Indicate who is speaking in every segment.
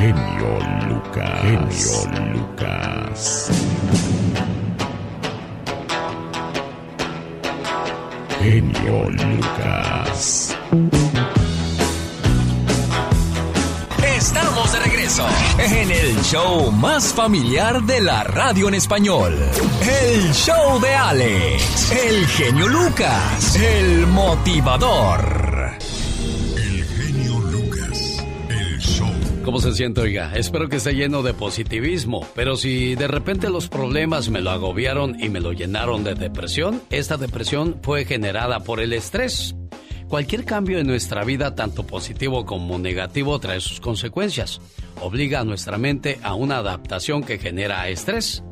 Speaker 1: genio Lucas. Genio Lucas. Genio Lucas.
Speaker 2: Estamos de regreso en el show más familiar de la radio en español. El show de Alex, el genio Lucas, el motivador.
Speaker 3: ¿Cómo se siente, oiga? Espero que esté lleno de positivismo, pero si de repente los problemas me lo agobiaron y me lo llenaron de depresión, esta depresión fue generada por el estrés. Cualquier cambio en nuestra vida, tanto positivo como negativo, trae sus consecuencias. Obliga a nuestra mente a una adaptación que genera estrés.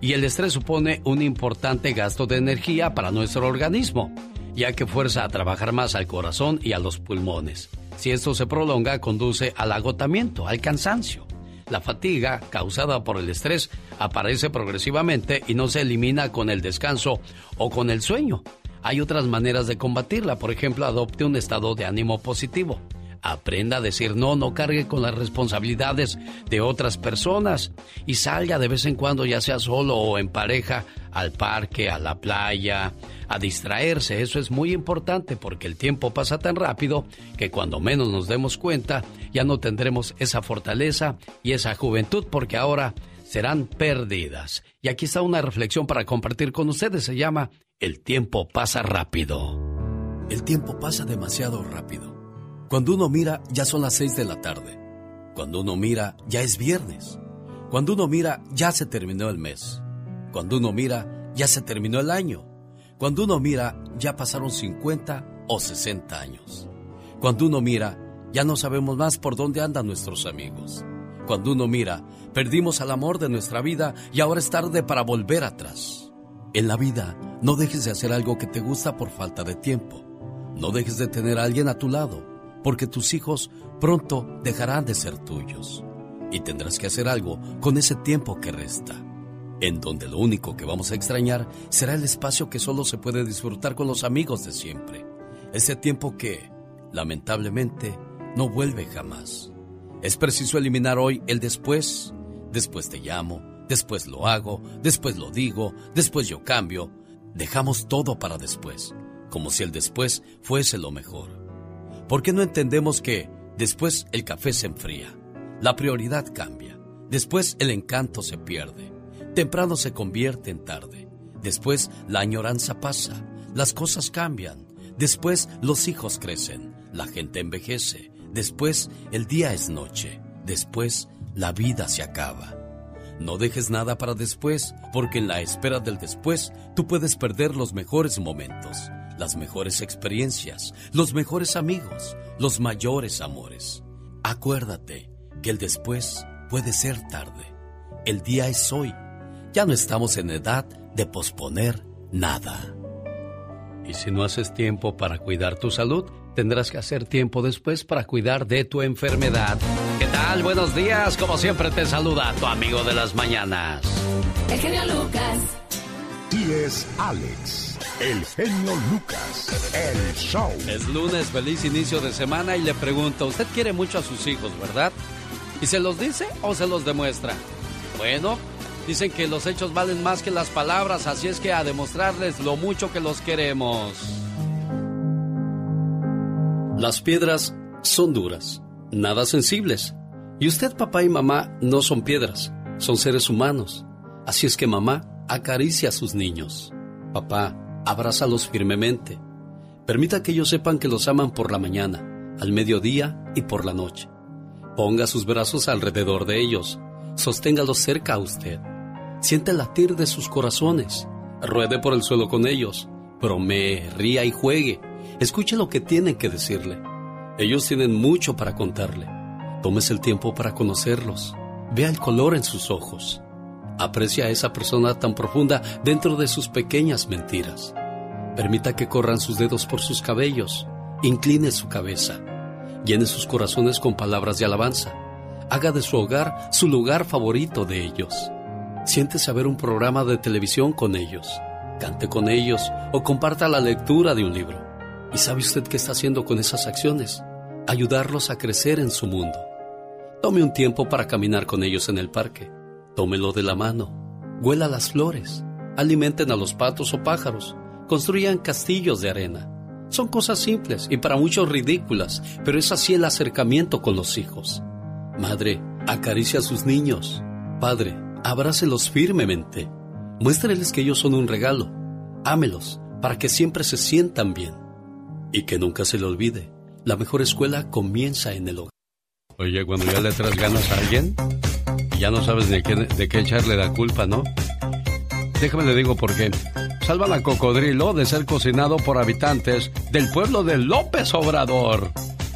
Speaker 3: Y el estrés supone un importante gasto de energía para nuestro organismo, ya que fuerza a trabajar más al corazón y a los pulmones. Si esto se prolonga, conduce al agotamiento, al cansancio. La fatiga causada por el estrés aparece progresivamente y no se elimina con el descanso o con el sueño. Hay otras maneras de combatirla. Por ejemplo, adopte un estado de ánimo positivo. Aprenda a decir no, no cargue con las responsabilidades de otras personas y salga de vez en cuando, ya sea solo o en pareja, al parque, a la playa, a distraerse. Eso es muy importante porque el tiempo pasa tan rápido que cuando menos nos demos cuenta ya no tendremos esa fortaleza y esa juventud porque ahora serán perdidas. Y aquí está una reflexión para compartir con ustedes. Se llama El tiempo pasa rápido.
Speaker 4: El tiempo pasa demasiado rápido. Cuando uno mira, ya son las seis de la tarde. Cuando uno mira, ya es viernes. Cuando uno mira, ya se terminó el mes. Cuando uno mira, ya se terminó el año. Cuando uno mira, ya pasaron 50 o 60 años. Cuando uno mira, ya no sabemos más por dónde andan nuestros amigos. Cuando uno mira, perdimos al amor de nuestra vida y ahora es tarde para volver atrás. En la vida, no dejes de hacer algo que te gusta por falta de tiempo. No dejes de tener a alguien a tu lado, porque tus hijos pronto dejarán de ser tuyos. Y tendrás que hacer algo con ese tiempo que resta, en donde lo único que vamos a extrañar será el espacio que solo se puede disfrutar con los amigos de siempre. Ese tiempo que, lamentablemente, no vuelve jamás. Es preciso eliminar hoy el después. Después te llamo, después lo hago, después lo digo, después yo cambio. Dejamos todo para después, como si el después fuese lo mejor. ¿Por qué no entendemos que después el café se enfría? La prioridad cambia. Después el encanto se pierde. Temprano se convierte en tarde. Después la añoranza pasa. Las cosas cambian. Después los hijos crecen. La gente envejece. Después el día es noche. Después la vida se acaba. No dejes nada para después, porque en la espera del después tú puedes perder los mejores momentos, las mejores experiencias, los mejores amigos, los mayores amores. Acuérdate que el después puede ser tarde. El día es hoy. Ya no estamos en edad de posponer nada.
Speaker 3: Y si no haces tiempo para cuidar tu salud, tendrás que hacer tiempo después para cuidar de tu enfermedad. ¿Qué tal? Buenos días. Como siempre te saluda tu amigo de las mañanas.
Speaker 5: El genio Lucas.
Speaker 1: Y es Alex, el genio Lucas, el show.
Speaker 3: Es lunes, feliz inicio de semana y le pregunto, usted quiere mucho a sus hijos, ¿verdad? ¿Y se los dice o se los demuestra? Bueno, dicen que los hechos valen más que las palabras, así es que a demostrarles lo mucho que los queremos. Las piedras son duras, nada sensibles. Y usted, papá y mamá, no son piedras, son seres humanos. Así es que mamá acaricia a sus niños. Papá, abrázalos firmemente. Permita que ellos sepan que los aman por la mañana, al mediodía y por la noche. Ponga sus brazos alrededor de ellos. Sosténgalos cerca a usted. Siente el latir de sus corazones. Ruede por el suelo con ellos. Bromee, ría y juegue. Escuche lo que tienen que decirle. Ellos tienen mucho para contarle. Tómese el tiempo para conocerlos. Vea el color en sus ojos. Aprecia a esa persona tan profunda dentro de sus pequeñas mentiras. Permita que corran sus dedos por sus cabellos. Incline su cabeza. Llene sus corazones con palabras de alabanza. Haga de su hogar su lugar favorito de ellos. Siéntese a ver un programa de televisión con ellos. Cante con ellos o comparta la lectura de un libro. ¿Y sabe usted qué está haciendo con esas acciones? Ayudarlos a crecer en su mundo.
Speaker 4: Tome un tiempo para caminar con ellos en el parque. Tómelo de la mano. Huela las flores. Alimenten a los patos o pájaros. Construyan castillos de arena. Son cosas simples y para muchos ridículas, pero es así el acercamiento con los hijos. Madre, acaricia a sus niños. Padre, abrácelos firmemente. Muéstreles que ellos son un regalo. Ámelos para que siempre se sientan bien. Y que nunca se le olvide, la mejor escuela comienza en el hogar.
Speaker 3: Oye, cuando ya le traes ganas a alguien, ya no sabes de qué, de qué echarle la culpa, ¿no? Déjame le digo por qué. Salvan a Cocodrilo de ser cocinado por habitantes del pueblo de López Obrador.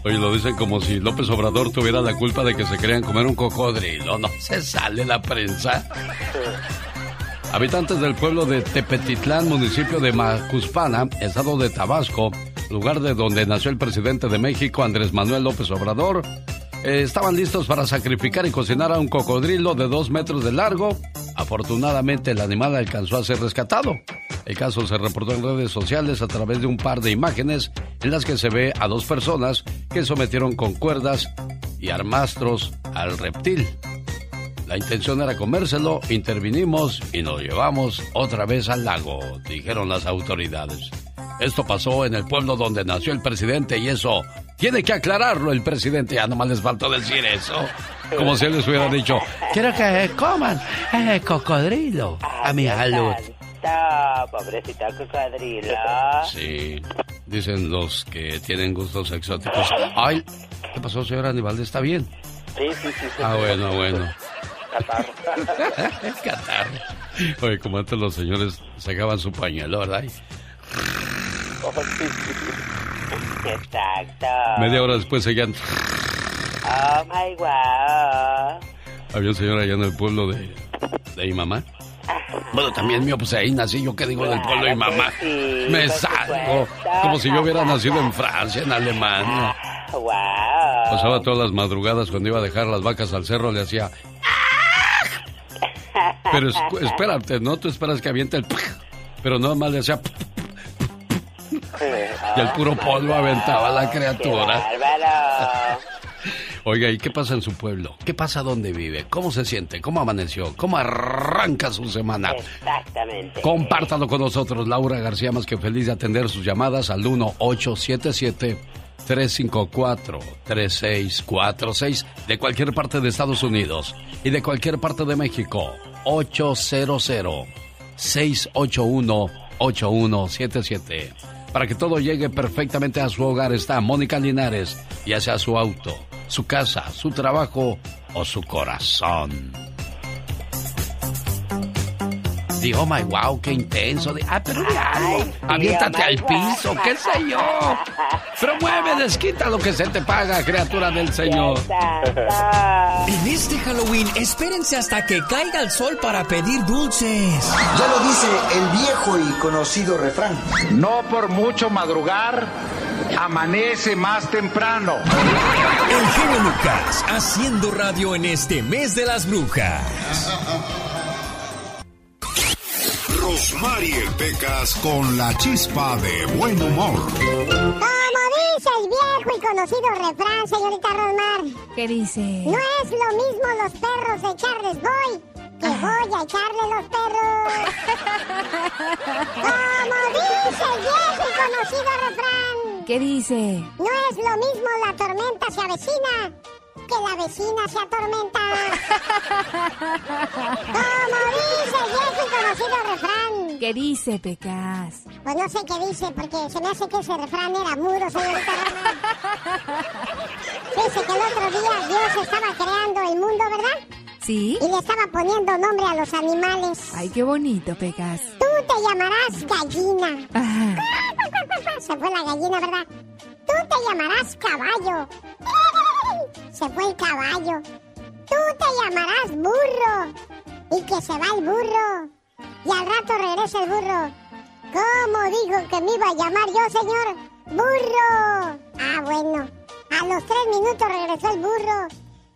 Speaker 3: Oye, lo dicen como si López Obrador tuviera la culpa de que se crean comer un cocodrilo. No se sale la prensa. Habitantes del pueblo de Tepetitlán, municipio de Macuspana, estado de Tabasco, lugar de donde nació el presidente de México, Andrés Manuel López Obrador, eh, estaban listos para sacrificar y cocinar a un cocodrilo de dos metros de largo. Afortunadamente el animal alcanzó a ser rescatado. El caso se reportó en redes sociales a través de un par de imágenes en las que se ve a dos personas que sometieron con cuerdas y armastros al reptil. La intención era comérselo, intervinimos y nos llevamos otra vez al lago, dijeron las autoridades. Esto pasó en el pueblo donde nació el presidente y eso tiene que aclararlo el presidente. Ya nomás les faltó decir eso. Como si él les hubiera dicho, quiero que coman cocodrilo a mi salud.
Speaker 6: Pobrecita cocodrilo.
Speaker 3: Sí, dicen los que tienen gustos exóticos. Ay, ¿qué pasó, señor Aníbal? ¿Está bien?
Speaker 6: Sí, sí, sí.
Speaker 3: Ah, bueno, bueno. Catarro. Oye, como antes los señores sacaban su pañuelo, ¿verdad?
Speaker 6: Exacto.
Speaker 3: Media hora después seguían.
Speaker 6: Oh my wow.
Speaker 3: Había un señor allá en el pueblo de, de mi mamá. Bueno, también mío, pues ahí nací yo, ¿qué digo del pueblo de mi mamá? Me salgo. Como si yo hubiera nacido en Francia, en Alemania.
Speaker 6: Wow.
Speaker 3: Pasaba todas las madrugadas cuando iba a dejar las vacas al cerro, le hacía. Pero espérate, ¿no? Tú esperas que aviente el... Pero no más le hacía... Y el puro polvo aventaba la criatura. Oiga, ¿y qué pasa en su pueblo? ¿Qué pasa donde vive? ¿Cómo se siente? ¿Cómo amaneció? ¿Cómo arranca su semana?
Speaker 6: Exactamente.
Speaker 3: Compártalo con nosotros, Laura García, más que feliz de atender sus llamadas al 1877 354-3646 de cualquier parte de Estados Unidos y de cualquier parte de México. 800-681-8177. Para que todo llegue perfectamente a su hogar está Mónica Linares, ya sea su auto, su casa, su trabajo o su corazón. Dijo, oh my wow, qué intenso. Ah, pero de algo. Aviéntate al piso, qué sé yo. Pero mueve, desquita lo que se te paga, criatura del Señor.
Speaker 2: En este Halloween, espérense hasta que caiga el sol para pedir dulces.
Speaker 7: Ya lo dice el viejo y conocido refrán.
Speaker 8: No por mucho madrugar, amanece más temprano.
Speaker 2: El genio Lucas, haciendo radio en este mes de las brujas.
Speaker 1: Rosmarie Pecas con la chispa de buen humor.
Speaker 9: Como dice el viejo y conocido refrán, señorita Rosmar.
Speaker 10: ¿Qué dice?
Speaker 9: No es lo mismo los perros echarles voy que voy a echarle los perros. Como dice el viejo y conocido refrán.
Speaker 10: ¿Qué dice?
Speaker 9: No es lo mismo la tormenta se avecina que la vecina se atormenta. Como dice el viejo y conocido refrán.
Speaker 10: ¿Qué dice, Pecas?
Speaker 9: Pues no sé qué dice, porque se me hace que ese refrán era mudo, señorita Román. Dice que el otro día Dios estaba creando el mundo, ¿verdad?
Speaker 10: ¿Sí?
Speaker 9: Y le estaba poniendo nombre a los animales.
Speaker 10: Ay, qué bonito, Pecas.
Speaker 9: Tú te llamarás gallina.
Speaker 10: Ajá.
Speaker 9: Se fue la gallina, ¿verdad? Tú te llamarás caballo. Se fue el caballo. Tú te llamarás burro. Y que se va el burro. Y al rato regresa el burro. ¿Cómo dijo que me iba a llamar yo, señor? Burro. Ah, bueno. A los tres minutos regresó el burro.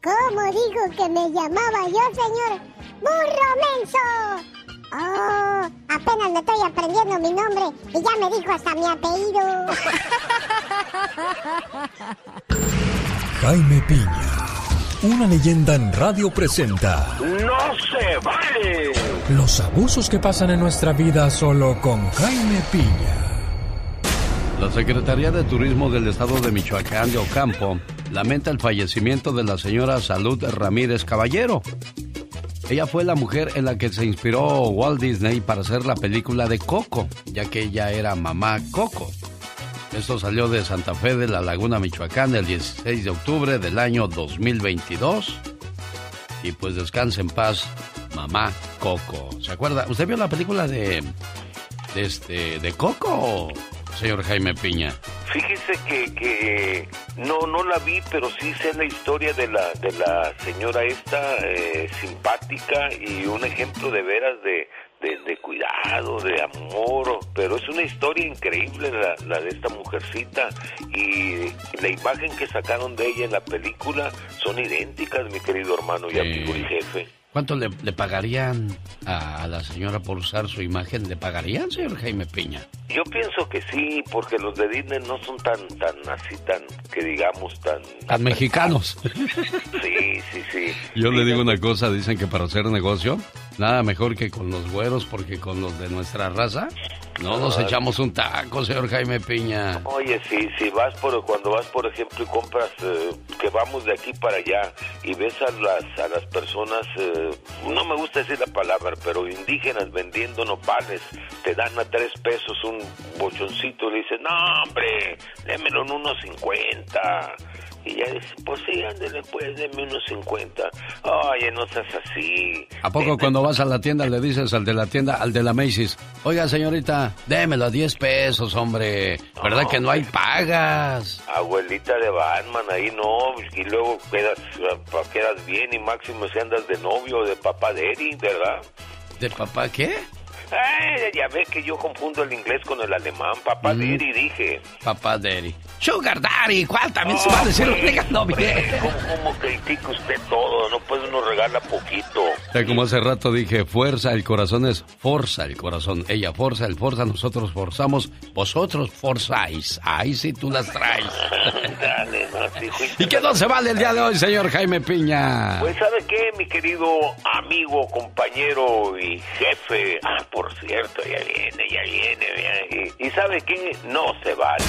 Speaker 9: ¿Cómo dijo que me llamaba yo, señor? ¡Burro menso! Oh, apenas me estoy aprendiendo mi nombre y ya me dijo hasta mi apellido.
Speaker 2: Jaime Piña,
Speaker 11: Una leyenda en radio presenta.
Speaker 12: ¡No se vale!
Speaker 11: Los abusos que pasan en nuestra vida solo con Jaime Piña.
Speaker 3: La Secretaría de Turismo del Estado de Michoacán de Ocampo lamenta el fallecimiento de la señora Salud Ramírez Caballero. Ella fue la mujer en la que se inspiró Walt Disney para hacer la película de Coco, ya que ella era mamá Coco. Esto salió de Santa Fe de la Laguna, Michoacán, el 16 de octubre del año 2022. Y pues descanse en paz, mamá Coco. ¿Se acuerda? ¿Usted vio la película de, de este de Coco, señor Jaime Piña?
Speaker 12: Fíjese que, que no no la vi, pero sí sé la historia de la de la señora esta eh, simpática y un ejemplo de veras de, de, de, cuidado, de amor, pero es una historia increíble la, la de esta mujercita y, la imagen que sacaron de ella en la película son idénticas, mi querido hermano y amigo y jefe.
Speaker 3: ¿Cuánto le, le pagarían a, a, la señora por usar su imagen? ¿Le pagarían, señor Jaime Piña?
Speaker 12: Yo pienso que sí, porque los de Disney no son tan, tan así, tan, que digamos, tan...
Speaker 3: Tan mexicanos.
Speaker 12: Sí, sí, sí.
Speaker 3: Yo le digo una cosa, dicen que para hacer negocio, nada mejor que con los güeros, porque con los de nuestra raza, no nos echamos un taco, señor Jaime Piña.
Speaker 12: Oye, sí, sí, vas por, cuando vas, por ejemplo, y compras, eh, que vamos de aquí para allá, y ves a las, a las personas, eh, no me gusta decir la palabra, pero indígenas vendiendo nopales, te dan a tres pesos un bochoncito, le dices, no, hombre, démelo en unos cincuenta. Y ya dice, pues sí, ándele pues, deme unos 50. Oye, no seas así.
Speaker 3: ¿A poco cuando vas a la tienda le dices al de la tienda, al de la Macy's, oiga señorita, démelo a 10 pesos, hombre, ¿verdad que no hay pagas?
Speaker 12: Abuelita de Batman, ahí no, y luego quedas, quedas bien y máximo si andas de novio o de papá de ¿verdad?
Speaker 3: ¿De papá qué?
Speaker 12: Eh, ya ves que yo confundo el inglés con el alemán. Papá mm. Dije.
Speaker 3: Papá Daddy. Sugar Daddy, ¿cuál también oh, se va a decir? Explícalo bien.
Speaker 12: ¿Cómo, ¿Cómo, critica usted todo? No puede uno regala poquito.
Speaker 3: Ya como hace rato dije, fuerza, el corazón es forza, el corazón. Ella forza, el forza, nosotros forzamos, vosotros forzáis. Ahí sí tú las traes.
Speaker 12: Dale, no, sí,
Speaker 3: ¿Y qué no se vale el día de hoy, señor Jaime Piña?
Speaker 12: Pues, ¿sabe qué, mi querido amigo, compañero y jefe? Ah, por cierto, ya viene, ya viene. viene. Y, y, ¿sabe qué? No se vale.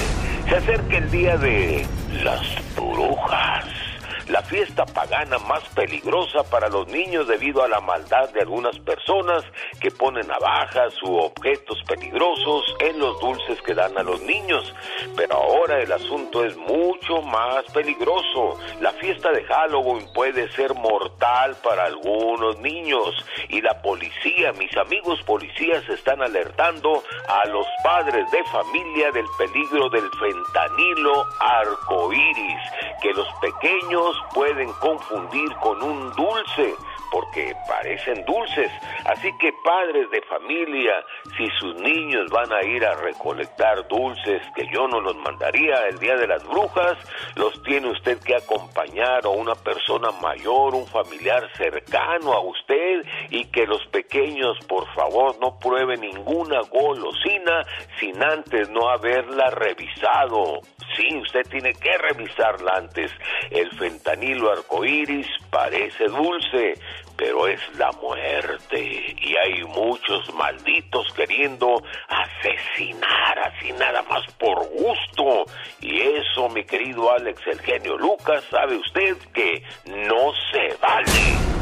Speaker 12: Se acerca el día de las brujas. La fiesta pagana más peligrosa para los niños debido a la maldad de algunas personas que ponen navajas u objetos peligrosos en los dulces que dan a los niños. Pero ahora el asunto es mucho más peligroso. La fiesta de Halloween puede ser mortal para algunos niños y la policía, mis amigos policías están alertando a los padres de familia del peligro del fentanilo arcoíris, que los pequeños pueden confundir con un dulce porque parecen dulces. Así que padres de familia, si sus niños van a ir a recolectar dulces que yo no los mandaría el día de las brujas, los tiene usted que acompañar o una persona mayor, un familiar cercano a usted y que los pequeños por favor no prueben ninguna golosina sin antes no haberla revisado. Sí, usted tiene que revisarla antes. El fentanilo arcoíris parece dulce, pero es la muerte. Y hay muchos malditos queriendo asesinar así nada más por gusto. Y eso mi querido Alex el genio Lucas sabe usted que no se vale.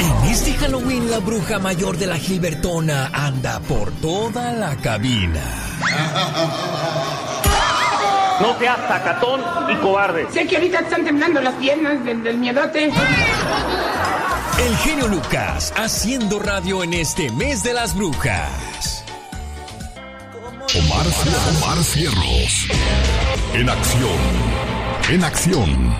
Speaker 11: En este Halloween la bruja mayor de la Gilbertona anda por toda la cabina
Speaker 13: no seas sacatón y cobarde.
Speaker 14: Sé que ahorita están temblando las piernas del, del miedote.
Speaker 11: El genio Lucas haciendo radio en este mes de las brujas.
Speaker 1: Omar, Omar Cierros. En acción. En acción.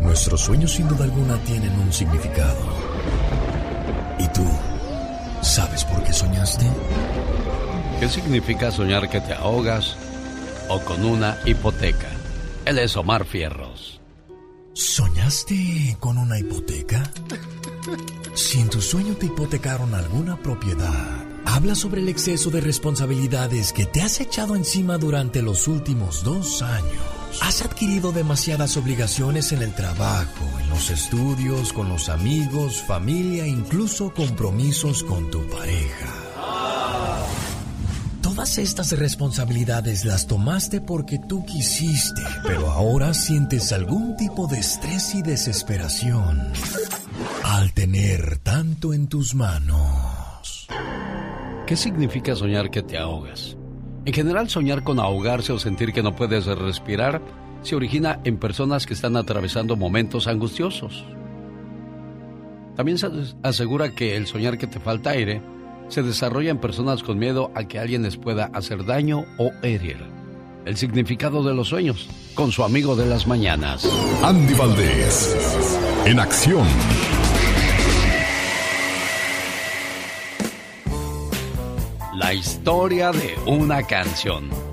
Speaker 11: Nuestros sueños sin duda alguna tienen un significado. ¿Y tú sabes por qué soñaste?
Speaker 3: ¿Qué significa soñar que te ahogas o con una hipoteca? Él es Omar Fierros.
Speaker 11: ¿Soñaste con una hipoteca? Si en tu sueño te hipotecaron alguna propiedad, habla sobre el exceso de responsabilidades que te has echado encima durante los últimos dos años. Has adquirido demasiadas obligaciones en el trabajo, en los estudios, con los amigos, familia, incluso compromisos con tu pareja. Todas estas responsabilidades las tomaste porque tú quisiste, pero ahora sientes algún tipo de estrés y desesperación al tener tanto en tus manos.
Speaker 3: ¿Qué significa soñar que te ahogas? En general, soñar con ahogarse o sentir que no puedes respirar se origina en personas que están atravesando momentos angustiosos. También se asegura que el soñar que te falta aire se desarrolla en personas con miedo a que alguien les pueda hacer daño o herir. El significado de los sueños, con su amigo de las mañanas.
Speaker 1: Andy Valdés, en acción.
Speaker 3: La historia de una canción.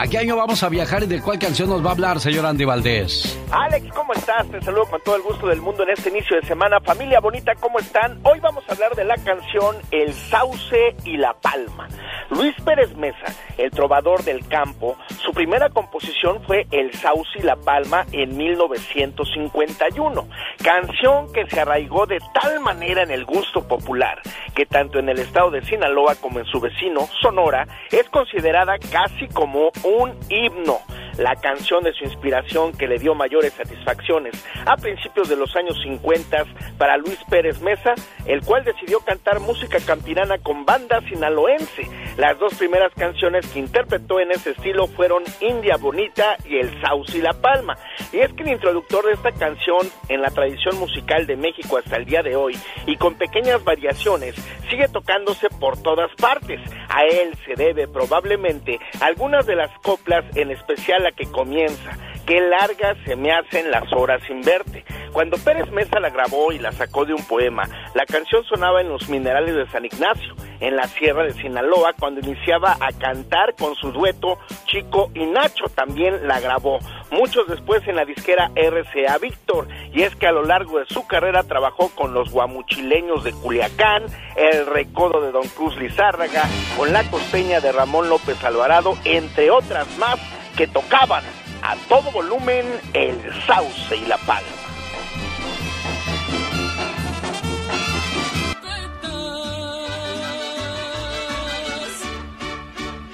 Speaker 3: ¿A qué año vamos a viajar y de cuál canción nos va a hablar, señor Andy Valdés?
Speaker 15: Alex, ¿cómo estás? Te saludo con todo el gusto del mundo en este inicio de semana. Familia bonita, ¿cómo están? Hoy vamos a hablar de la canción El Sauce y la Palma. Luis Pérez Mesa, el trovador del campo, su primera composición fue El Sauce y la Palma en 1951, canción que se arraigó de tal manera en el gusto popular que tanto en el estado de Sinaloa como en su vecino, Sonora, es considerada casi como un himno la canción de su inspiración que le dio mayores satisfacciones a principios de los años 50 para Luis Pérez Mesa, el cual decidió cantar música campirana con banda sinaloense. Las dos primeras canciones que interpretó en ese estilo fueron India Bonita y El Sauce y la Palma. Y es que el introductor de esta canción en la tradición musical de México hasta el día de hoy y con pequeñas variaciones sigue tocándose por todas partes. A él se debe probablemente algunas de las coplas, en especial la que comienza. Qué largas se me hacen las horas sin verte. Cuando Pérez Mesa la grabó y la sacó de un poema, la canción sonaba en los minerales de San Ignacio, en la sierra de Sinaloa, cuando iniciaba a cantar con su dueto Chico y Nacho también la grabó. Muchos después en la disquera RCA Víctor, y es que a lo largo de su carrera trabajó con los guamuchileños de Culiacán, el recodo de Don Cruz Lizárraga, con la costeña de Ramón López Alvarado, entre otras más que tocaban a todo volumen el sauce y la palma.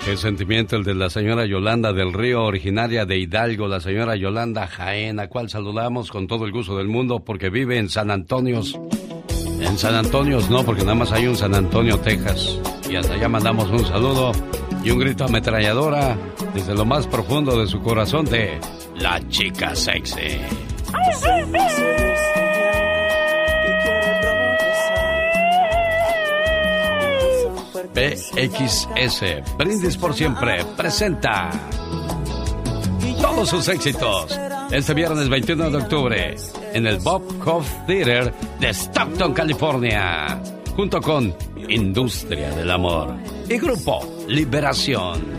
Speaker 3: Qué sentimiento el de la señora Yolanda del Río, originaria de Hidalgo, la señora Yolanda Jaén, a cual saludamos con todo el gusto del mundo porque vive en San Antonio. En San Antonio no, porque nada más hay un San Antonio, Texas. Y hasta allá mandamos un saludo y un grito ametralladora desde lo más profundo de su corazón de la chica sexy. PXS, Brindis por Siempre, presenta todos sus éxitos este viernes 21 de octubre en el Bob Hope Theater de Stockton, California, junto con Industria del Amor y Grupo Liberación.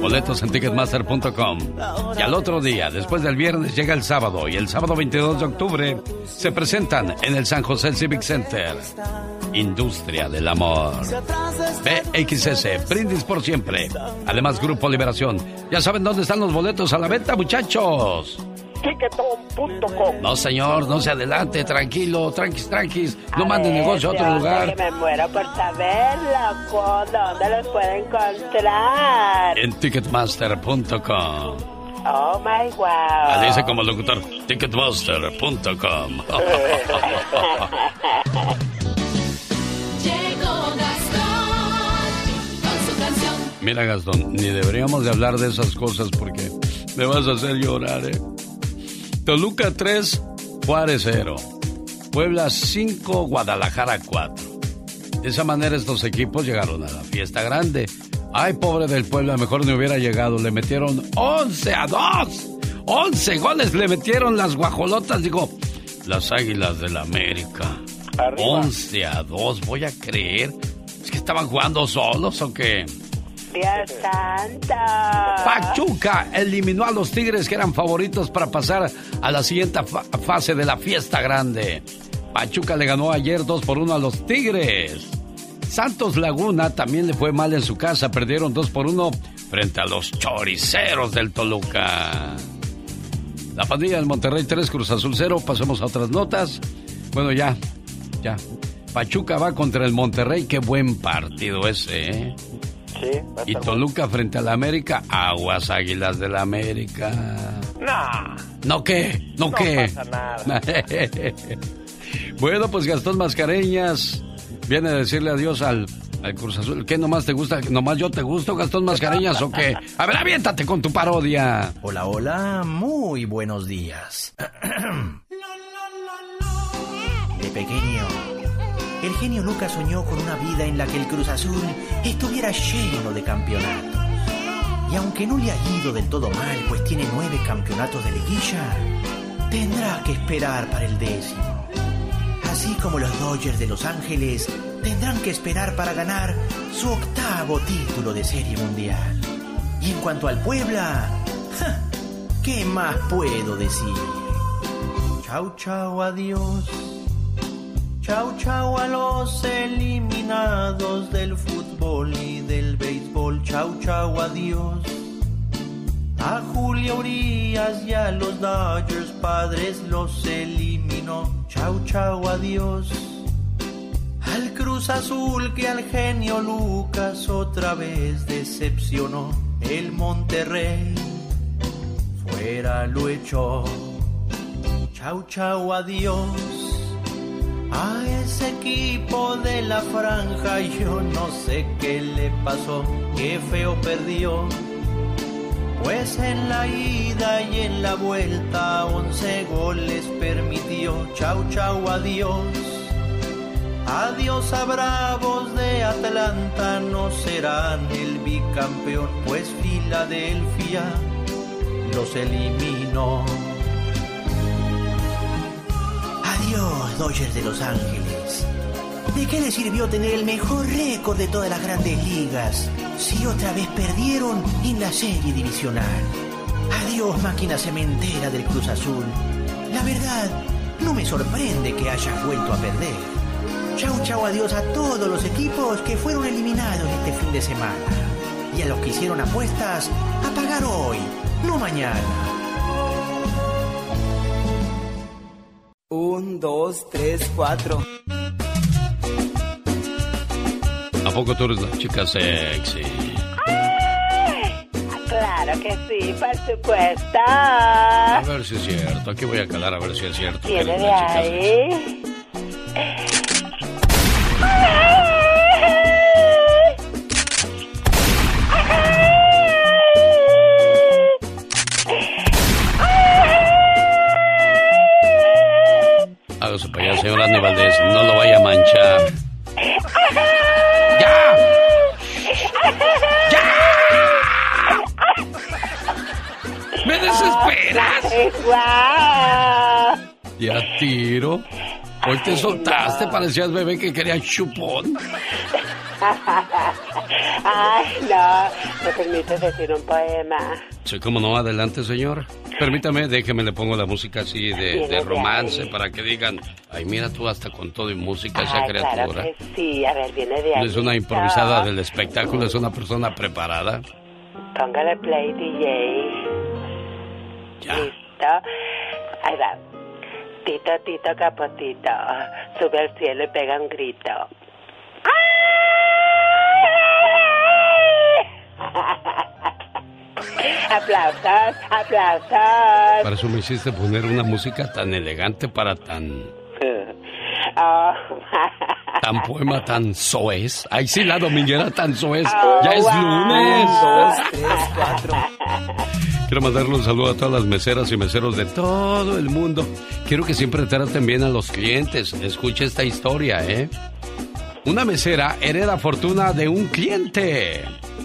Speaker 3: Boletos en ticketmaster.com. Y al otro día, después del viernes, llega el sábado y el sábado 22 de octubre se presentan en el San José Civic Center. Industria del Amor. BXS, brindis por siempre. Además, Grupo Liberación. Ya saben dónde están los boletos a la venta, muchachos.
Speaker 15: Tiquetón.com.
Speaker 3: No, señor, no se adelante, tranquilo, tranquis, tranquis. No mande negocio a otro lugar.
Speaker 6: Que me muero por saber, loco, dónde los puedo encontrar.
Speaker 3: En ticketmaster.com.
Speaker 6: Oh my wow.
Speaker 3: Dice como locutor, ticketmaster.com. Mira, Gastón, ni deberíamos de hablar de esas cosas porque me vas a hacer llorar, ¿eh? Toluca 3, Juárez 0. Puebla 5, Guadalajara 4. De esa manera estos equipos llegaron a la fiesta grande. Ay, pobre del Puebla, mejor no hubiera llegado. Le metieron 11 a 2. 11 goles le metieron las guajolotas, digo, las águilas del la América. 11 a 2, voy a creer. ¿Es que estaban jugando solos o qué?
Speaker 6: Dios santa.
Speaker 3: Pachuca eliminó a los Tigres que eran favoritos para pasar a la siguiente fase de la fiesta grande. Pachuca le ganó ayer 2 por 1 a los Tigres. Santos Laguna también le fue mal en su casa. Perdieron 2 por 1 frente a los choriceros del Toluca. La pandilla del Monterrey 3, Cruz Azul 0. Pasemos a otras notas. Bueno, ya, ya. Pachuca va contra el Monterrey. Qué buen partido ese, ¿eh?
Speaker 15: Sí,
Speaker 3: Y Toluca frente a la América. Aguas Águilas de la América.
Speaker 15: No.
Speaker 3: ¿No qué? ¿No,
Speaker 15: No
Speaker 3: qué?
Speaker 15: pasa nada.
Speaker 3: bueno, pues Gastón Mascareñas viene a decirle adiós al, al Cruz Azul. ¿Qué nomás te gusta? ¿Nomás yo te gusto, Gastón Mascareñas o qué? A ver, aviéntate con tu parodia.
Speaker 16: Hola, hola, muy buenos días. De pequeño, el genio Lucas soñó con una vida en la que el Cruz Azul estuviera lleno de campeonatos. Y aunque no le ha ido del todo mal, pues tiene nueve campeonatos de liguilla, tendrá que esperar para el décimo. Así como los Dodgers de Los Ángeles tendrán que esperar para ganar su octavo título de serie mundial. Y en cuanto al Puebla. ¿qué más puedo decir? Chau, chau, adiós. Chau, chau a los eliminados del fútbol y del béisbol. Chau, chau, adiós. A Julio Urias y a los Dodgers padres los eliminó. Chau, chau, adiós. Al Cruz Azul que al genio Lucas otra vez decepcionó. El Monterrey fuera lo echó. Chau, chau, adiós. A ese equipo de la franja yo no sé qué le pasó, qué feo perdió. Pues en la ida y en la vuelta once goles permitió. Chau, chau, adiós. Adiós a Bravos de Atlanta, no serán el bicampeón, pues Filadelfia los eliminó. Dodgers de Los Ángeles. ¿De qué le sirvió tener el mejor récord de todas las grandes ligas si otra vez perdieron en la serie divisional? Adiós, máquina cementera del Cruz Azul. La verdad, no me sorprende que hayas vuelto a perder. Chau, chau, adiós a todos los equipos que fueron eliminados este fin de semana. Y a los que hicieron apuestas, a pagar hoy, no mañana.
Speaker 17: Un, dos, tres, cuatro.
Speaker 3: ¿A poco tú eres la chica sexy?
Speaker 6: Claro que sí, por supuesto.
Speaker 3: A ver si es cierto. Aquí voy a calar a ver si es cierto. que
Speaker 6: ¿Viene
Speaker 3: eres
Speaker 6: de ahí? ¡Guau!
Speaker 3: Ya tiro. Hoy te soltaste, parecías bebé que quería chupón.
Speaker 6: Ay, no. ¿Me permites decir un poema?
Speaker 3: Sí, como no, adelante, señor. Permítame, déjeme, le pongo la música así de, de romance para que digan, ay, mira tú hasta con todo y música esa
Speaker 6: Ay, claro
Speaker 3: criatura.
Speaker 6: que sí. A ver, viene de
Speaker 3: No
Speaker 6: ahí.
Speaker 3: es una improvisada del espectáculo, es una persona preparada.
Speaker 6: Póngale play, DJ. Listo. Ahí va. Tito, Tito, Capotito. Sube al cielo y pega un grito. aplausos, aplausos.
Speaker 3: Para eso me hiciste poner una música tan elegante para tan,
Speaker 6: Oh,
Speaker 3: tan poema, tan soez. Ay, sí, la dominguera tan soez.
Speaker 6: Oh,
Speaker 3: ya es
Speaker 6: wow.
Speaker 3: lunes.
Speaker 17: Dos, tres, cuatro.
Speaker 3: Quiero mandarle un saludo a todas las meseras y meseros de todo el mundo. Quiero que siempre traten bien a los clientes. Escuche esta historia, ¿eh? Una mesera hereda fortuna de un cliente.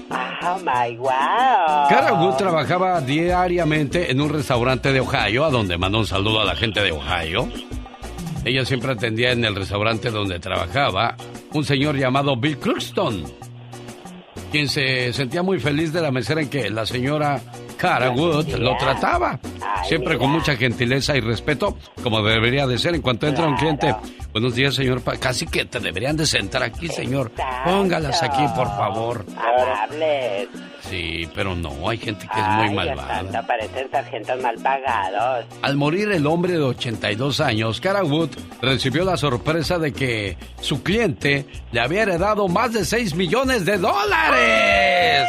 Speaker 6: oh my wow.
Speaker 3: Cara Wood trabajaba diariamente en un restaurante de Ohio, a donde mandó un saludo a la gente de Ohio. Ella siempre atendía en el restaurante donde trabajaba un señor llamado Bill Cluxton, quien se sentía muy feliz de la mesera en que la señora Cara Wood lo trataba. Siempre con mucha gentileza y respeto, como debería de ser. En cuanto entra un cliente, buenos días, señor. Casi que te deberían de sentar aquí, señor. Póngalas aquí, por favor.
Speaker 6: Amables.
Speaker 3: Sí, pero no, hay gente que es muy malvada.
Speaker 6: santo, parecen sargentos mal pagados.
Speaker 3: Al morir el hombre de 82 años, Cara Wood recibió la sorpresa de que su cliente le había heredado más de 6 millones de dólares.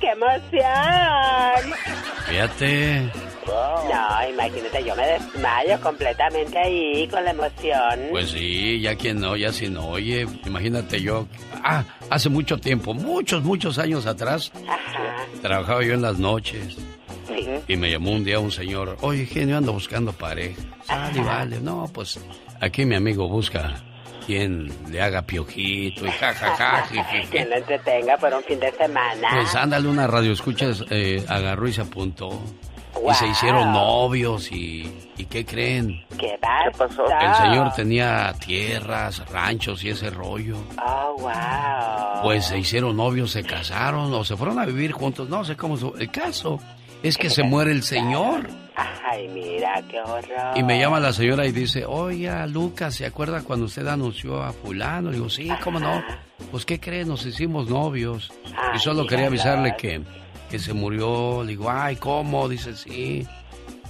Speaker 6: ¡Qué emoción!
Speaker 3: Fíjate.
Speaker 6: No, imagínate, yo me desmayo completamente ahí con la emoción.
Speaker 3: Pues sí, ya quien no, ya si no. Oye, imagínate yo. Ah, hace mucho tiempo, muchos, muchos años atrás, trabajaba yo en las noches. Y me llamó un día un señor, oye, genio, ando buscando pareja. Sale, vale. No, pues aquí mi amigo busca quien le haga piojito y jajaja.
Speaker 6: Que lo entretenga por un fin de semana.
Speaker 3: Pues ándale, una radio escuchas, eh, agarró y se apuntó. Y se hicieron novios y, ¿y qué creen?
Speaker 6: ¿Qué pasó?
Speaker 3: El señor tenía tierras, ranchos y ese rollo.
Speaker 6: Oh, wow.
Speaker 3: Pues se hicieron novios, se casaron o se fueron a vivir juntos. No sé cómo. su- El caso es que se muere el señor.
Speaker 6: Ay, mira, qué horror.
Speaker 3: Y me llama la señora y dice, oiga, Lucas, ¿se acuerda cuando usted anunció a fulano? Le digo, sí, ¿cómo no? Pues, ¿qué cree? Nos hicimos novios. Y solo quería avisarle que, que se murió. Le digo, ay, ¿cómo? Dice, sí.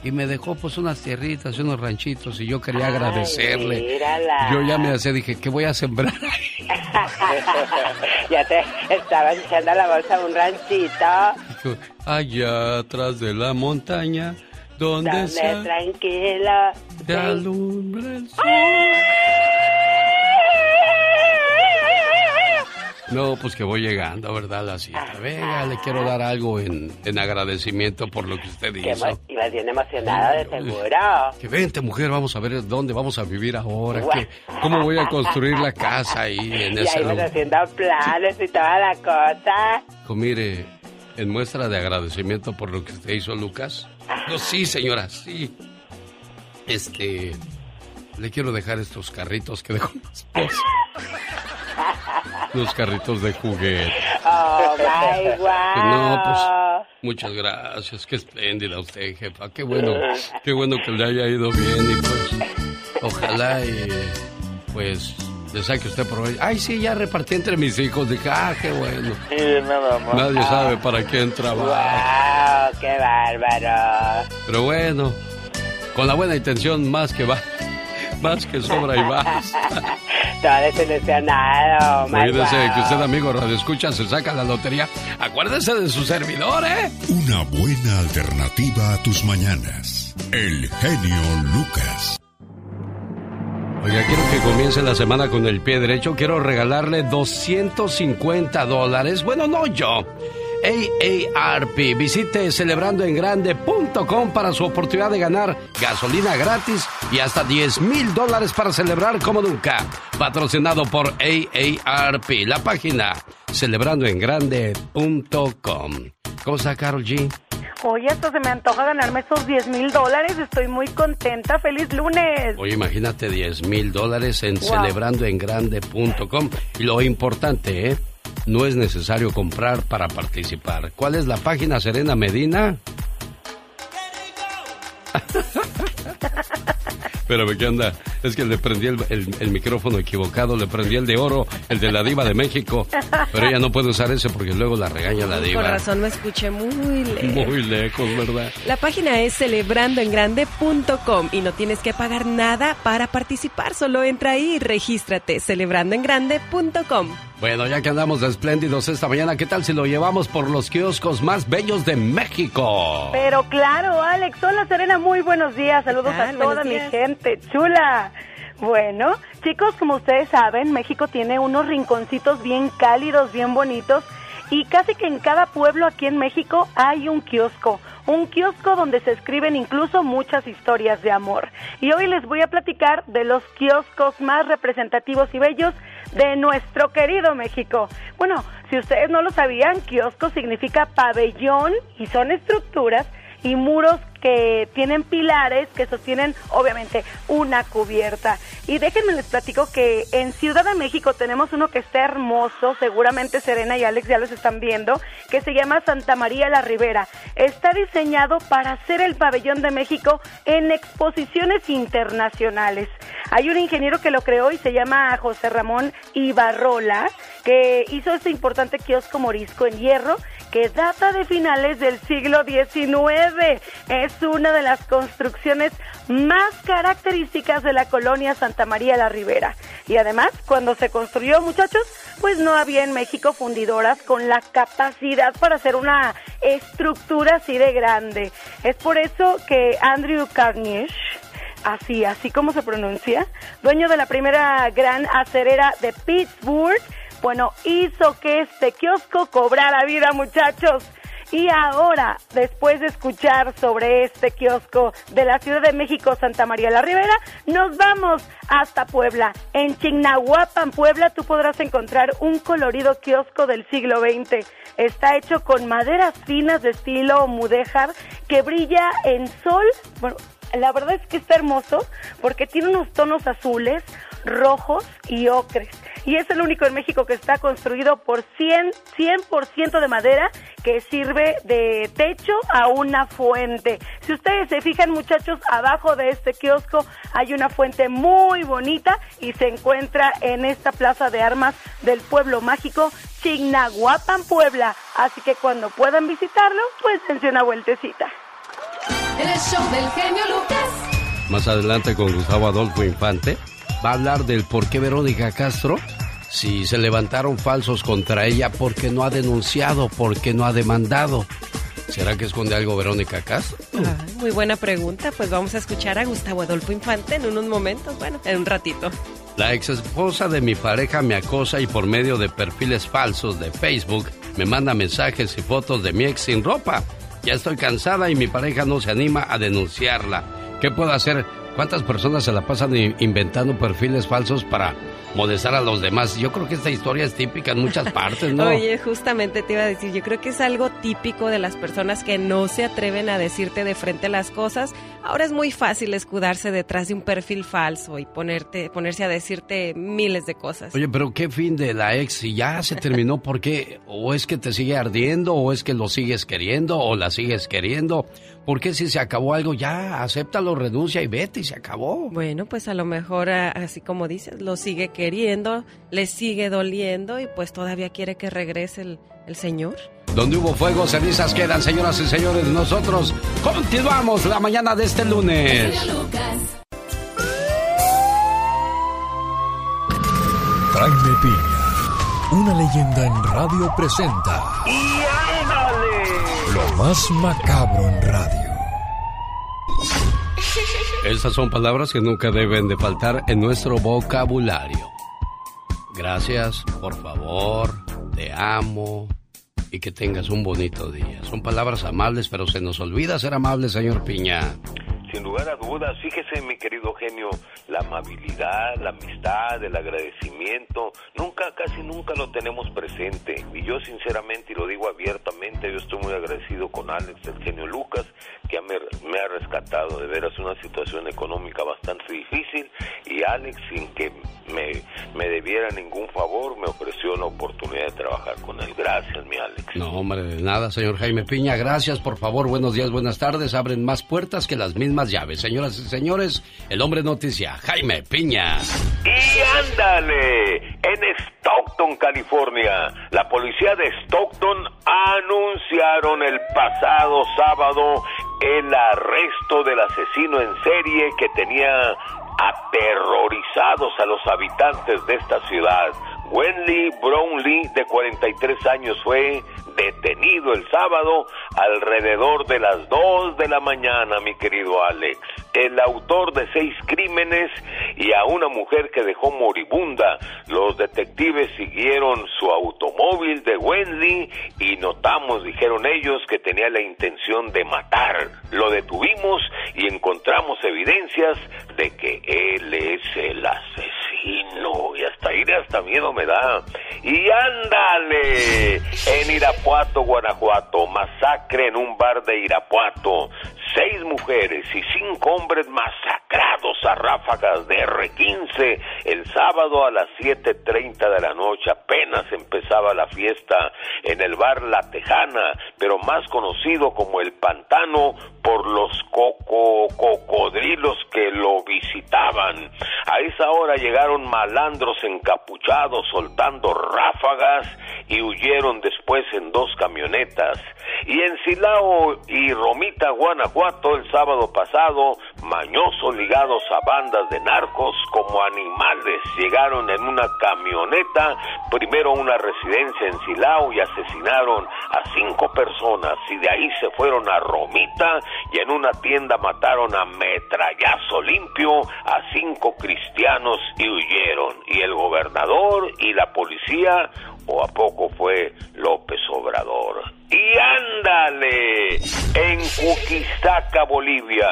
Speaker 3: Y me dejó pues unas tierritas y unos ranchitos y yo quería agradecerle.
Speaker 6: mírala.
Speaker 3: Yo ya me hacía, dije, ¿qué voy a sembrar?
Speaker 6: ya te estabas echando a la bolsa un ranchito.
Speaker 3: Allá atrás de la montaña, donde
Speaker 6: Donde tranquilo.
Speaker 3: te alumbra el sol. No, pues que voy llegando, ¿verdad? La cita. Venga, le quiero dar algo en, en agradecimiento por lo que usted
Speaker 6: Que
Speaker 3: hizo.
Speaker 6: emo- ibas bien emocionado, de seguro.
Speaker 3: Que vente, mujer, vamos a ver dónde vamos a vivir ahora. que- ¿Cómo voy a construir la casa ahí en
Speaker 6: Y
Speaker 3: ese
Speaker 6: ahí
Speaker 3: lugar?
Speaker 6: haciendo planes y toda la cosa.
Speaker 3: Dijo, mire, en muestra de agradecimiento por lo que usted hizo, Lucas. No, sí, señora, sí. Este, le quiero dejar estos carritos que dejó mi esposa. Los carritos de juguete.
Speaker 6: Oh, my
Speaker 3: Pues no, pues,
Speaker 6: wow.
Speaker 3: muchas gracias. Qué espléndida usted, jefa. Qué bueno, qué bueno que le haya ido bien y pues, ojalá y pues le saque usted provecho. Ay, sí, ya repartí entre mis hijos. Dije, ah, qué bueno.
Speaker 15: nada más.
Speaker 3: Nadie sabe para quién trabaja.
Speaker 6: Wow, qué bárbaro.
Speaker 3: Pero bueno, con la buena intención más que va, más que sobra y basta.
Speaker 6: Todo desilusionado. my
Speaker 3: Olvídese
Speaker 6: wow.
Speaker 3: que usted, amigo Radio Escucha, se saca la lotería. Acuérdese de su servidor, ¿eh?
Speaker 1: Una buena alternativa a tus mañanas. El genio Lucas.
Speaker 3: Oiga, quiero que comience la semana con el pie derecho. Quiero regalarle 250 dólares. Bueno, no yo. AARP. Visite celebrandoengrande.com para su oportunidad de ganar gasolina gratis y hasta 10 mil dólares para celebrar como nunca. Patrocinado por AARP. La página celebrandoengrande.com. ¿Cómo está, Carol G?
Speaker 18: Oye, esto se me antoja ganarme esos 10 mil dólares. Estoy muy contenta. ¡Feliz lunes!
Speaker 3: Oye, imagínate 10 mil dólares en
Speaker 18: Wow.
Speaker 3: celebrandoengrande.com. Lo importante, ¿eh? No es necesario comprar para participar. ¿Cuál es la página, Serena Medina? Pero ¿qué onda? Es que le prendí el, el- el micrófono equivocado, le prendí el de oro, el de la diva de México. Pero ella no puede usar ese porque luego la regaña la
Speaker 19: Con
Speaker 3: diva.
Speaker 19: razón me escuché muy lejos.
Speaker 3: Muy lejos, ¿verdad?
Speaker 19: La página es celebrandoengrande.com y no tienes que pagar nada para participar. Solo entra ahí y regístrate. Celebrandoengrande.com.
Speaker 3: Bueno, ya que andamos de espléndidos esta mañana, ¿qué tal si lo llevamos por los kioscos más bellos de México?
Speaker 18: Pero claro, Alex. Hola, Serena. Muy buenos días. Saludos a toda mi gente chula. Bueno, chicos, como ustedes saben, México tiene unos rinconcitos bien cálidos, bien bonitos. Y casi que en cada pueblo aquí en México hay un kiosco. Un kiosco donde se escriben incluso muchas historias de amor. Y hoy les voy a platicar de los kioscos más representativos y bellos de nuestro querido México. Bueno, si ustedes no lo sabían, kiosco significa pabellón y son estructuras y muros que tienen pilares que sostienen obviamente una cubierta. Y déjenme les platico que en Ciudad de México tenemos uno que está hermoso, seguramente Serena y Alex ya los están viendo, que se llama Santa María la Ribera. Está diseñado para ser el pabellón de México en exposiciones internacionales. Hay un ingeniero que lo creó y se llama José Ramón Ibarrola, que hizo este importante kiosco morisco en hierro que data de finales del siglo XIX. Es una de las construcciones más características de la colonia Santa María la Ribera. Y además, cuando se construyó, muchachos, pues no había en México fundidoras con la capacidad para hacer una estructura así de grande. Es por eso que Andrew Carnegie así, así como se pronuncia, dueño de la primera gran acerera de Pittsburgh, bueno, hizo que este kiosco cobrara vida, muchachos. Y ahora, después de escuchar sobre este kiosco de la Ciudad de México, Santa María la Ribera, nos vamos hasta Puebla. En Chignahuapan, Puebla, tú podrás encontrar un colorido kiosco del siglo XX. Está hecho con maderas finas de estilo mudéjar que brilla en sol. Bueno, la verdad es que está hermoso porque tiene unos tonos azules, rojos y ocres. Y es el único en México que está construido por 100, 100% de madera que sirve de techo a una fuente. Si ustedes se fijan, muchachos, abajo de este kiosco hay una fuente muy bonita y se encuentra en esta plaza de armas del pueblo mágico Chignahuapan, Puebla. Así que cuando puedan visitarlo, pues dense una vueltecita.
Speaker 5: El show del genio Lucas.
Speaker 3: Más adelante con Gustavo Adolfo Infante va a hablar del por qué Verónica Castro, si se levantaron falsos contra ella, por qué no ha denunciado, por qué no ha demandado. ¿Será que esconde algo Verónica Castro?
Speaker 19: muy buena pregunta. Pues vamos a escuchar a Gustavo Adolfo Infante en unos momentos, bueno, en un ratito.
Speaker 3: La ex esposa de mi pareja me acosa y por medio de perfiles falsos de Facebook me manda mensajes y fotos de mi ex sin ropa. Ya estoy cansada y mi pareja no se anima a denunciarla. ¿Qué puedo hacer? ¿Cuántas personas se la pasan inventando perfiles falsos para molestar a los demás? Yo creo que esta historia es típica en muchas partes, ¿no?
Speaker 19: Oye, justamente te iba a decir, yo creo que es algo típico de las personas que no se atreven a decirte de frente las cosas. Ahora es muy fácil escudarse detrás de un perfil falso y ponerte, ponerse a decirte miles de cosas.
Speaker 3: Oye, pero ¿qué fin de la ex? Si ya se terminó, ¿por qué? ¿O es que te sigue ardiendo? ¿O es que lo sigues queriendo? ¿O la sigues queriendo? Porque si se acabó algo, ya acéptalo, renuncia y vete y se acabó.
Speaker 19: Bueno, pues a lo mejor, así como dices, lo sigue queriendo, le sigue doliendo y pues todavía quiere que regrese el, el Señor.
Speaker 3: Donde hubo fuego, cenizas quedan, señoras y señores. Nosotros continuamos la mañana de este lunes.
Speaker 11: Jaime Piña, una leyenda en radio presenta.
Speaker 12: ¡Y ándale!
Speaker 11: Lo más macabro en radio.
Speaker 3: Estas son palabras que nunca deben de faltar en nuestro vocabulario. Gracias, por favor, te amo y que tengas un bonito día. Son palabras amables, pero se nos olvida ser amables, señor Piña
Speaker 12: sin lugar a dudas, fíjese mi querido genio, la amabilidad, la amistad, el agradecimiento, nunca, casi nunca lo tenemos presente. Y yo sinceramente, y lo digo abiertamente, yo estoy muy agradecido con Alex, el genio Lucas, que me, ha rescatado de veras una situación económica bastante difícil y Alex, sin que me, me debiera ningún favor, me ofreció la oportunidad de trabajar con él. Gracias, mi Alex.
Speaker 3: No, hombre, de nada, señor Jaime Piña. Gracias, por favor. Buenos días, buenas tardes. Abren más puertas que las mismas llaves. Señoras y señores, el hombre noticia, Jaime Piña.
Speaker 12: Y ándale, en Stockton, California, la policía de Stockton anunciaron el pasado sábado el arresto del asesino en serie que tenía aterrorizados a los habitantes de esta ciudad. Wendy Brownlee, de 43 años, fue detenido el sábado alrededor de las 2 de la mañana, mi querido Alex. El autor de seis crímenes y a una mujer que dejó moribunda. Los detectives siguieron su automóvil de Wendy y notamos, dijeron ellos, que tenía la intención de matar. Lo detuvimos y encontramos evidencias de que Hasta miedo me da. Y ándale. En Irapuato, Guanajuato. Masacre en un bar de Irapuato. Seis mujeres y cinco hombres masacrados a ráfagas de R15 el sábado a las 7.30 de la noche. Apenas empezaba la fiesta en el bar La Tejana, pero más conocido como el Pantano por los coco cocodrilos que lo visitaban. A esa hora llegaron malandros encapuchados soltando ráfagas y huyeron después en dos camionetas. Y en Silao y Romita, Guanajuato, el sábado pasado, mañosos ligados a bandas de narcos como animales llegaron en una camioneta, primero a una residencia en Silao y asesinaron a cinco personas y de ahí se fueron a Romita y en una tienda mataron a metrallazo limpio a cinco cristianos y huyeron. Y el gobernador y la policía, o a poco fue López Obrador. Y ándale, en Cuquistaca, Bolivia,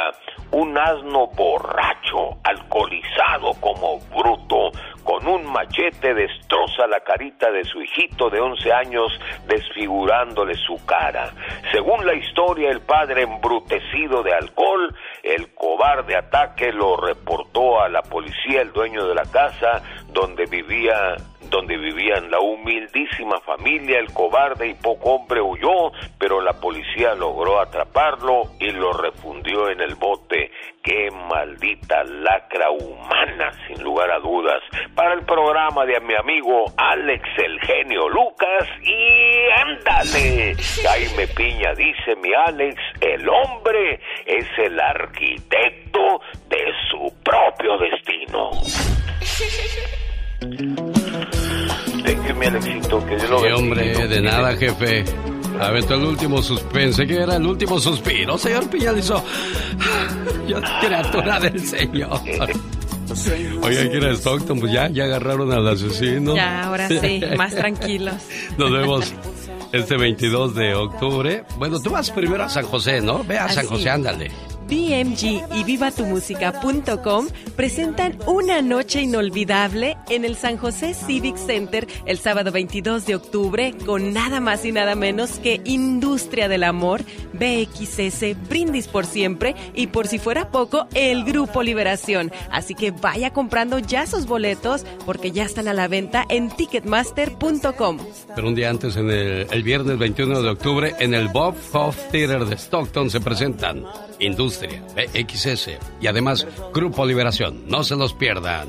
Speaker 12: un asno borracho, alcoholizado como bruto, con un machete destroza la carita de su hijito de 11 años, desfigurándole su cara. Según la historia, el padre embrutecido de alcohol, el cobarde ataque lo reportó a la policía, el dueño de la casa donde vivía donde vivían la humildísima familia, el cobarde y poco hombre huyó, pero la policía logró atraparlo y lo refundió en el bote. ¡Qué maldita lacra humana, sin lugar a dudas! Para el programa de mi amigo Alex el genio Lucas y ándale. Jaime Piña dice mi Alex, el hombre es el arquitecto de su propio destino. Thank you, mi Alexito, que Dios lo
Speaker 3: Sí, hombre, de nada, jefe. Aventó el último suspiro. Pensé que era el último suspiro. Señor Piñalizo. Yo, criatura del Señor. Oye, aquí en Stockton, pues ya, ya agarraron al asesino.
Speaker 19: Ya, ahora sí, más tranquilos.
Speaker 3: Nos vemos este 22 de octubre. Bueno, tú vas primero a San José, ¿no? Ve a San
Speaker 19: Así.
Speaker 3: José, ándale.
Speaker 19: BMG y vivatumusica.com presentan una noche inolvidable en el San José Civic Center el sábado 22 de octubre con nada más y nada menos que Industria del Amor, BXS, Brindis por Siempre y por si fuera poco, el Grupo Liberación. Así que vaya comprando ya sus boletos porque ya están a la venta en ticketmaster.com.
Speaker 3: Pero un día antes, en el, el viernes 21 de octubre, en el Bob Hoff Theater de Stockton se presentan Industria, BXS y además Grupo Liberación. No se los pierdan.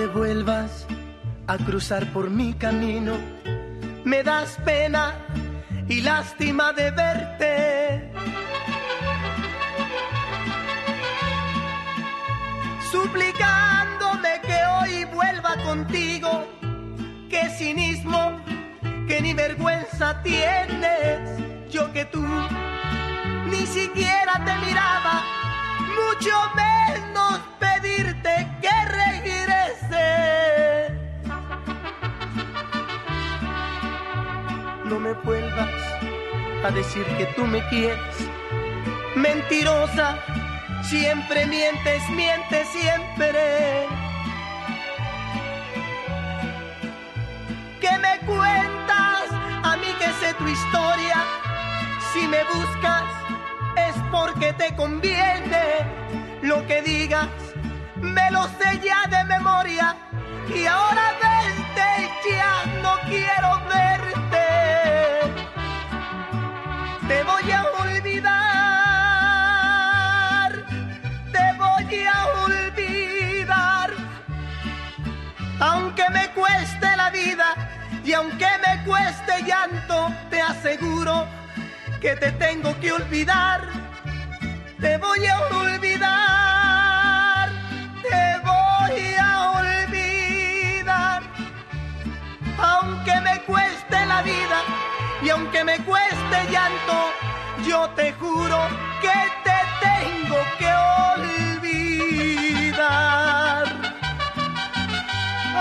Speaker 20: Te vuelvas a cruzar por mi camino. Me das pena y lástima de verte. Suplicándome que hoy vuelva contigo. Qué cinismo, que ni vergüenza tienes. Yo que tú ni siquiera te miraba, mucho menos pedirte que No me vuelvas a decir que tú me quieres, mentirosa, siempre mientes, mientes siempre. ¿Qué me cuentas? A mí que sé tu historia. Si me buscas es porque te conviene. Lo que digas me lo sé ya de memoria y ahora verte ya no quiero verte. Te voy a olvidar, te voy a olvidar, aunque me cueste la vida y aunque me cueste llanto, te aseguro que te tengo que olvidar, te voy a olvidar. Aunque me cueste la vida y aunque me cueste llanto, yo te juro que te tengo que olvidar.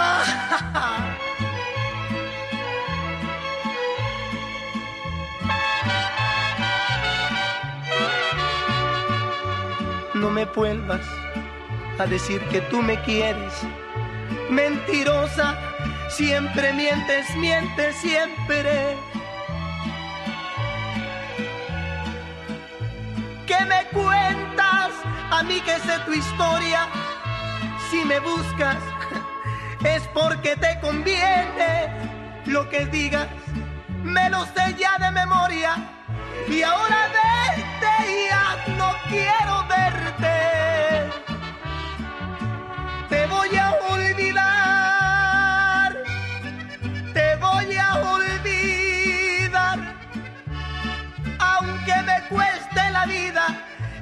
Speaker 20: No me vuelvas a decir que tú me quieres. Mentirosa, siempre mientes, mientes siempre. ¿Qué me cuentas? A mí que sé tu historia. Si me buscas, es porque te conviene. Lo que digas, me lo sé ya de memoria. Y ahora vete ya, no quiero verte.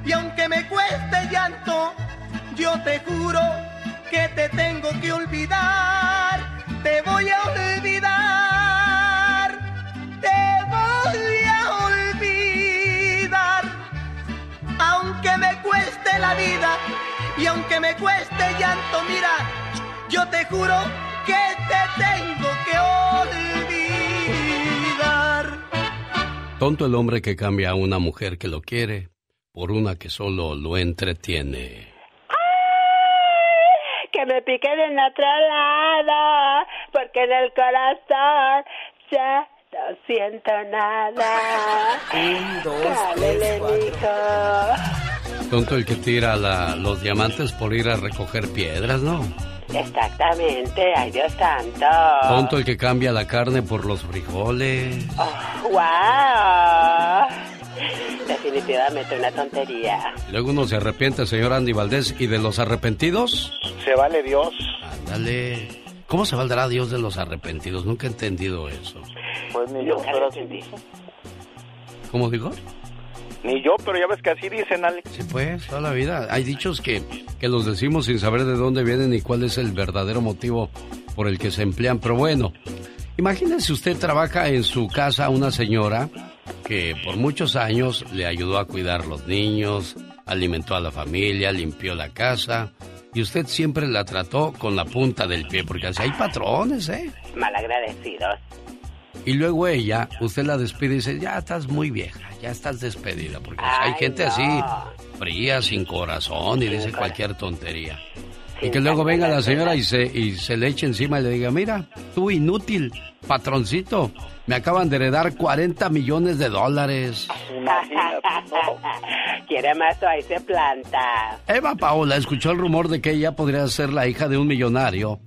Speaker 20: Y aunque me cueste llanto, yo te juro que te tengo que olvidar. Te voy a olvidar. Te voy a olvidar. Aunque me cueste la vida y aunque me cueste llanto, mira, yo te juro que te tengo que olvidar.
Speaker 3: Tonto el hombre que cambia a una mujer que lo quiere por una que solo lo entretiene.
Speaker 6: Que me pique en otro lado, porque en el corazón ya no siento nada.
Speaker 17: Un, dos,
Speaker 6: Cálele,
Speaker 17: tres, cuatro.
Speaker 3: Tonto el que tira la- los diamantes por ir a recoger piedras, ¿no?
Speaker 6: Exactamente, ay Dios santo.
Speaker 3: Tonto el que cambia la carne por los frijoles.
Speaker 6: ¡Wow! Definitivamente una tontería.
Speaker 3: Y luego uno se arrepiente, señor Andy Valdés, y de los arrepentidos,
Speaker 15: Se vale Dios.
Speaker 3: ándale. ¿Cómo se valdrá Dios de los arrepentidos? Nunca he entendido eso.
Speaker 15: Pues ni yo, pero.
Speaker 3: ¿Cómo digo?
Speaker 15: Ni yo, pero ya ves que así dicen, Alex.
Speaker 3: Sí, pues, toda la vida. Hay dichos que, que los decimos sin saber de dónde vienen y cuál es el verdadero motivo por el que se emplean. Pero bueno, imagínese usted trabaja en su casa una señora que por muchos años le ayudó a cuidar los niños, alimentó a la familia, limpió la casa y usted siempre la trató con la punta del pie, porque así hay patrones, ¿eh?
Speaker 6: Malagradecidos.
Speaker 3: Y luego ella, usted la despide y dice, ya estás muy vieja, ya estás despedida, porque hay
Speaker 6: Ay,
Speaker 3: gente
Speaker 6: no.
Speaker 3: así, fría, sin corazón y dice cualquier tontería. Y que luego venga la señora y se, y se le eche encima y le diga, mira, tú inútil, patroncito, me acaban de heredar 40 millones de dólares.
Speaker 6: Quiere más ahí se planta.
Speaker 3: Eva Paola escuchó el rumor de que ella podría ser la hija de un millonario,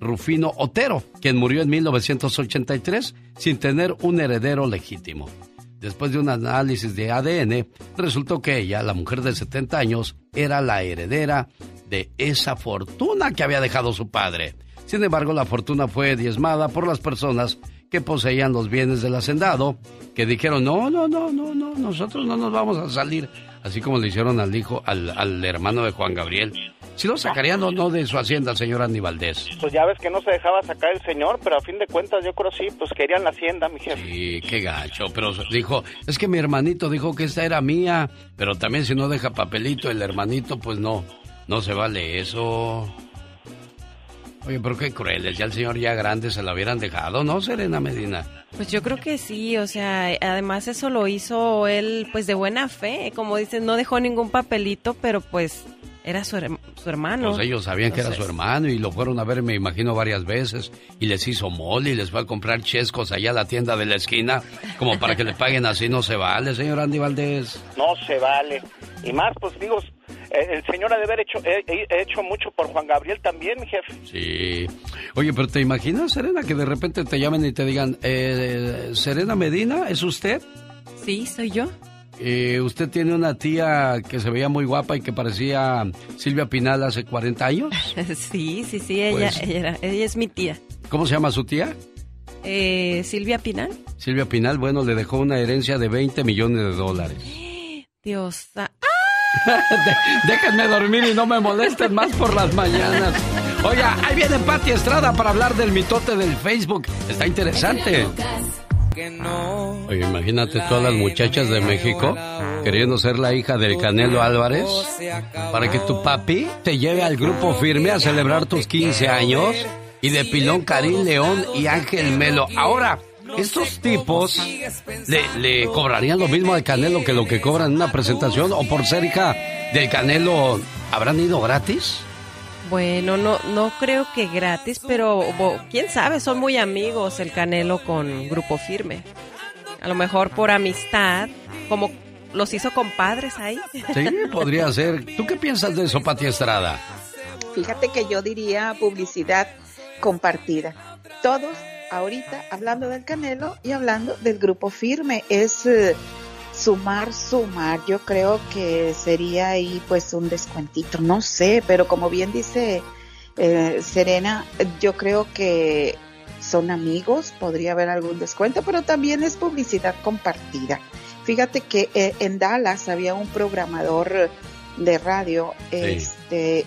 Speaker 3: Rufino Otero, quien murió en 1983 sin tener un heredero legítimo. Después de un análisis de ADN, resultó que ella, la mujer de 70 años, era la heredera de esa fortuna que había dejado su padre. Sin embargo, la fortuna fue diezmada por las personas que poseían los bienes del hacendado, que dijeron, no, no, no, no, no, nosotros no nos vamos a salir, así como le hicieron al hijo, al, al hermano de Juan Gabriel. Si lo sacarían o no de su hacienda, señor Andy Valdés.
Speaker 15: Pues ya ves que no se dejaba sacar el señor, pero a fin de cuentas yo creo sí, pues querían la hacienda, mi jefe.
Speaker 3: Sí, qué gacho, pero dijo, es que mi hermanito dijo que esta era mía, pero también si no deja papelito el hermanito, pues no, no se vale eso. Oye, pero qué crueles, ya el señor ya grande se la hubieran dejado, ¿no, Serena Medina?
Speaker 19: Pues yo creo que sí, o sea, además eso lo hizo él pues de buena fe, como dices, no dejó ningún papelito, pero pues era su, herm- su hermano.
Speaker 3: Pues ellos sabían que era su hermano y lo fueron a ver, me imagino, varias veces. Y les hizo mole y les fue a comprar chescos allá a la tienda de la esquina, como para que le paguen así, no se vale, señor Andy Valdés.
Speaker 15: No se vale. Y más, pues digo, eh, el señor ha de haber hecho, eh, eh, hecho mucho por Juan Gabriel también, mi jefe.
Speaker 3: Sí. Oye, pero ¿te imaginas, Serena, que de repente te llamen y te digan, eh, Serena Medina, ¿es usted?
Speaker 19: Sí, soy yo.
Speaker 3: Eh, ¿Usted tiene una tía que se veía muy guapa y que parecía Silvia Pinal hace 40 años?
Speaker 19: sí, sí, sí, ella,
Speaker 3: Pues-
Speaker 19: ella, era- ella es mi tía.
Speaker 3: ¿Cómo se llama su tía?
Speaker 19: Eh, Silvia Pinal.
Speaker 3: Silvia Pinal, bueno, le dejó una herencia de 20 millones de dólares.
Speaker 19: Dios. ah,
Speaker 3: De- déjenme dormir y no me molesten más por las mañanas. Oiga, ahí viene Pati Estrada para hablar del mitote del Facebook. Está interesante. Oye, imagínate todas las muchachas de México queriendo ser la hija del Canelo Álvarez para que tu papi te lleve al grupo firme a celebrar tus 15 años y de pilón Karim León y Ángel Melo. Ahora, estos tipos le, le cobrarían lo mismo al Canelo que lo que cobran en una presentación o por ser hija del Canelo habrán ido gratis.
Speaker 19: Bueno, no, no creo que gratis, pero bo- quién sabe, son muy amigos el Canelo con Grupo Firme. A lo mejor por amistad, como los hizo compadres ahí.
Speaker 3: Sí, podría ser. ¿Tú qué piensas de eso, Pati Estrada?
Speaker 21: Fíjate que yo diría publicidad compartida. Todos ahorita hablando del Canelo y hablando del grupo firme. Es eh, sumar, sumar. Yo creo que sería ahí pues un descuentito. No sé, pero como bien dice eh, Serena, yo creo que son amigos, podría haber algún descuento, pero también es publicidad compartida. Fíjate que eh, en Dallas había un programador de radio este,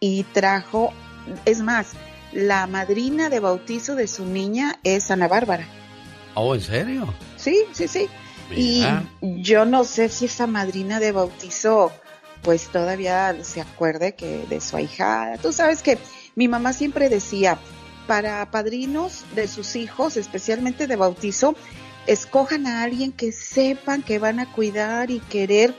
Speaker 21: y trajo, es más, la madrina de bautizo de su niña es Ana Bárbara.
Speaker 3: Oh, ¿en serio?
Speaker 21: Sí, sí, sí.
Speaker 3: Mira.
Speaker 21: Y yo no sé si esa madrina de bautizo pues todavía se acuerde que de su ahijada. Tú sabes que mi mamá siempre decía, para padrinos de sus hijos, especialmente de bautizo, escojan a alguien que sepan que van a cuidar y querer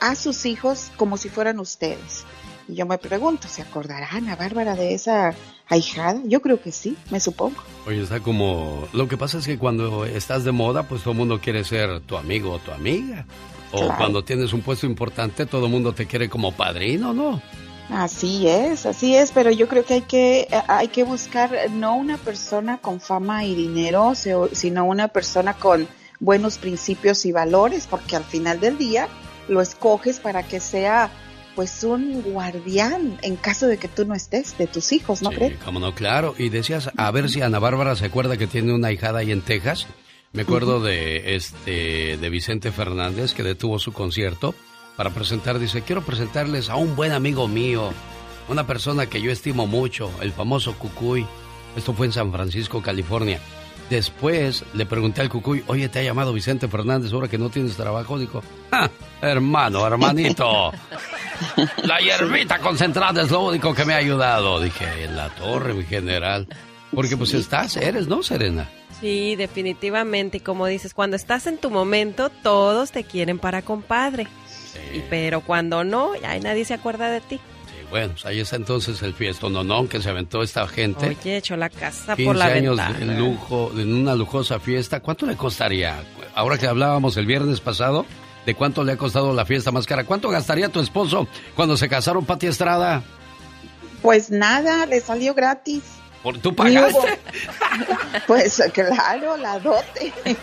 Speaker 21: a sus hijos como si fueran ustedes. Y yo me pregunto, ¿se acordará Ana Bárbara de esa ahijada? Yo creo que sí, me supongo.
Speaker 3: Oye, está como... Lo que pasa es que cuando estás de moda, pues todo el mundo quiere ser tu amigo o tu amiga. O
Speaker 21: Claro.
Speaker 3: cuando tienes un puesto importante, todo el mundo te quiere como padrino, ¿no?
Speaker 21: Así es, así es, pero yo creo que hay que hay que buscar no una persona con fama y dinero, sino una persona con buenos principios y valores, porque al final del día lo escoges para que sea pues un guardián en caso de que tú no estés de tus hijos, ¿no crees?
Speaker 3: Cómo no, claro. Y decías, a ver si Ana Bárbara se acuerda que tiene una hijada ahí en Texas. Me acuerdo de este de Vicente Fernández que detuvo su concierto para presentar, dice, quiero presentarles a un buen amigo mío, una persona que yo estimo mucho, el famoso Cucuy. Esto fue en San Francisco, California. Después le pregunté al Cucuy, oye, ¿te ha llamado Vicente Fernández ahora que no tienes trabajo? Dijo, "Ah, hermano, hermanito, la hierbita concentrada es lo único que me ha ayudado. Dije, en la torre, mi general. Porque pues estás, eres, ¿no, Serena?
Speaker 19: Sí, definitivamente. Y como dices, cuando estás en tu momento, todos te quieren para compadre. Y, pero cuando no, ya nadie se acuerda de ti.
Speaker 3: Sí, bueno, pues ahí está entonces el fiestón no que se aventó esta gente.
Speaker 19: Oye, echó la casa
Speaker 3: 15
Speaker 19: por la
Speaker 3: años
Speaker 19: ventana.
Speaker 3: de lujo, en una lujosa fiesta. ¿Cuánto le costaría? Ahora que hablábamos el viernes pasado, ¿de cuánto le ha costado la fiesta más cara? ¿Cuánto gastaría tu esposo cuando se casaron Pati Estrada?
Speaker 21: Pues nada, le salió gratis.
Speaker 3: ¿Por tú pagaste?
Speaker 21: Pues claro, la dote.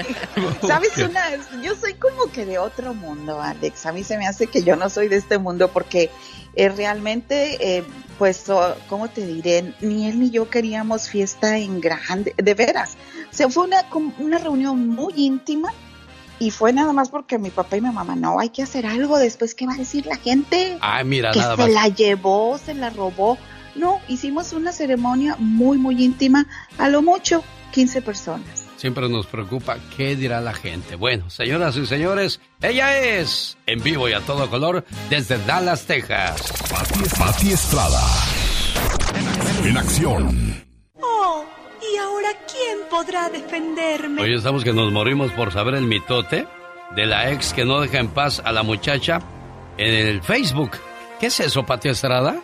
Speaker 21: ¿Sabes una? Yo soy como que de otro mundo, Alex. A mí se me hace que yo no soy de este mundo porque eh, realmente, eh, pues, oh, ¿cómo te diré? Ni él ni yo queríamos fiesta en grande, de veras. O sea, fue una, una reunión muy íntima y fue nada más porque mi papá y mi mamá, no, hay que hacer algo después, ¿qué va a decir la gente?
Speaker 3: Ay, mira,
Speaker 21: que
Speaker 3: nada
Speaker 21: se
Speaker 3: más.
Speaker 21: la llevó, se la robó. No, hicimos una ceremonia muy, muy íntima, a lo mucho 15 personas.
Speaker 3: Siempre nos preocupa qué dirá la gente. Bueno, señoras y señores, ella es en vivo y a todo color desde Dallas, Texas.
Speaker 1: Pati, Pati Estrada. En acción.
Speaker 22: Oh, ¿y ahora quién podrá defenderme?
Speaker 3: Hoy estamos que nos morimos por saber el mitote de la ex que no deja en paz a la muchacha en el Facebook. ¿Qué es eso, Pati Estrada?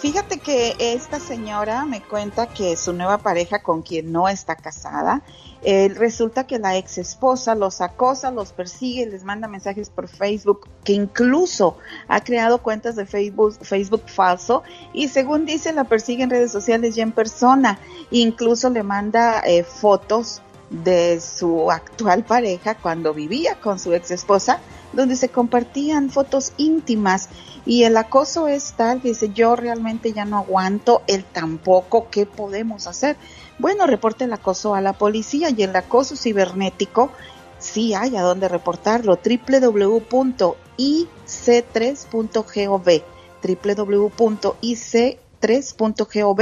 Speaker 21: Fíjate que esta señora me cuenta que su nueva pareja con quien no está casada, eh, resulta que la ex esposa los acosa, los persigue, les manda mensajes por Facebook, que incluso ha creado cuentas de Facebook, Facebook falso y según dice la persigue en redes sociales y en persona, incluso le manda eh, fotos de su actual pareja cuando vivía con su ex esposa, donde se compartían fotos íntimas y el acoso es tal que dice yo realmente ya no aguanto, él tampoco, ¿qué podemos hacer? Bueno, reporte el acoso a la policía y el acoso cibernético. Sí hay a dónde reportarlo, www.ic3.gov, www.ic3.gov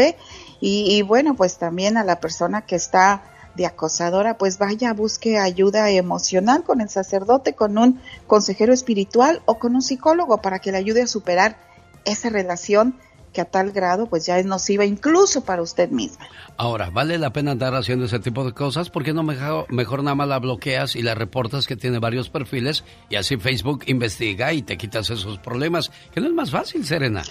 Speaker 21: y, y bueno, pues también a la persona que está de acosadora, pues vaya, busque ayuda emocional con el sacerdote, con un consejero espiritual o con un psicólogo para que le ayude a superar esa relación que a tal grado pues ya es nociva incluso para usted misma.
Speaker 3: Ahora, ¿vale la pena andar haciendo ese tipo de cosas? ¿Por qué no mejor, mejor nada más la bloqueas y la reportas que tiene varios perfiles y así Facebook investiga y te quitas esos problemas? Que no es más fácil, Serena.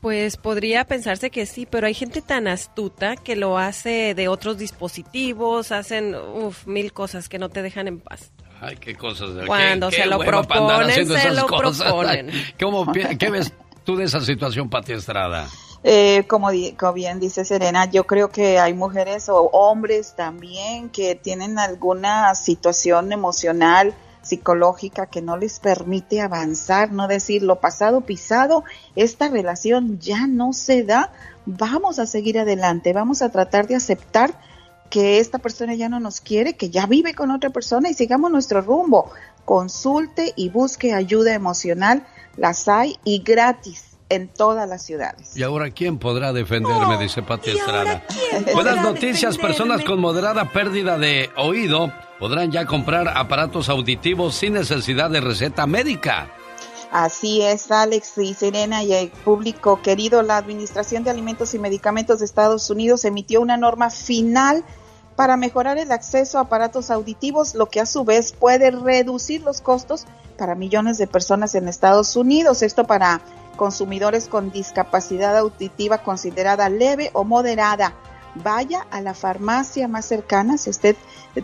Speaker 19: Pues podría pensarse que sí, pero hay gente tan astuta que lo hace de otros dispositivos, hacen uf, mil cosas que no te dejan en paz.
Speaker 3: Ay, qué cosas. ¿qué-
Speaker 19: Cuando
Speaker 3: qué
Speaker 19: se lo proponen, se lo
Speaker 3: cosas?
Speaker 19: proponen.
Speaker 3: ¿Cómo ¿Qué ves tú de esa situación, Pati Estrada?
Speaker 21: Eh, como, como bien dice Serena, yo creo que hay mujeres o hombres también que tienen alguna situación emocional, psicológica que no les permite avanzar, no decir lo pasado pisado, esta relación ya no se da, vamos a seguir adelante, vamos a tratar de aceptar que esta persona ya no nos quiere, que ya vive con otra persona y sigamos nuestro rumbo. Consulte y busque ayuda emocional, las hay y gratis en todas las ciudades.
Speaker 3: ¿Y ahora quién podrá defenderme? Dice Pati Estrada. Buenas noticias, personas con moderada pérdida de oído podrán ya comprar aparatos auditivos sin necesidad de receta médica.
Speaker 21: Así es, Alex y Serena y el público querido, la Administración de Alimentos y Medicamentos de Estados Unidos emitió una norma final para mejorar el acceso a aparatos auditivos, lo que a su vez puede reducir los costos para millones de personas en Estados Unidos. Esto para consumidores con discapacidad auditiva considerada leve o moderada. Vaya a la farmacia más cercana si usted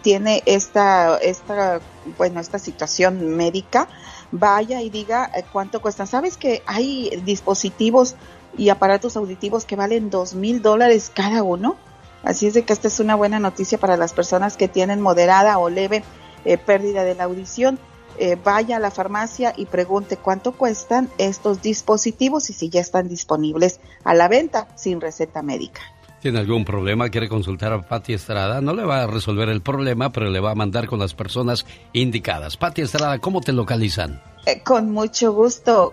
Speaker 21: tiene esta, esta, bueno, esta situación médica. Vaya y diga eh, cuánto cuesta. ¿Sabes que hay dispositivos y aparatos auditivos que valen dos mil dólares cada uno? Así es de que esta es una buena noticia para las personas que tienen moderada o leve eh, pérdida de la audición. Eh, vaya a la farmacia y pregunte cuánto cuestan estos dispositivos y si ya están disponibles a la venta sin receta médica.
Speaker 3: ¿Tiene algún problema? ¿Quiere consultar a Pati Estrada? No le va a resolver el problema, pero le va a mandar con las personas indicadas. Pati Estrada, ¿cómo te localizan?
Speaker 21: Eh, con mucho gusto,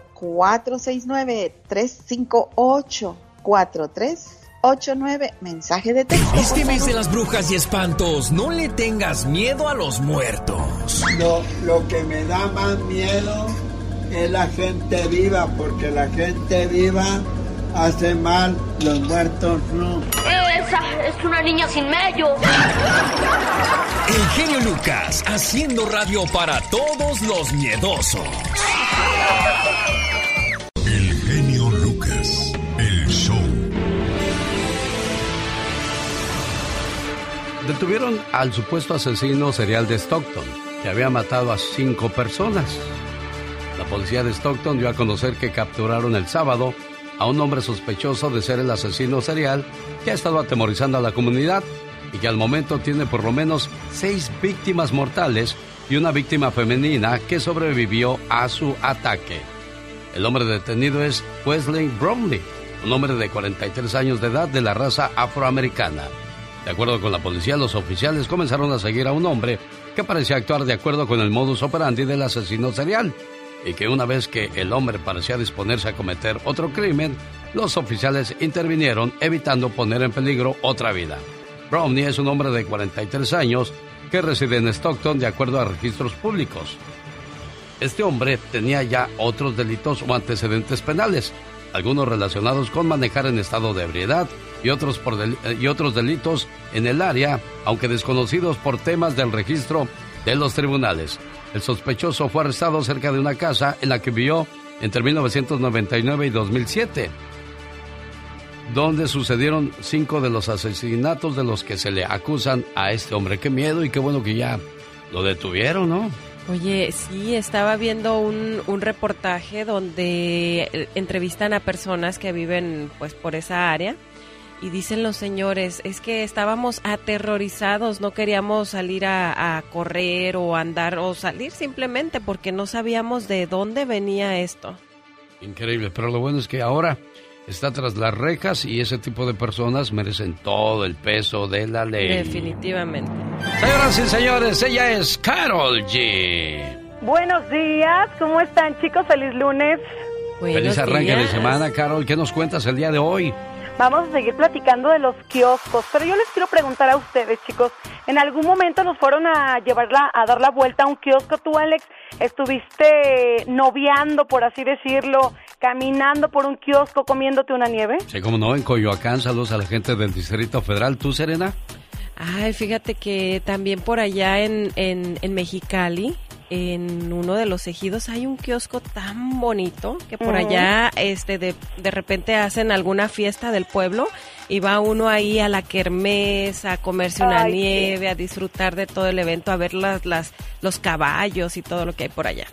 Speaker 21: 469-358-4389, mensaje de texto.
Speaker 11: Este mes de las brujas y espantos, no le tengas miedo a los muertos.
Speaker 23: Lo, lo que me da más miedo es la gente viva, porque la gente viva hace mal, los muertos no.
Speaker 24: Esa es una niña sin medio.
Speaker 11: El genio Lucas, haciendo radio para todos los miedosos.
Speaker 3: Detuvieron al supuesto asesino serial de Stockton, que había matado a cinco personas. La policía de Stockton dio a conocer que capturaron el sábado a un hombre sospechoso de ser el asesino serial que ha estado atemorizando a la comunidad y que al momento tiene por lo menos seis víctimas mortales y una víctima femenina que sobrevivió a su ataque. El hombre detenido es Wesley Bromley, un hombre de 43 años de edad de la raza afroamericana. De acuerdo con la policía, los oficiales comenzaron a seguir a un hombre que parecía actuar de acuerdo con el modus operandi del asesino serial y que una vez que el hombre parecía disponerse a cometer otro crimen, los oficiales intervinieron evitando poner en peligro otra vida. Brownie es un hombre de 43 años que reside en Stockton de acuerdo a registros públicos. Este hombre tenía ya otros delitos o antecedentes penales, algunos relacionados con manejar en estado de ebriedad y otros, por del- y otros delitos en el área, aunque desconocidos por temas del registro de los tribunales. El sospechoso fue arrestado cerca de una casa en la que vivió entre 1999 y 2007, donde sucedieron cinco de los asesinatos de los que se le acusan a este hombre. Qué miedo y qué bueno que ya lo detuvieron, ¿no?
Speaker 19: Oye, sí, estaba viendo un, un reportaje donde eh, entrevistan a personas que viven pues por esa área Y dicen los señores, es que estábamos aterrorizados, no queríamos salir a, a correr o andar o salir simplemente porque no sabíamos de dónde venía esto.
Speaker 3: Increíble, pero lo bueno es que ahora está tras las rejas y ese tipo de personas merecen todo el peso de la ley.
Speaker 19: Definitivamente.
Speaker 3: Señoras y señores, ella es Carol G.
Speaker 18: Buenos días, ¿cómo están chicos? Feliz lunes.
Speaker 3: Feliz arranque de semana, Carol. ¿Qué nos cuentas el día de hoy?
Speaker 18: Vamos a seguir platicando de los kioscos, pero yo les quiero preguntar a ustedes, chicos, ¿en algún momento nos fueron a llevarla a dar la vuelta a un kiosco tú, Alex? ¿Estuviste noviando, por así decirlo, caminando por un kiosco comiéndote una nieve?
Speaker 3: Sí, como no, en Coyoacán, saludos a la gente del Distrito Federal. ¿Tú, Serena?
Speaker 19: Ay, fíjate que también por allá en, en, en Mexicali, en uno de los ejidos hay un kiosco tan bonito que por allá este de, de repente hacen alguna fiesta del pueblo y va uno ahí a la kermés a comerse una
Speaker 18: Ay, sí.
Speaker 19: nieve, a disfrutar de todo el evento, a ver las, las los caballos y todo lo que hay por allá.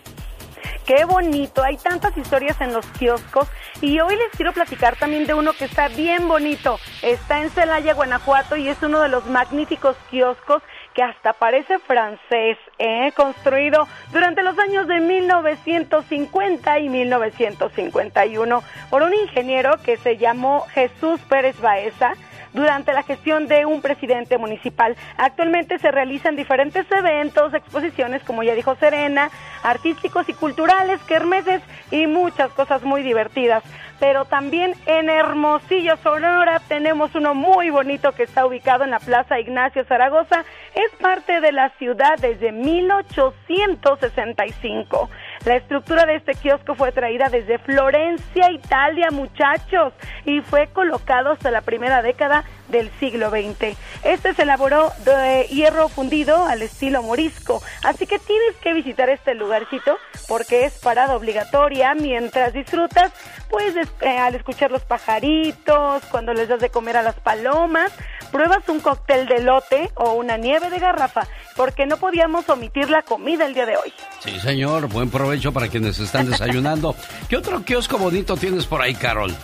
Speaker 18: Qué bonito, hay tantas historias en los kioscos y hoy les quiero platicar también de uno que está bien bonito. Está en Celaya, Guanajuato y es uno de los magníficos kioscos que hasta parece francés, ¿eh? construido durante los años de 1950 y 1951 por un ingeniero que se llamó Jesús Pérez Baeza durante la gestión de un presidente municipal. Actualmente se realizan diferentes eventos, exposiciones, como ya dijo Serena, artísticos y culturales, kermeses y muchas cosas muy divertidas. Pero también en Hermosillo, Sonora, tenemos uno muy bonito que está ubicado en la Plaza Ignacio Zaragoza. Es parte de la ciudad desde 1865. La estructura de este kiosco fue traída desde Florencia, Italia, muchachos, y fue colocado hasta la primera década del siglo XX. Este se elaboró de hierro fundido al estilo morisco, así que tienes que visitar este lugarcito porque es parada obligatoria mientras disfrutas, pues eh, al escuchar los pajaritos, cuando les das de comer a las palomas, pruebas un cóctel de lote o una nieve de garrafa, porque no podíamos omitir la comida el día de hoy.
Speaker 3: Sí, señor. Buen provecho para quienes están desayunando. ¿Qué otro kiosco bonito tienes por ahí, Carol?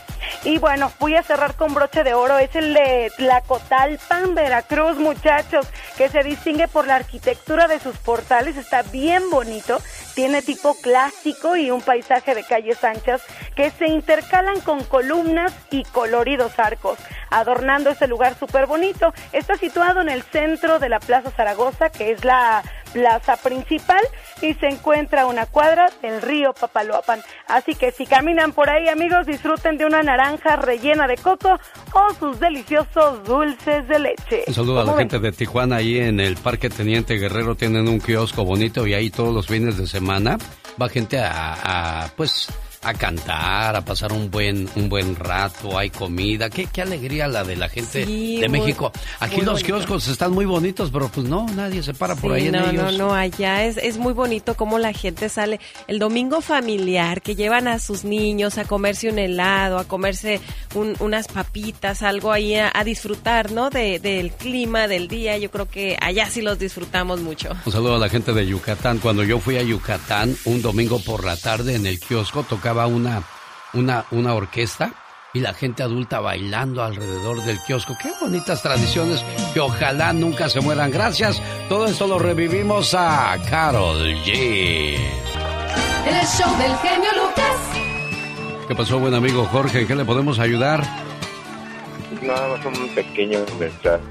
Speaker 18: Y bueno, voy a cerrar con broche de oro. Es el de Tlacotalpan, Veracruz, muchachos, que se distingue por la arquitectura de sus portales. Está bien bonito. Tiene tipo clásico y un paisaje de calles anchas que se intercalan con columnas y coloridos arcos, adornando este lugar súper bonito. Está situado en el centro de la Plaza Zaragoza, que es la plaza principal, y se encuentra a una cuadra del río Papaloapan. Así que si caminan por ahí, amigos, disfruten de una naranja rellena de coco o sus deliciosos dulces de leche.
Speaker 3: Un saludo a la gente de Tijuana. Ahí en el Parque Teniente Guerrero tienen un kiosco bonito y ahí todos los fines de semana va gente a, a, pues a cantar, a pasar un buen un buen rato, hay comida. Qué, qué alegría la de la gente
Speaker 19: Sí,
Speaker 3: de
Speaker 19: muy-
Speaker 3: México. Aquí los
Speaker 19: bonito.
Speaker 3: kioscos están muy bonitos, pero pues no, nadie se para por ahí en ellos.
Speaker 19: no, no, allá es, es muy bonito cómo la gente sale el domingo familiar, que llevan a sus niños a comerse un helado, a comerse un- unas papitas, algo ahí a, a disfrutar, ¿no? De, del clima, del día. Yo creo que allá sí los disfrutamos mucho.
Speaker 3: Un saludo a la gente de Yucatán. Cuando yo fui a Yucatán un domingo por la tarde en el kiosco tocaba una, una, una orquesta y la gente adulta bailando alrededor del kiosco. Qué bonitas tradiciones que ojalá nunca se mueran. Gracias. Todo esto lo revivimos a Carol G.
Speaker 5: El show del genio Lucas.
Speaker 3: ¿Qué pasó, buen amigo Jorge? ¿En qué le podemos ayudar?
Speaker 25: Nada más un pequeño comentario.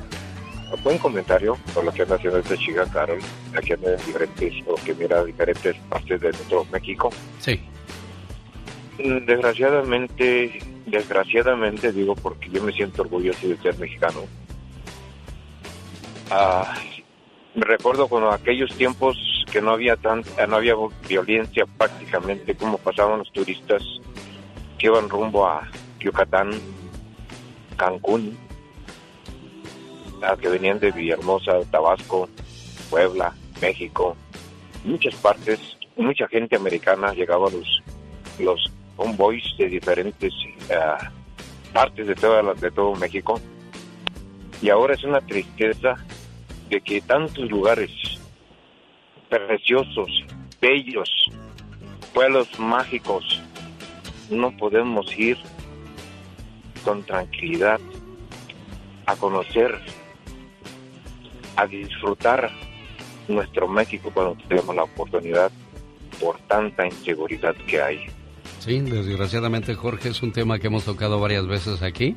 Speaker 25: Buen comentario por lo que anda haciendo esta chica Carol, que anda en diferentes, o que mira diferentes partes de nuestro México.
Speaker 3: Sí.
Speaker 25: Desgraciadamente, desgraciadamente digo porque yo me siento orgulloso de ser mexicano. Ah, me recuerdo cuando aquellos tiempos que no había tan, no había violencia prácticamente como pasaban los turistas que iban rumbo a Yucatán, Cancún, a que venían de Villahermosa, Tabasco, Puebla, México, muchas partes, mucha gente americana llegaba los los convoys de diferentes ah, partes de de todo México y ahora es una tristeza de que tantos lugares preciosos, bellos, pueblos mágicos no podemos ir con tranquilidad a conocer, a disfrutar nuestro México cuando tenemos la oportunidad por tanta inseguridad que hay.
Speaker 3: Sí, desgraciadamente Jorge es un tema que hemos tocado varias veces aquí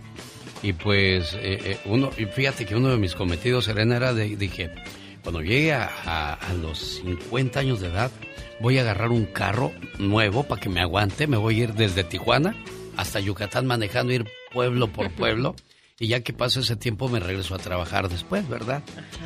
Speaker 3: y pues eh, eh, uno, y fíjate que uno de mis cometidos, Serena, era de, dije, cuando llegue a, a los 50 años de edad, voy a agarrar un carro nuevo para que me aguante, me voy a ir desde Tijuana hasta Yucatán manejando, ir pueblo por pueblo. Y ya que pase ese tiempo me regreso a trabajar después, ¿verdad?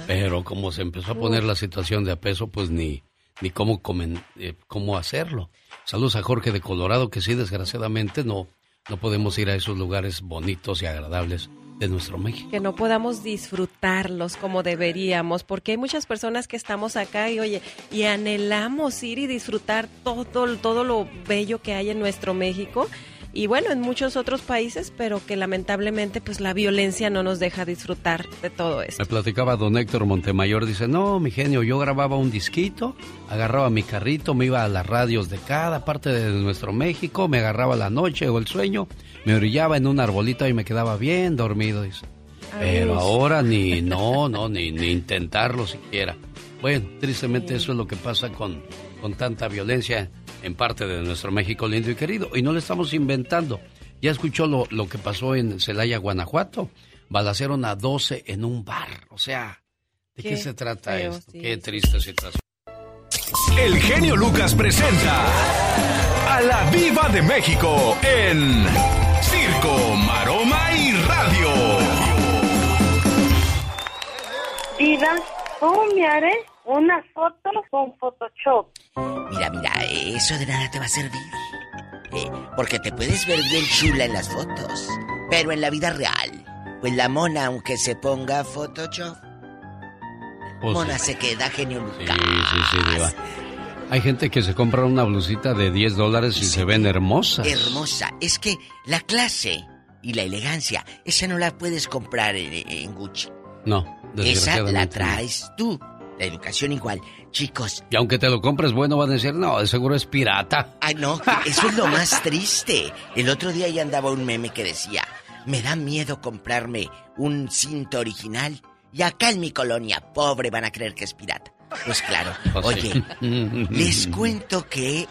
Speaker 3: Pero como se empezó a poner la situación de a peso, pues ni, ni cómo, comen, eh, cómo hacerlo. Saludos a Jorge de Colorado, que sí, desgraciadamente no, no podemos ir a esos lugares bonitos y agradables de nuestro México.
Speaker 19: Que no podamos disfrutarlos como deberíamos, porque hay muchas personas que estamos acá y oye, y anhelamos ir y disfrutar todo, todo lo bello que hay en nuestro México y bueno, en muchos otros países, pero que lamentablemente pues la violencia no nos deja disfrutar de todo esto.
Speaker 3: Me platicaba don Héctor Montemayor, dice, no, mi genio, yo grababa un disquito, agarraba mi carrito, me iba a las radios de cada parte de nuestro México, me agarraba la noche o el sueño, me orillaba en un arbolito y me quedaba bien dormido, dice. Pero ahora ni, no, no, ni, ni intentarlo siquiera. Bueno, tristemente eso es lo que pasa con, con tanta violencia en parte de nuestro México lindo y querido. Y no le estamos inventando. Ya escuchó lo, lo que pasó en Celaya, Guanajuato. Balacearon a 12 en un bar. O sea, ¿de qué, se trata esto? qué triste situación.
Speaker 1: El genio Lucas presenta a la Viva de México en Circo, Maroma y Radio.
Speaker 26: Diva, ¿cómo me haré una foto con Photoshop?
Speaker 27: Mira, mira, eso de nada te va a servir. Eh, porque te puedes ver bien chula en las fotos. Pero en la vida real, pues la mona, aunque se ponga Photoshop,
Speaker 3: Pues
Speaker 27: mona
Speaker 3: sí.
Speaker 27: se queda genio
Speaker 3: Sí, sí, sí, Diva. Hay gente que se compra una blusita de 10 dólares y se ven hermosas.
Speaker 27: Hermosa. Es que la clase y la elegancia, esa no la puedes comprar en, en Gucci.
Speaker 3: No,
Speaker 27: Esa la traes tú. La educación igual. Chicos,
Speaker 3: Y aunque te lo compres bueno, van a decir, no, de seguro es pirata.
Speaker 27: Ay, no, eso es lo más triste. El otro día ya andaba un meme que decía, me da miedo comprarme un cinto original y acá en mi colonia, pobre, van a creer que es pirata. Pues claro, oye, les cuento que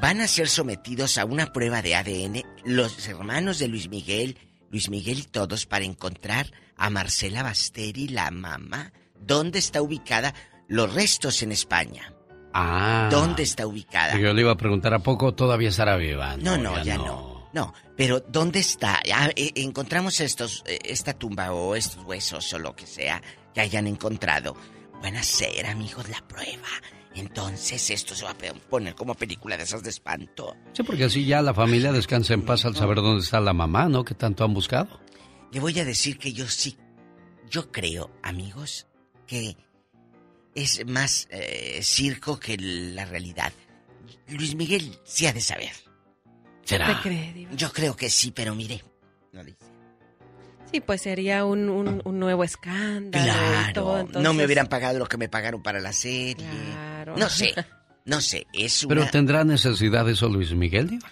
Speaker 27: van a ser sometidos a una prueba de ADN los hermanos de Luis Miguel, Luis Miguel y todos para encontrar a Marcela Basteri, la mamá, dónde está ubicada los restos en España.
Speaker 3: Ah.
Speaker 27: ¿Dónde está ubicada?
Speaker 3: Yo le iba a preguntar, ¿a poco todavía estará viva?
Speaker 27: No, no, ya, no. no. pero ¿dónde está? Ah, eh, encontramos estos, eh, esta tumba o estos huesos o lo que sea que hayan encontrado. Van a ser, amigos, la prueba. Entonces esto se va a poner como película de esas de espanto.
Speaker 3: Sí, porque así ya la familia descansa en paz al saber dónde está la mamá, ¿no? Que tanto han buscado.
Speaker 27: Le voy a decir que yo sí, yo creo, amigos, que es más eh, circo que la realidad. Luis Miguel sí ha de saber.
Speaker 3: ¿Será?
Speaker 19: ¿Te cree, Diva?
Speaker 27: Yo creo que sí, pero mire, no dice.
Speaker 19: Sí, pues sería un, un- un nuevo escándalo. y todo,
Speaker 27: Claro,
Speaker 19: entonces-
Speaker 27: no me hubieran pagado lo que me pagaron para la serie.
Speaker 19: Claro.
Speaker 27: No sé, no sé, es
Speaker 3: Pero
Speaker 27: una
Speaker 3: tendrá necesidad de eso Luis Miguel, Diva?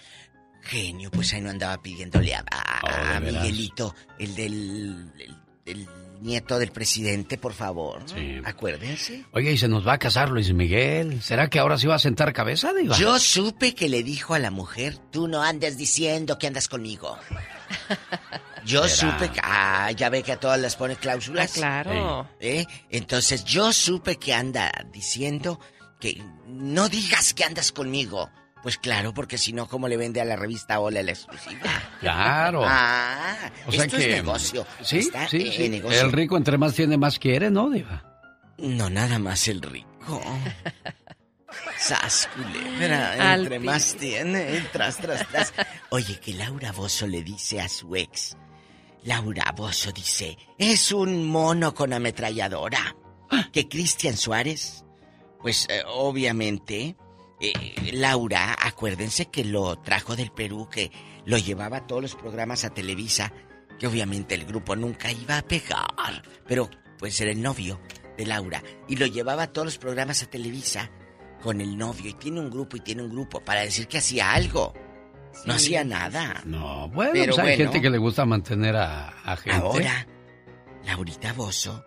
Speaker 27: genio, pues ahí no andaba pidiéndole a, a-
Speaker 3: Oh.
Speaker 27: Miguelito, el del el, el nieto del presidente, por favor.
Speaker 3: Sí.
Speaker 27: Acuérdense.
Speaker 3: Oye, y se nos va a casar Luis Miguel. ¿Será que ahora sí va a sentar cabeza, Diva?
Speaker 27: Yo supe que le dijo a la mujer, tú no andes diciendo que andas conmigo. Yo
Speaker 3: Será.
Speaker 27: supe que... Ah, ya ve que a todas les pone cláusulas.
Speaker 19: Ah, claro.
Speaker 27: ¿Eh? Entonces yo supe que anda diciendo que no digas que andas conmigo. Pues claro, porque si no, ¿cómo le vende a la revista Hola la exclusiva?
Speaker 3: Claro.
Speaker 27: Ah,
Speaker 3: o sea
Speaker 27: esto
Speaker 3: que...
Speaker 27: es negocio.
Speaker 3: Sí,
Speaker 27: Está
Speaker 3: sí,
Speaker 27: negocio.
Speaker 3: El rico entre más tiene, más quiere, ¿no, Diva?
Speaker 27: No, nada más el rico. Sas, culebra,
Speaker 19: Al
Speaker 27: entre más tiene, tras, tras, tras. Oye, que Laura Bozo le dice a su ex. Laura Bozo dice, es un mono con ametralladora. Que Cristian Suárez, pues eh, obviamente, eh, Laura, acuérdense que lo trajo del Perú, que lo llevaba a todos los programas a Televisa, que obviamente el grupo nunca iba a pegar, pero pues era el novio de Laura, y lo llevaba a todos los programas a Televisa con el novio, y tiene un grupo y tiene un grupo para decir que hacía algo. No hacía nada.
Speaker 3: No, bueno,
Speaker 27: Pero
Speaker 3: pues hay
Speaker 27: bueno.
Speaker 3: gente que le gusta mantener a, a gente.
Speaker 27: Ahora, Laurita Bozo,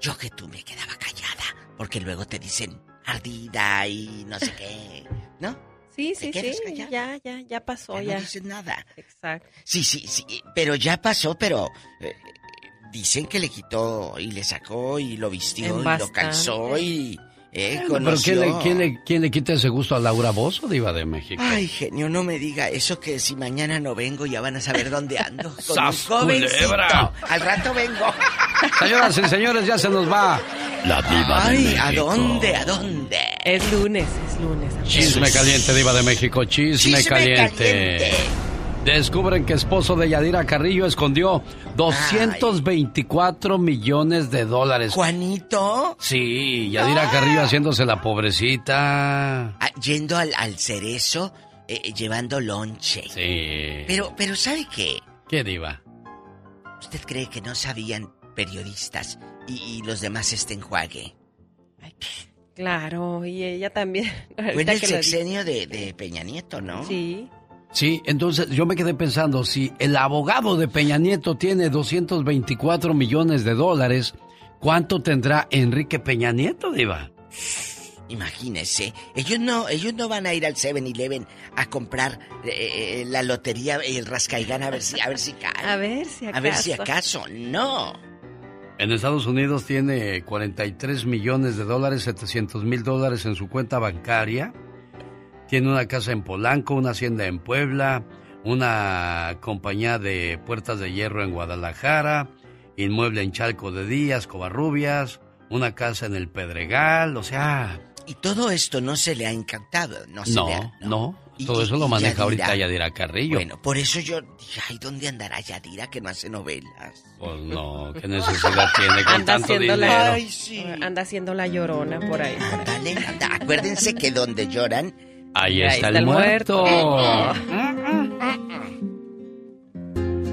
Speaker 27: yo que tú me quedaba callada, porque luego te dicen ardida y no sé qué, ¿no?
Speaker 19: Sí,
Speaker 27: ¿Te
Speaker 19: sí, sí,
Speaker 27: callada?
Speaker 19: ya, ya, ya pasó,
Speaker 27: Ya
Speaker 19: ya.
Speaker 27: no dices nada.
Speaker 19: Exacto.
Speaker 27: Sí, sí, sí, pero ya pasó, pero eh, dicen que le quitó y le sacó y lo vistió y lo calzó y eh,
Speaker 3: Bueno, pero ¿quién le,
Speaker 27: conoció.
Speaker 3: quién, le, quién le quita ese gusto a Laura Bozo, diva de México?
Speaker 27: Ay, genio, no me diga eso que si mañana no vengo ya van a saber dónde ando. Con. Al rato vengo.
Speaker 3: Señoras y señores, ya se nos va la diva de
Speaker 27: Ay,
Speaker 3: México.
Speaker 27: ¿a dónde? ¿A dónde?
Speaker 19: Es lunes, es lunes.
Speaker 3: Chisme caliente, diva de México, chisme,
Speaker 27: Chisme
Speaker 3: caliente.
Speaker 27: caliente.
Speaker 3: Descubren que esposo de Yadira Carrillo escondió 224 millones de dólares.
Speaker 27: ¿Juanito?
Speaker 3: Sí, Yadira Carrillo haciéndose la pobrecita.
Speaker 27: Ah, yendo al, al cerezo, eh, llevando lonche.
Speaker 3: Sí.
Speaker 27: Pero, pero ¿sabe qué?
Speaker 3: ¿Qué diva?
Speaker 27: ¿Usted cree que no sabían periodistas y, y los demás este enjuague?
Speaker 19: Claro, y ella también.
Speaker 27: Fue en el sexenio de, de Peña Nieto, ¿no?
Speaker 19: Sí.
Speaker 3: Sí, entonces yo me quedé pensando, si el abogado de Peña Nieto tiene 224 millones de dólares, ¿cuánto tendrá Enrique Peña Nieto, diva?
Speaker 27: Imagínese, ellos no, ellos no van a ir al 7-Eleven a comprar eh, eh, la lotería y el rascaigán a ver si, a ver si cae.
Speaker 19: A ver si acaso.
Speaker 27: A ver si acaso, no.
Speaker 3: En Estados Unidos tiene 43 millones de dólares, 700 mil dólares en su cuenta bancaria. Tiene una casa en Polanco, una hacienda en Puebla, una compañía de puertas de hierro en Guadalajara, inmueble en Chalco de Díaz, Covarrubias, una casa en el Pedregal, o sea...
Speaker 27: Y todo esto no se le ha encantado, no se
Speaker 3: No,
Speaker 27: le ha-
Speaker 3: no,
Speaker 27: Y-
Speaker 3: todo eso lo maneja
Speaker 27: Yadira.
Speaker 3: ahorita Yadira Carrillo.
Speaker 27: Bueno, por eso yo dije, ay, ¿dónde andará Yadira que no hace novelas?
Speaker 3: Pues no, ¿qué necesidad tiene con
Speaker 19: Anda
Speaker 3: tanto dinero?
Speaker 19: la,
Speaker 27: Ay, sí.
Speaker 19: anda haciendo la llorona por ahí.
Speaker 27: Ándale, anda. Acuérdense que donde lloran,
Speaker 3: Ahí
Speaker 19: Ahí
Speaker 3: está,
Speaker 19: está
Speaker 3: el
Speaker 19: el
Speaker 3: muerto.
Speaker 19: muerto.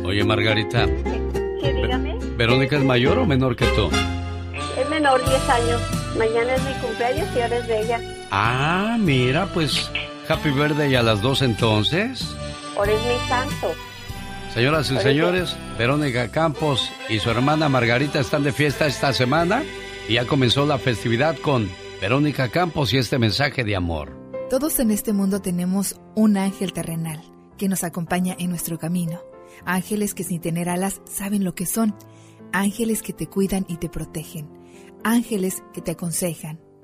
Speaker 3: Oye, Margarita,
Speaker 26: Sí, dígame.
Speaker 3: ¿Verónica es mayor o menor que tú?
Speaker 26: Es menor, 10 años. Mañana es mi cumpleaños y ahora es de ella.
Speaker 3: Ah, mira, pues Happy Birthday a las dos entonces.
Speaker 26: Es mi santo.
Speaker 3: Señoras y
Speaker 26: Por
Speaker 3: señores, Verónica Campos y su hermana Margarita están de fiesta esta semana y ya comenzó la festividad con Verónica Campos y este mensaje de amor.
Speaker 28: Todos en este mundo tenemos un ángel terrenal que nos acompaña en nuestro camino. Ángeles que sin tener alas saben lo que son. Ángeles que te cuidan y te protegen. Ángeles que te aconsejan,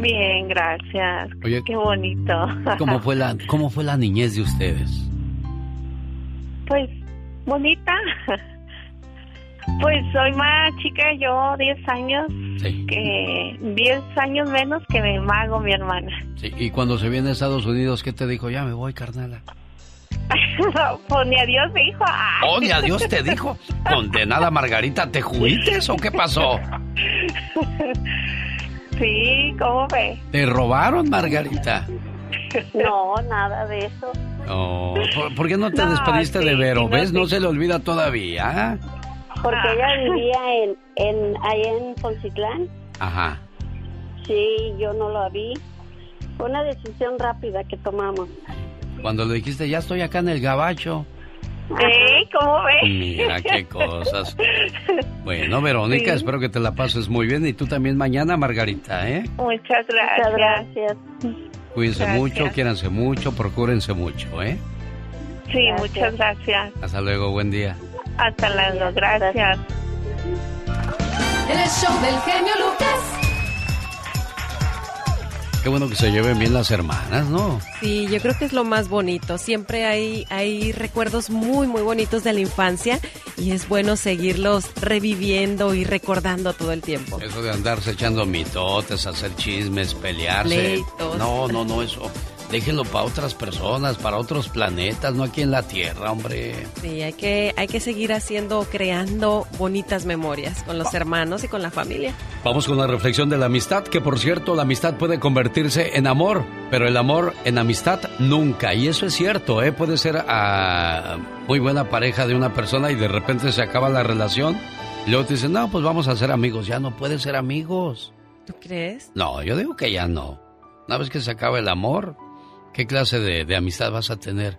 Speaker 26: Bien, gracias.
Speaker 3: Oye,
Speaker 26: Qué bonito.
Speaker 3: ¿Cómo fue la, cómo fue la niñez de ustedes?
Speaker 26: Pues, bonita. Pues soy más chica yo, 10 años,
Speaker 3: Sí.
Speaker 26: que 10 años menos que mi mago, mi hermana.
Speaker 3: Sí, y cuando se viene a Estados Unidos, ¿qué te dijo? Ya me voy, carnala.
Speaker 26: pues ni adiós me dijo. Ay.
Speaker 3: Oh, ni adiós te dijo. Condenada Margarita, ¿te juites o qué pasó?
Speaker 26: Sí, ¿cómo ve?
Speaker 3: ¿Te robaron, Margarita?
Speaker 26: No, nada de eso.
Speaker 3: Oh, ¿por, por qué no te
Speaker 26: No,
Speaker 3: despediste
Speaker 26: sí,
Speaker 3: de Vero?
Speaker 26: no,
Speaker 3: ¿Ves? No se le olvida todavía.
Speaker 26: Porque ella vivía en, en, allá en Poncitlán.
Speaker 3: Ajá.
Speaker 26: Sí, yo no la vi. Fue una decisión rápida que tomamos.
Speaker 3: Cuando le dijiste, ya estoy acá en el gabacho.
Speaker 26: ¿Eh? ¿Cómo ves?
Speaker 3: Mira qué cosas. Bueno, Verónica,
Speaker 26: Sí.
Speaker 3: espero que te la pases muy bien. Y tú también mañana, Margarita, ¿eh?
Speaker 26: Muchas gracias. Muchas gracias.
Speaker 3: Cuídense
Speaker 26: Gracias.
Speaker 3: mucho, quiéranse mucho, procúrense mucho, ¿eh?
Speaker 26: Sí, muchas gracias.
Speaker 3: Hasta luego, buen día.
Speaker 26: Hasta luego, gracias.
Speaker 5: El show del genio Lucas.
Speaker 3: Qué bueno que se lleven bien las hermanas, ¿no?
Speaker 19: Sí, yo creo que es lo más bonito. Siempre hay, hay recuerdos muy, muy bonitos de la infancia y es bueno seguirlos reviviendo y recordando todo el tiempo.
Speaker 3: Eso de andarse echando mitotes, hacer chismes, pelearse.
Speaker 19: Pleitos.
Speaker 3: No, no, no, eso. Déjenlo para otras personas, para otros planetas, no aquí en la Tierra, hombre.
Speaker 19: Sí, hay que, hay que seguir haciendo, creando bonitas memorias con los hermanos y con la familia.
Speaker 3: Vamos con la reflexión de la amistad, que por cierto, la amistad puede convertirse en amor, pero el amor en amistad nunca. Y eso es cierto, ¿eh? Puede ser a muy buena pareja de una persona y de repente se acaba la relación. Y luego te dicen, no, pues vamos a ser amigos. Ya no puede ser amigos.
Speaker 19: ¿Tú crees?
Speaker 3: No, yo digo que ya no. Una vez que se acaba el amor, ¿qué clase de, amistad vas a tener?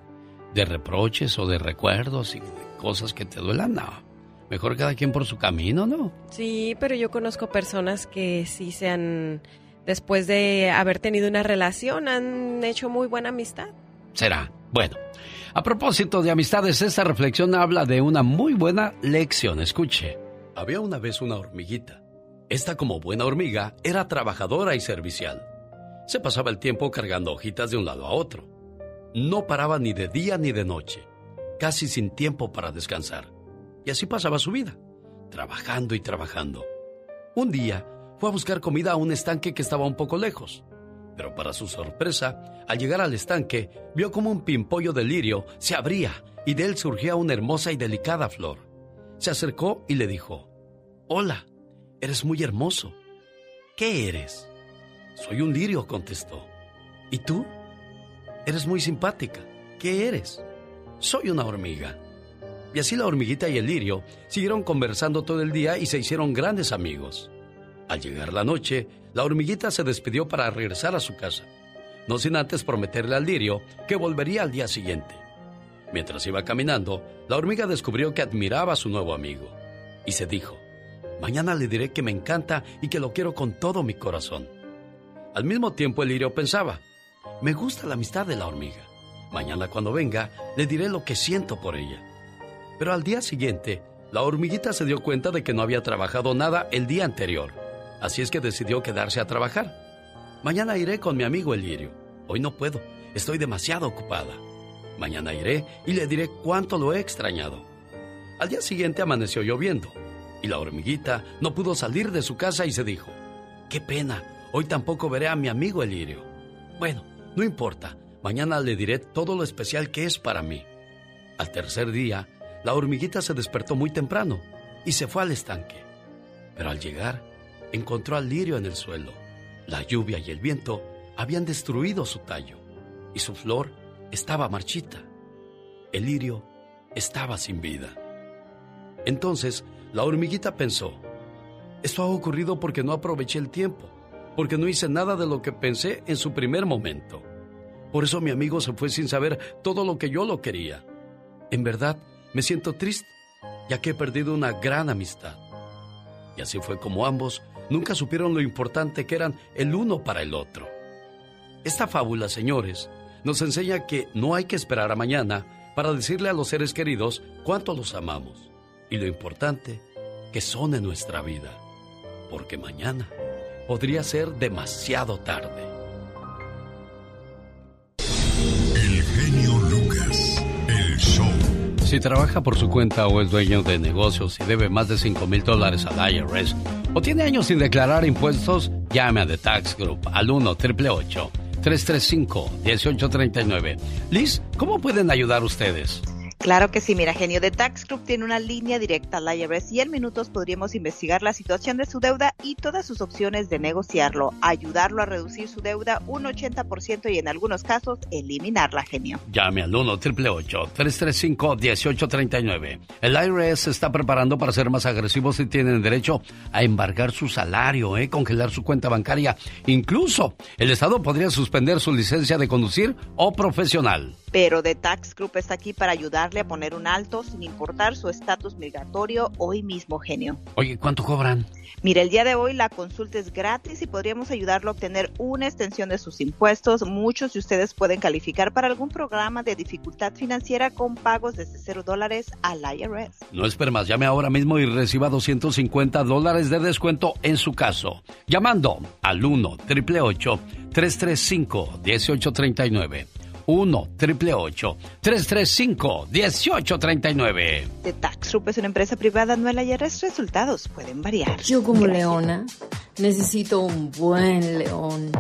Speaker 3: ¿De reproches o de recuerdos y cosas que te duelan? No. Mejor cada quien por su camino, ¿no?
Speaker 19: Sí, pero yo conozco personas que sí se han, después de haber tenido una relación, han hecho muy buena amistad.
Speaker 3: Será. Bueno, a propósito de amistades, esta reflexión habla de una muy buena lección. Escuche. Había una vez una hormiguita. Esta, como buena hormiga, era trabajadora y servicial. Se pasaba el tiempo cargando hojitas de un lado a otro. No paraba ni de día ni de noche, casi sin tiempo para descansar. Y así pasaba su vida, trabajando y trabajando. Un día fue a buscar comida a un estanque que estaba un poco lejos. Pero para su sorpresa, al llegar al estanque, vio como un pimpollo de lirio se abría y de él surgía una hermosa y delicada flor. Se acercó y le dijo, Hola, eres muy hermoso. ¿Qué eres? Soy un lirio, contestó. ¿Y tú? Eres muy simpática. ¿Qué eres? Soy una hormiga. Y así la hormiguita y el lirio siguieron conversando todo el día y se hicieron grandes amigos. Al llegar la noche, la hormiguita se despidió para regresar a su casa, no sin antes prometerle al lirio que volvería al día siguiente. Mientras iba caminando, la hormiga descubrió que admiraba a su nuevo amigo y se dijo, mañana le diré que me encanta y que lo quiero con todo mi corazón. Al mismo tiempo el lirio pensaba, me gusta la amistad de la hormiga. Mañana cuando venga le diré lo que siento por ella. Pero al día siguiente, la hormiguita se dio cuenta de que no había trabajado nada el día anterior. Así es que decidió quedarse a trabajar. Mañana iré con mi amigo el lirio. Hoy no puedo, estoy demasiado ocupada. Mañana iré y le diré cuánto lo he extrañado. Al día siguiente amaneció lloviendo y la hormiguita no pudo salir de su casa y se dijo, qué pena, Hoy tampoco veré a mi amigo Elirio. Bueno, no importa. Mañana le diré todo lo especial que es para mí. Al tercer día, la hormiguita se despertó muy temprano y se fue al estanque. Pero al llegar, encontró al lirio en el suelo. La lluvia y el viento habían destruido su tallo y su flor estaba marchita. El lirio estaba sin vida. Entonces, la hormiguita pensó, esto ha ocurrido porque no aproveché el tiempo porque no hice nada de lo que pensé en su primer momento. Por eso mi amigo se fue sin saber todo lo que yo lo quería. En verdad, me siento triste, ya que he perdido una gran amistad. Y así fue como ambos nunca supieron lo importante que eran el uno para el otro. Esta fábula, señores, nos enseña que no hay que esperar a mañana para decirle a los seres queridos cuánto los amamos y lo importante que son en nuestra vida, porque mañana podría ser demasiado tarde.
Speaker 1: El genio Lucas, el show.
Speaker 3: Si trabaja por su cuenta o es dueño de negocios y debe más de 5 mil dólares al IRS o tiene años sin declarar impuestos, llame a The Tax Group al 1 888 335 1839 Liz, ¿cómo pueden ayudar ustedes?
Speaker 29: Claro que sí, mira, genio de Tax Group tiene una línea directa al IRS y en minutos podríamos investigar la situación de su deuda y todas sus opciones de negociarlo, ayudarlo a reducir su deuda un 80% y en algunos casos eliminarla, genio.
Speaker 3: Llame al 1 335 1839 El IRS se está preparando para ser más agresivos y tienen derecho a embargar su salario, ¿eh? congelar su cuenta bancaria. Incluso el Estado podría suspender su licencia de conducir o profesional.
Speaker 29: Pero The Tax Group está aquí para ayudarle a poner un alto sin importar su estatus migratorio hoy mismo, genio.
Speaker 3: Oye, ¿cuánto cobran?
Speaker 29: Mire, el día de hoy la consulta es gratis y podríamos ayudarlo a obtener una extensión de sus impuestos. Muchos de ustedes pueden calificar para algún programa de dificultad financiera con pagos desde cero dólares al IRS.
Speaker 3: No espere más, llame ahora mismo y reciba 250 dólares de descuento en su caso. Llamando al 1 888 335 1839 1 335 1839
Speaker 29: The Tax Group es una empresa privada, no el IRS. Resultados pueden variar.
Speaker 30: Yo como leona necesito un buen león.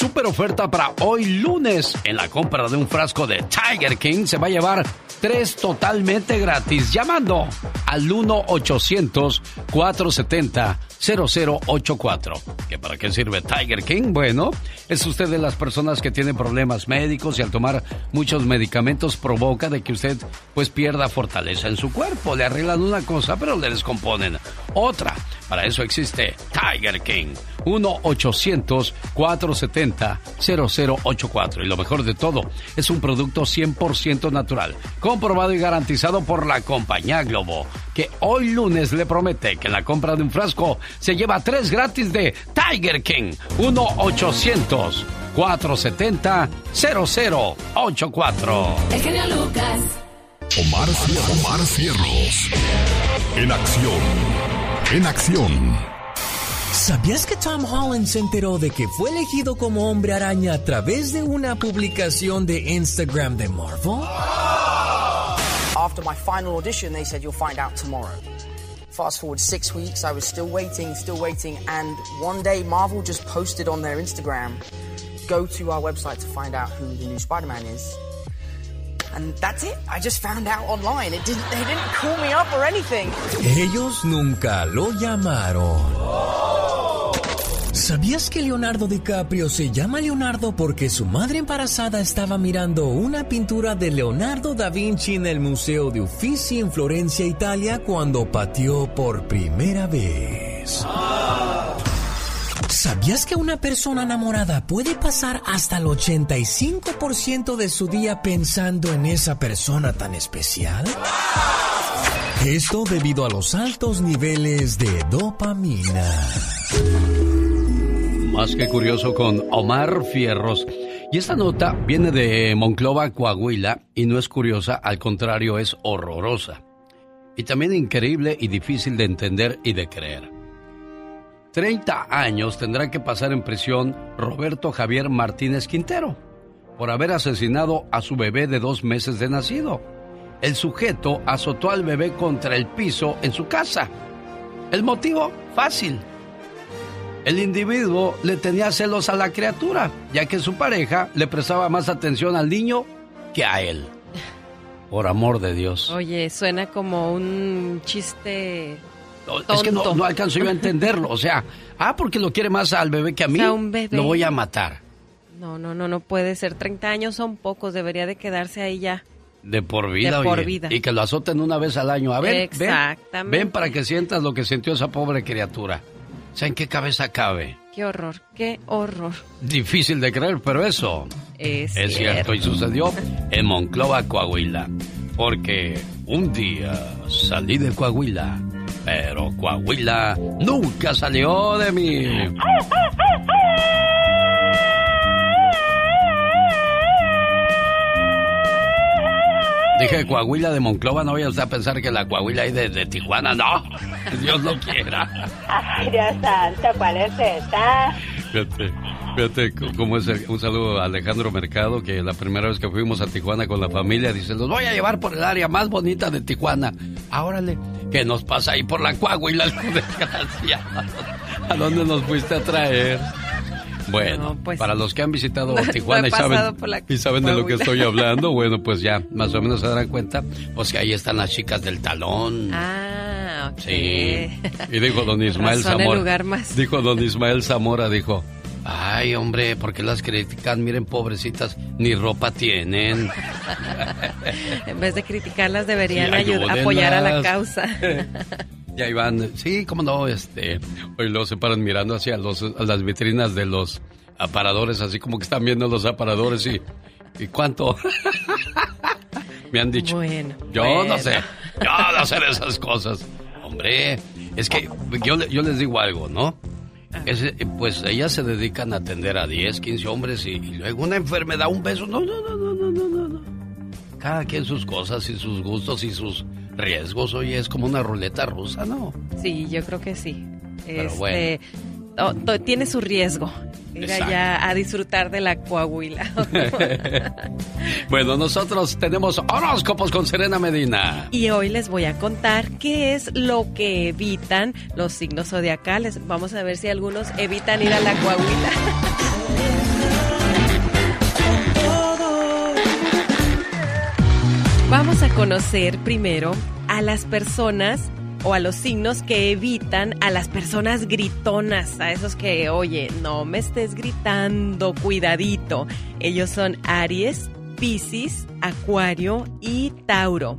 Speaker 3: Super oferta para hoy lunes. En la compra de un frasco de Tiger King se va a llevar tres totalmente gratis llamando al 1-800-470-0084. ¿Que para qué sirve Tiger King? Bueno, es usted de las personas que tienen problemas médicos y al tomar muchos medicamentos provoca de que usted pues pierda fortaleza en su cuerpo. Le arreglan una cosa pero le descomponen otra. Para eso existe Tiger King. 1-800-470-0084. Y lo mejor de todo, es un producto 100% natural, comprobado y garantizado por la compañía Globo, que hoy lunes le promete que en la compra de un frasco se lleva tres gratis de Tiger King. 1-800-470-0084.
Speaker 5: El genio Lucas.
Speaker 1: Omar, Omar Cierros. En acción. En acción.
Speaker 11: ¿Sabías que Tom Holland se enteró de que fue elegido como hombre araña a través de una publicación de Instagram de Marvel?
Speaker 31: After my final audition, they said, You'll find out tomorrow. Fast forward six weeks, I was still waiting, still waiting, and one day Marvel just posted on their Instagram go to our website to find out who the new Spider Man is. And that's it. I just found out online. It didn't, they didn't call me up or anything.
Speaker 11: Ellos nunca lo llamaron. ¿Sabías que Leonardo DiCaprio se llama Leonardo porque su madre embarazada estaba mirando una pintura de Leonardo da Vinci en el Museo de Uffizi en Florencia, Italia, cuando pateó por primera vez? ¿Sabías que una persona enamorada puede pasar hasta el 85% de su día pensando en esa persona tan especial? Esto debido a los altos niveles de dopamina.
Speaker 3: Más que curioso con Omar Fierros. Y esta nota viene de Monclova, Coahuila, y no es curiosa, al contrario, es horrorosa. Y también increíble y difícil de entender y de creer. 30 años tendrá que pasar en prisión Roberto Javier Martínez Quintero por haber asesinado a su bebé de dos meses de nacido. El sujeto azotó al bebé contra el piso en su casa. El motivo, fácil. El individuo le tenía celos a la criatura, ya que su pareja le prestaba más atención al niño que a él. Por amor de Dios.
Speaker 19: Oye, suena como un chiste
Speaker 3: es que no, no, alcanzo yo a entenderlo. O sea, ah, porque lo quiere más al bebé que a mí,
Speaker 19: O sea, un bebé.
Speaker 3: lo voy a matar.
Speaker 19: No, no, no, no puede ser. 30 años son pocos, debería de quedarse ahí ya.
Speaker 3: De por vida,
Speaker 19: De por
Speaker 3: oye.
Speaker 19: vida.
Speaker 3: Y que lo azoten una vez al año. A ver,
Speaker 19: Exactamente.
Speaker 3: ven para que sientas lo que sintió esa pobre criatura. O sea, ¿en qué cabeza cabe?
Speaker 19: Qué horror, qué horror.
Speaker 3: Difícil de creer, pero eso
Speaker 19: Es,
Speaker 3: es cierto y sucedió en Monclova, Coahuila. Porque un día salí de Coahuila, pero Coahuila nunca salió de mí. Dije Coahuila de Monclova, no vaya usted a pensar que la Coahuila ahí de, de Tijuana, no. Dios no quiera.
Speaker 6: Ay, Dios santo, ¿cuál es esta?
Speaker 3: Fíjate, fíjate cómo es el- un saludo a Alejandro Mercado, que la primera vez que fuimos a Tijuana con la familia, dice, los voy a llevar por el área más bonita de Tijuana. Árale, ¿qué nos pasa ahí por la Coahuila, hijo de desgraciado? ¿A dónde nos fuiste a traer? Bueno, para los que han visitado
Speaker 19: pues, no
Speaker 3: Tijuana y saben,
Speaker 19: por la
Speaker 3: y saben de lo que estoy hablando, bueno, pues ya más o menos se darán cuenta, pues que ahí están las chicas del talón.
Speaker 19: Ah, ok.
Speaker 3: Sí. Y dijo don Ismael Zamora.
Speaker 19: lugar más.
Speaker 3: Dijo don Ismael Zamora, dijo. Ay, hombre, ¿por qué las critican? Miren, pobrecitas, ni ropa tienen.
Speaker 19: En vez de criticarlas, deberían
Speaker 3: Sí,
Speaker 19: apoyar a la causa.
Speaker 3: Ya iban, sí, cómo no, este, hoy luego se paran mirando hacia los, a las vitrinas de los aparadores, así como que están viendo los aparadores y, ¿y cuánto? Me han dicho.
Speaker 19: Bueno.
Speaker 3: Yo
Speaker 19: bueno.
Speaker 3: no sé, yo no sé de esas cosas. Hombre, es que yo, yo les digo algo, ¿no? Es, eh, pues ellas se dedican a atender a 10, 15 hombres y, y luego una enfermedad, un beso. No, no, no, no, no, no, no, no. Cada quien sus cosas y sus gustos y sus riesgos. Oye, es como una ruleta rusa, ¿no?
Speaker 19: Sí, yo creo que sí.
Speaker 3: Pero
Speaker 19: Este,
Speaker 3: bueno
Speaker 19: tiene su riesgo. Ir allá a disfrutar de la Coahuila.
Speaker 3: bueno, nosotros tenemos horóscopos con Serena Medina.
Speaker 19: Y hoy les voy a contar qué es lo que evitan los signos zodiacales. Vamos a ver si algunos evitan ir a la Coahuila. Vamos a conocer primero a las personas o a los signos que evitan a las personas gritonas, a esos que, oye, no me estés gritando, cuidadito. Ellos son Aries, Piscis, Acuario y Tauro.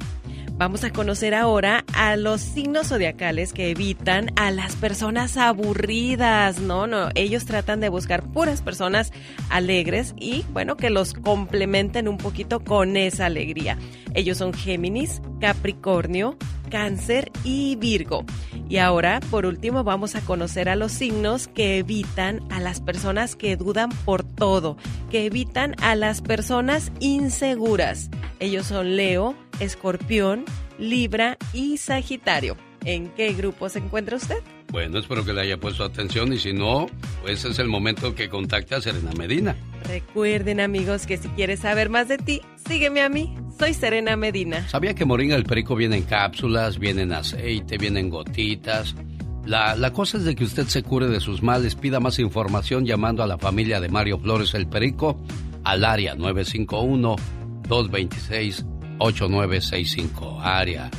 Speaker 19: Vamos a conocer ahora a los signos zodiacales que evitan a las personas aburridas. No, no, ellos tratan de buscar puras personas alegres y, bueno, que los complementen un poquito con esa alegría. Ellos son Géminis, Capricornio, Cáncer y Virgo. Y ahora, por último, vamos a conocer a los signos que evitan a las personas que dudan por todo, que evitan a las personas inseguras. Ellos son Leo, Escorpión, Libra y Sagitario. ¿En qué grupo se encuentra usted?
Speaker 3: Bueno, espero que le haya puesto atención y si no, pues es el momento que contacte a Serena Medina.
Speaker 19: Recuerden amigos que si quieres saber más de ti, sígueme a mí. Soy Serena Medina.
Speaker 3: ¿Sabía que Moringa el Perico viene en cápsulas, viene en aceite, viene en gotitas? La, la cosa es de que usted se cure de sus males. Pida más información llamando a la familia de Mario Flores el Perico al área 951 226 8965. Área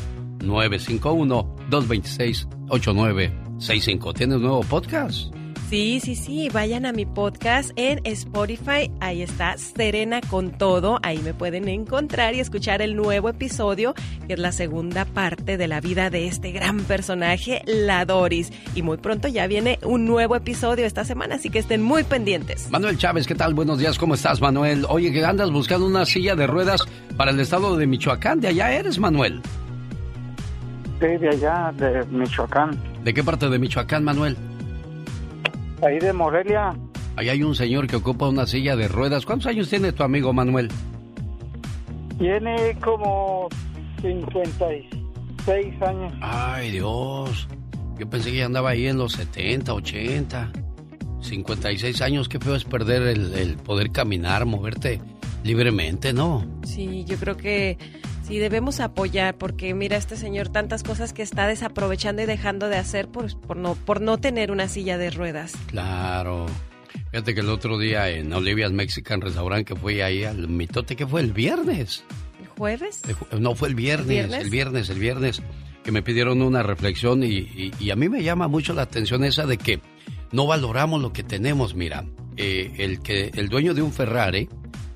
Speaker 3: 951-226-8965. ¿Tienes nuevo podcast?
Speaker 19: Sí, sí, sí. Vayan a mi podcast en Spotify. Ahí está Serena con todo. Ahí me pueden encontrar y escuchar el nuevo episodio, que es la segunda parte de la vida de este gran personaje, la Doris. Y muy pronto ya viene un nuevo episodio esta semana, así que estén muy pendientes.
Speaker 3: Manuel Chávez, ¿qué tal? Buenos días, ¿cómo estás, Manuel? Oye, que andas buscando una silla de ruedas para el estado de Michoacán. ¿De allá eres, Manuel?
Speaker 30: Sí, de allá, de Michoacán.
Speaker 3: ¿De qué parte de Michoacán, Manuel?
Speaker 30: Ahí de Morelia.
Speaker 3: Ahí hay un señor que ocupa una silla de ruedas. ¿Cuántos años tiene tu amigo Manuel?
Speaker 30: Tiene como 56 años.
Speaker 3: Ay, Dios. Yo pensé que ya andaba ahí en los 70, 80. 56 años, qué feo es perder el, el poder caminar, moverte libremente, ¿no?
Speaker 19: Sí, yo creo que sí debemos apoyar porque mira este señor tantas cosas que está desaprovechando y dejando de hacer por, por no por no tener una silla de ruedas.
Speaker 3: Claro. Fíjate que el otro día en Olivia's Mexican Restaurant que fui ahí al mitote que fue el viernes.
Speaker 19: ¿El jueves?
Speaker 3: no, fue el viernes, ¿El viernes, el viernes, que me pidieron una reflexión y, y, a mí me llama mucho la atención esa de que no valoramos lo que tenemos, mira. Eh, el, que, el dueño de un Ferrari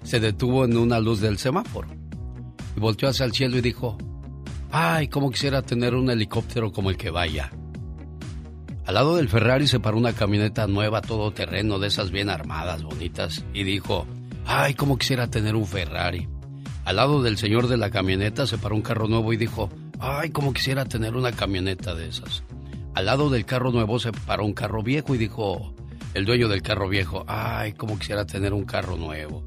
Speaker 3: se detuvo en una luz del semáforo y volteó hacia el cielo y dijo, ay, cómo quisiera tener un helicóptero como el que vaya. Al lado del Ferrari se paró una camioneta nueva, todo terreno, de esas bien armadas, bonitas, y dijo, ay, cómo quisiera tener un Ferrari. Al lado del señor de la camioneta se paró un carro nuevo y dijo, ay, cómo quisiera tener una camioneta de esas. Al lado del carro nuevo se paró un carro viejo y dijo, el dueño del carro viejo, ay, cómo quisiera tener un carro nuevo.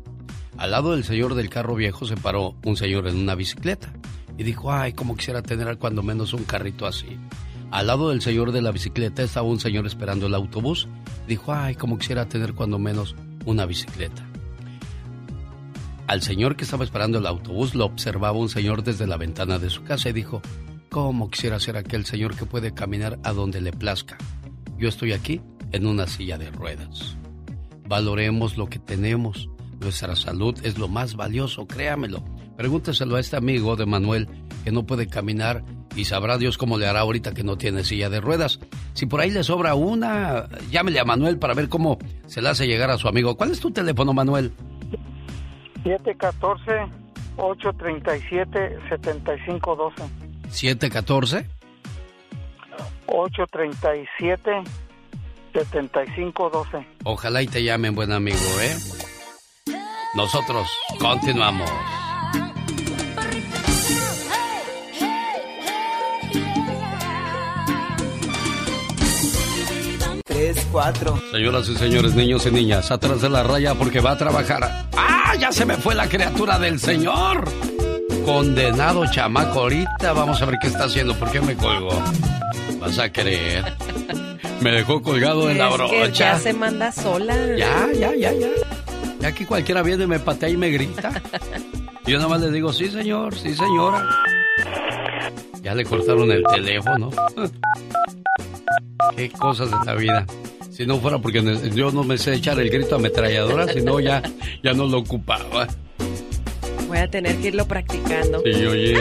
Speaker 3: Al lado del señor del carro viejo se paró un señor en una bicicleta y dijo, ay, cómo quisiera tener cuando menos un carrito así. Al lado del señor de la bicicleta estaba un señor esperando el autobús. Dijo, ay, cómo quisiera tener cuando menos una bicicleta. Al señor que estaba esperando el autobús lo observaba un señor desde la ventana de su casa y dijo, cómo quisiera ser aquel señor que puede caminar a donde le plazca. Yo estoy aquí en una silla de ruedas. Valoremos lo que tenemos nuestra salud es lo más valioso, créamelo. Pregúnteselo a este amigo de Manuel que no puede caminar y sabrá Dios cómo le hará ahorita que no tiene silla de ruedas. Si por ahí le sobra una, llámele a Manuel para ver cómo se le hace llegar a su amigo. ¿Cuál es tu teléfono, Manuel?
Speaker 30: 714-837-7512.
Speaker 3: ¿714?
Speaker 30: 837-7512.
Speaker 3: Ojalá y te llamen, buen amigo, ¿eh? Nosotros continuamos.
Speaker 17: Tres, cuatro.
Speaker 3: Señoras y señores, niños y niñas, atrás de la raya porque va a trabajar. ¡Ah! Ya se me fue la criatura del Señor. Condenado chamaco, ahorita vamos a ver qué está haciendo. ¿Por qué me colgó? Vas a creer. Me dejó colgado en la brocha.
Speaker 19: ya se manda sola.
Speaker 3: Ya, ya, ya, ya. Y aquí cualquiera viene, me patea y me grita. Yo nada más le digo, sí señor, sí señora. Ya le cortaron el teléfono. Qué cosas de la vida. Si no fuera porque yo no me sé echar el grito ametralladora, si no ya, ya no lo ocupaba.
Speaker 19: Voy a tener que irlo practicando.
Speaker 3: Sí, oye.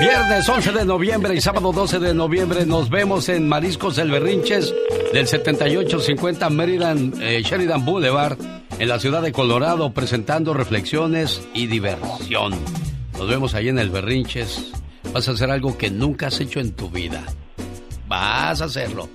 Speaker 3: Viernes 11 de noviembre y sábado 12 de noviembre nos vemos en Mariscos El Berrinches del 7850 Maryland eh, Sheridan Boulevard en la ciudad de Colorado presentando reflexiones y diversión. Nos vemos ahí en El Berrinches. Vas a hacer algo que nunca has hecho en tu vida. Vas a hacerlo.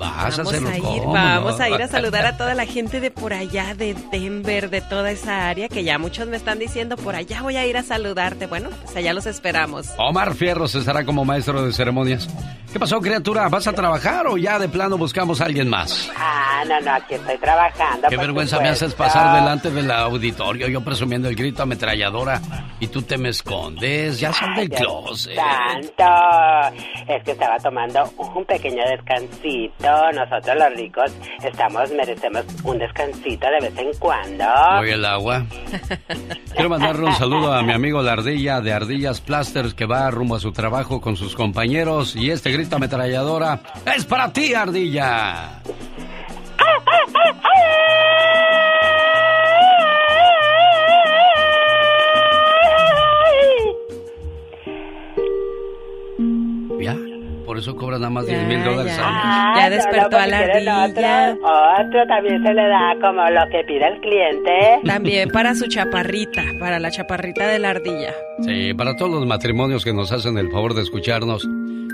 Speaker 3: Vas a
Speaker 19: Vamos
Speaker 3: hacerlo.
Speaker 19: a ir,
Speaker 3: ¿cómo
Speaker 19: vamos
Speaker 3: no?
Speaker 19: a ir a saludar a toda la gente de por allá, de Denver, de toda esa área, que ya muchos me están diciendo, por allá voy a ir a saludarte. Bueno, pues allá los esperamos.
Speaker 3: Omar Fierros estará como maestro de ceremonias. ¿Qué pasó, criatura? ¿Vas a trabajar o ya de plano buscamos a alguien más?
Speaker 6: Ah, no, no, aquí estoy trabajando.
Speaker 3: Qué vergüenza me haces pasar delante del auditorio, yo presumiendo el grito ametralladora y tú te me escondes, ya sal del closet.
Speaker 6: Tanto. Es que estaba tomando un pequeño descansito. Nosotros los ricos estamos, merecemos un descansito de vez en cuando.
Speaker 3: Voy el agua. Quiero mandarle un saludo a mi amigo la ardilla de Ardillas Plasters que va rumbo a su trabajo con sus compañeros y este grito ametralladora es para ti, ardilla. Por eso cobra nada más 10 mil dólares al mes.
Speaker 6: Ah,
Speaker 19: Ya despertó
Speaker 6: no,
Speaker 19: a la ardilla.
Speaker 6: Otro, otro también se le da como lo que pide el cliente.
Speaker 19: También para su chaparrita, para la chaparrita de la ardilla.
Speaker 3: Sí, para todos los matrimonios que nos hacen el favor de escucharnos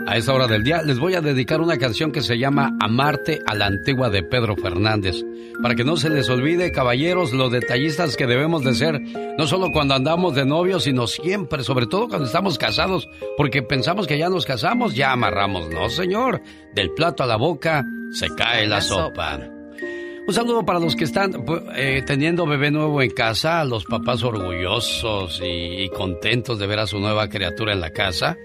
Speaker 3: a esta hora del día, les voy a dedicar una canción que se llama Amarte a la antigua de Pedro Fernández. Para que no se les olvide, caballeros, los detallistas que debemos de ser, no solo cuando andamos de novios, sino siempre, sobre todo cuando estamos casados, porque pensamos que ya nos casamos, ya amarramos. No, señor, del plato a la boca se cae la, sopa. Un saludo para los que están pu- eh, teniendo bebé nuevo en casa, los papás orgullosos y, y contentos de ver a su nueva criatura en la casa.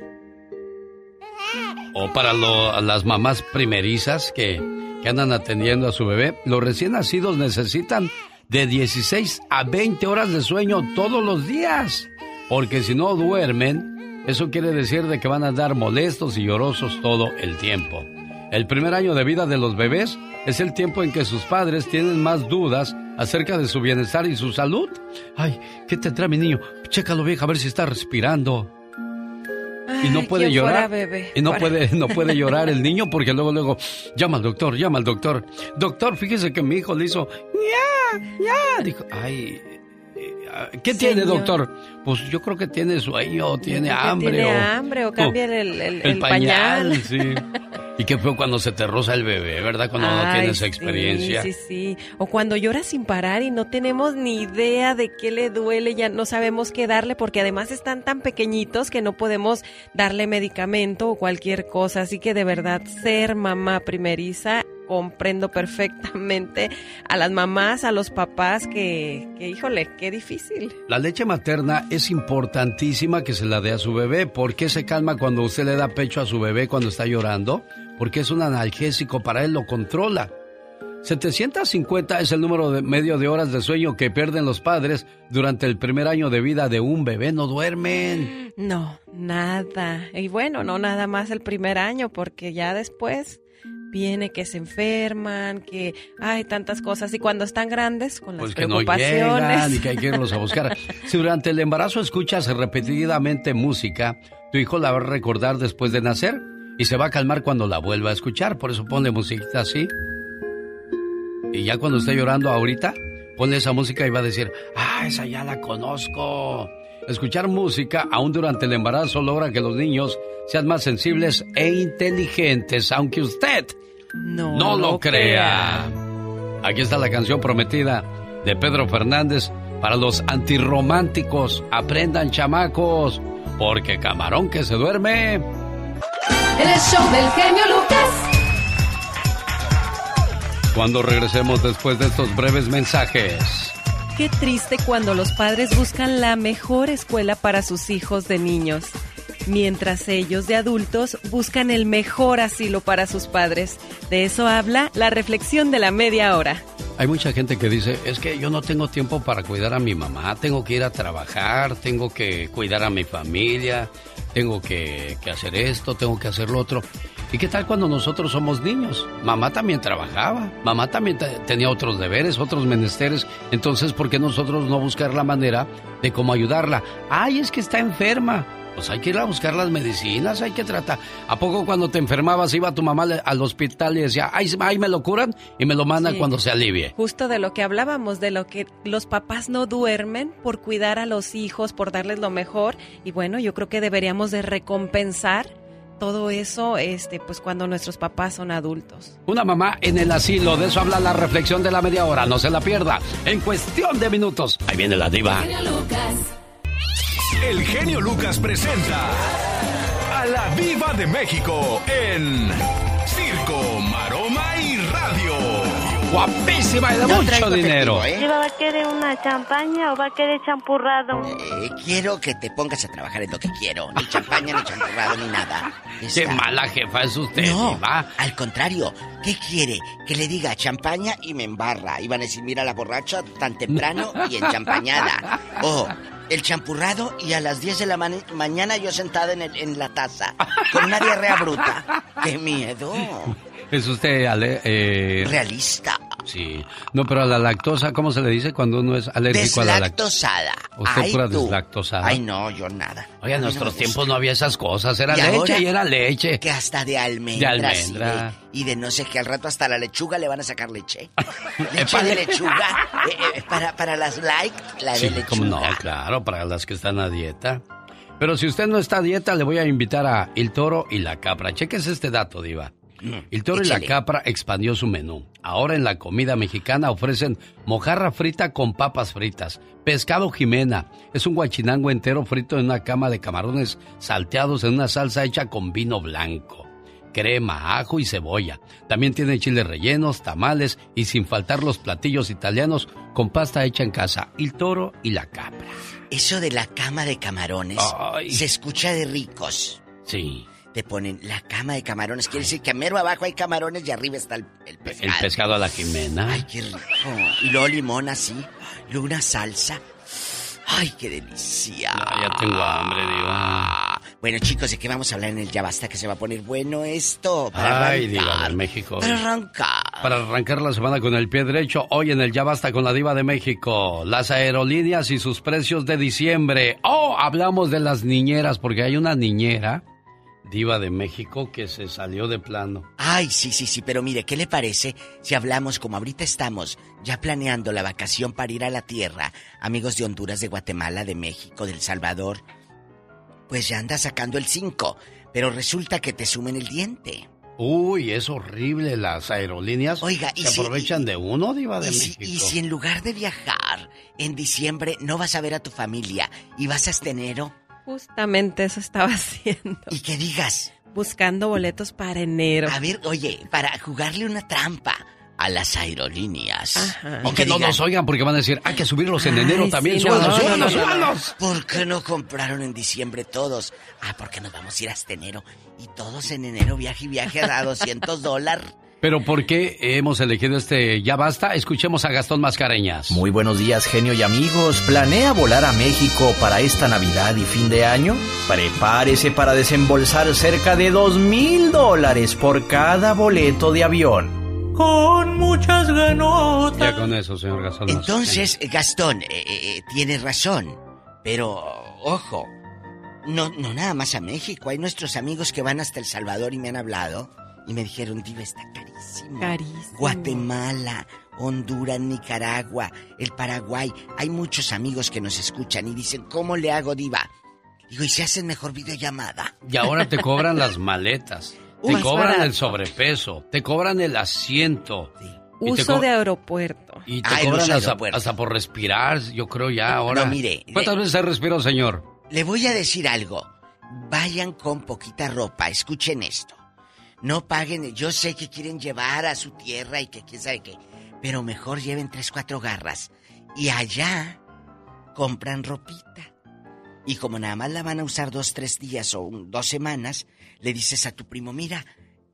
Speaker 3: O para lo- las mamás primerizas que, que andan atendiendo a su bebé. Los recién nacidos necesitan de 16 a 20 horas de sueño todos los días. Porque si no duermen, eso quiere decir de que van a andar molestos y llorosos todo el tiempo. El primer año de vida de los bebés es el tiempo en que sus padres tienen más dudas acerca de su bienestar y su salud. Ay, ¿qué tendrá mi niño? Chécalo, vieja, a ver si está respirando. y no puede
Speaker 19: ¿quién fuera
Speaker 3: llorar.
Speaker 19: bebé?
Speaker 3: Y no
Speaker 19: Para-
Speaker 3: puede, no puede llorar el niño porque luego, luego, llama al doctor, llama al doctor. Doctor, fíjese que mi hijo le hizo, ya, ya. Dijo, ay, ¿qué tiene, doctor? Pues yo creo que tiene sueño, tiene
Speaker 19: Que
Speaker 3: hambre.
Speaker 19: Tiene
Speaker 3: o,
Speaker 19: hambre o cambia el, el- el-
Speaker 3: pañal,
Speaker 19: pañal.
Speaker 3: sí. Y qué feo cuando se te roza el bebé, ¿verdad? Cuando no tienes
Speaker 19: sí,
Speaker 3: experiencia.
Speaker 19: Sí, sí, O cuando llora sin parar y no tenemos ni idea de qué le duele, ya no sabemos qué darle, porque además están tan pequeñitos que no podemos darle medicamento o cualquier cosa. Así que de verdad, ser mamá primeriza, comprendo perfectamente a las mamás, a los papás, que, que híjole, qué difícil.
Speaker 3: La leche materna es importantísima que se la dé a su bebé. ¿Por qué se calma cuando usted le da pecho a su bebé cuando está llorando? Porque es un analgésico, para él lo controla. 750 es el número de medio de horas de sueño que pierden los padres durante el primer año de vida de un bebé. No duermen.
Speaker 19: No, nada. Y bueno, no nada más el primer año, porque ya después viene que se enferman, que hay tantas cosas. Y cuando están grandes, con las
Speaker 3: Pues que no
Speaker 19: preocupaciones.
Speaker 3: llegan y que hay que irlos a buscar. Si durante el embarazo escuchas repetidamente música, tu hijo la va a recordar después de nacer y se va a calmar cuando la vuelva a escuchar. Por eso ponle musiquita así. Y ya cuando esté llorando ahorita, ponle esa música y va a decir, ah, esa ya la conozco. Escuchar música aún durante el embarazo logra que los niños sean más sensibles e inteligentes, aunque usted
Speaker 19: no,
Speaker 3: no lo
Speaker 19: lo
Speaker 3: crea. Aquí está la canción prometida de Pedro Fernández para los antirrománticos. Aprendan, chamacos, porque camarón que se duerme.
Speaker 5: El show del genio Lucas.
Speaker 3: Cuando regresemos después de estos breves mensajes.
Speaker 19: Qué triste cuando los padres buscan la mejor escuela para sus hijos de niños, mientras ellos de adultos buscan el mejor asilo para sus padres. De eso habla la reflexión de la media hora.
Speaker 3: Hay mucha gente que dice, es que yo no tengo tiempo para cuidar a mi mamá, tengo que ir a trabajar, tengo que cuidar a mi familia, tengo que, hacer esto, tengo que hacer lo otro. ¿Y qué tal cuando nosotros somos niños? Mamá también trabajaba, mamá también tenía otros deberes, otros menesteres. Entonces, ¿por qué nosotros no buscar la manera de cómo ayudarla? Ay, es que está enferma. Pues hay que ir a buscar las medicinas, hay que tratar. ¿A poco cuando te enfermabas iba tu mamá al hospital y decía, ay, ay me lo curan y me lo mandan cuando se alivie?
Speaker 19: Justo de lo que hablábamos, de lo que los papás no duermen por cuidar a los hijos, por darles lo mejor. Y bueno, yo creo que deberíamos de recompensar todo eso, este, pues cuando nuestros papás son adultos.
Speaker 3: Una mamá en el asilo, de eso habla la reflexión de la media hora, no se la pierda. En cuestión de minutos, ahí viene la diva.
Speaker 1: El genio Lucas presenta a la Viva de México en Circo.
Speaker 3: Guapísima y de mucho dinero.
Speaker 26: ¿eh? ¿Va a querer una champaña o va a querer champurrado?
Speaker 27: Eh, quiero que te pongas a trabajar en lo que quiero. Ni champaña, ni champurrado, ni nada.
Speaker 3: Qué mala jefa es usted,
Speaker 27: No, al contrario. ¿Qué quiere? Que le diga champaña y me embarra. Iban a decir, mira la borracha tan temprano y en champañada. O el champurrado y a las 10 de la mañana yo sentada en, el, en la taza con una diarrea bruta. ¡Qué miedo!
Speaker 3: Es usted eh...
Speaker 27: realista.
Speaker 3: Sí. No, pero a la lactosa, ¿cómo se le dice cuando uno es alérgico a la
Speaker 27: lactosa?
Speaker 3: ¿Usted Ay, pura deslactosada?
Speaker 27: Ay, no, yo nada.
Speaker 3: Oye, en nuestros tiempos no había esas cosas. Era leche y era leche.
Speaker 27: Que hasta de almendras. De almendra. Y de, no sé qué, al rato hasta la lechuga le van a sacar leche. leche de lechuga. Eh, eh, para, para las like, la de lechuga.
Speaker 3: ¿cómo no, claro, para las que están a dieta. Pero si usted no está a dieta, le voy a invitar a El Toro y la Capra. Chequese este dato, Diva. El toro y la capra expandió su menú. Ahora en la comida mexicana ofrecen mojarra frita con papas fritas, pescado jimena, es un guachinango entero frito en una cama de camarones salteados en una salsa hecha con vino blanco, crema, ajo y cebolla. También tiene chiles rellenos, tamales y sin faltar los platillos italianos con pasta hecha en casa, el toro y la capra.
Speaker 27: Eso de la cama de camarones se escucha de ricos.
Speaker 3: Sí
Speaker 27: te ponen la cama de camarones. Quiere decir que a mero abajo hay camarones y arriba está el, pescado.
Speaker 3: El pescado a la jimena.
Speaker 27: Ay, qué rico. Y luego limón así. Y una salsa. Ay, qué delicia.
Speaker 3: ya tengo hambre, diva.
Speaker 27: Bueno, chicos, ¿de qué vamos a hablar en el Ya Basta? Que se va a poner bueno esto. Para
Speaker 3: Ay, diva del México.
Speaker 27: Para arrancar.
Speaker 3: Para arrancar la semana con el pie derecho, hoy en el Ya Basta con la diva de México. Las aerolíneas y sus precios de diciembre. Oh, hablamos de las niñeras, porque hay una niñera diva de México que se salió de plano.
Speaker 27: Ay, sí, sí, sí, pero mire, ¿qué le parece si hablamos como ahorita estamos ya planeando la vacación para ir a la tierra, amigos de Honduras, de Guatemala, de México, del Salvador? Pues ya anda sacando el 5, pero resulta que te sumen el diente.
Speaker 3: Uy, es horrible las aerolíneas.
Speaker 27: Oiga, y
Speaker 3: se aprovechan de uno, diva de
Speaker 27: y
Speaker 3: México.
Speaker 27: y si en lugar de viajar en diciembre no vas a ver a tu familia y vas a este enero,
Speaker 19: Justamente eso estaba haciendo.
Speaker 27: ¿Y qué digas?
Speaker 19: Buscando boletos para enero.
Speaker 27: A ver, oye, para jugarle una trampa a las aerolíneas.
Speaker 3: Aunque no nos oigan porque van a decir, hay que subirlos en enero también. Sí, súbalos,
Speaker 27: ¿Por qué no compraron en diciembre todos? Ah, porque nos vamos a ir hasta enero. Y todos en enero viaje y viaje a 200 dólares.
Speaker 3: Pero ¿por qué hemos elegido este Ya Basta? Escuchemos a Gastón Mascareñas.
Speaker 32: Muy buenos días, genio y amigos. ¿Planea volar a México para esta Navidad y fin de año? Prepárese para desembolsar cerca de dos mil dólares por cada boleto de avión. Con muchas ganas.
Speaker 3: Ya con eso, señor Gastón.
Speaker 27: Entonces, Gastón, eh, eh, eh, tiene razón. Pero, ojo, no, no nada más a México. Hay nuestros amigos que van hasta El Salvador y me han hablado y me dijeron, Diva, está carísimo.
Speaker 19: Carísimo.
Speaker 27: Guatemala, Honduras, Nicaragua, el Paraguay. Hay muchos amigos que nos escuchan y dicen, ¿cómo le hago, Diva? Digo, ¿y si hacen mejor videollamada?
Speaker 3: Y ahora te cobran las maletas. Te cobran el sobrepeso, te cobran el asiento.
Speaker 19: Uso de aeropuerto.
Speaker 3: Y te cobran hasta, por respirar, yo creo ya ahora.
Speaker 27: No, mire.
Speaker 3: ¿Cuántas veces se respiró, señor?
Speaker 27: Le voy a decir algo. Vayan con poquita ropa, escuchen esto. No paguen, yo sé que quieren llevar a su tierra y que quién sabe qué, pero mejor lleven tres, cuatro garras. Y allá compran ropita. Y como nada más la van a usar dos, tres días o dos semanas, le dices a tu primo, mira,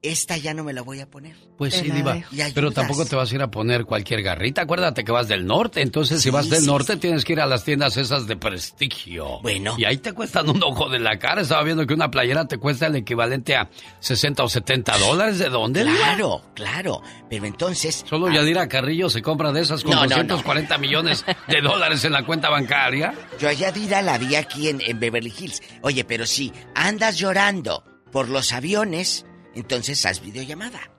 Speaker 27: esta ya no me la voy a poner.
Speaker 3: Pues sí, Diva. Pero tampoco te vas a ir a poner cualquier garrita. Acuérdate que vas del norte. Entonces, si vas del
Speaker 27: sí,
Speaker 3: norte, tienes que ir a las tiendas esas de prestigio.
Speaker 27: Bueno.
Speaker 3: Y ahí te cuestan un ojo de la cara. Estaba viendo que una playera te cuesta el equivalente a 60 o 70 dólares. ¿De dónde, Diva?
Speaker 27: Claro, claro. Pero entonces.
Speaker 3: Solo Yadira Carrillo se compra de esas con
Speaker 27: No, no, no.
Speaker 3: 240 millones de dólares en la cuenta bancaria.
Speaker 27: Yo a Yadira la vi aquí en, en Beverly Hills. Oye, pero si andas llorando por los aviones, entonces haz videollamada.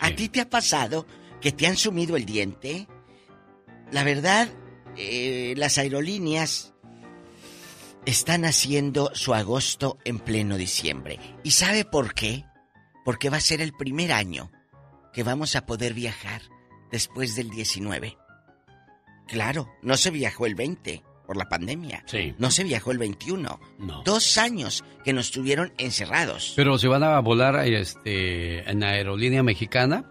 Speaker 27: ¿A ti te ha pasado que te han sumido el diente? La verdad, eh, las aerolíneas están haciendo su agosto en pleno diciembre. ¿Y sabe por qué? Porque va a ser el primer año que vamos a poder viajar después del 19. Claro, no se viajó el 20 por la pandemia.
Speaker 3: Sí.
Speaker 27: No se viajó el 21.
Speaker 3: No.
Speaker 27: Dos años que nos tuvieron encerrados.
Speaker 3: Pero si van a volar este, en aerolínea mexicana,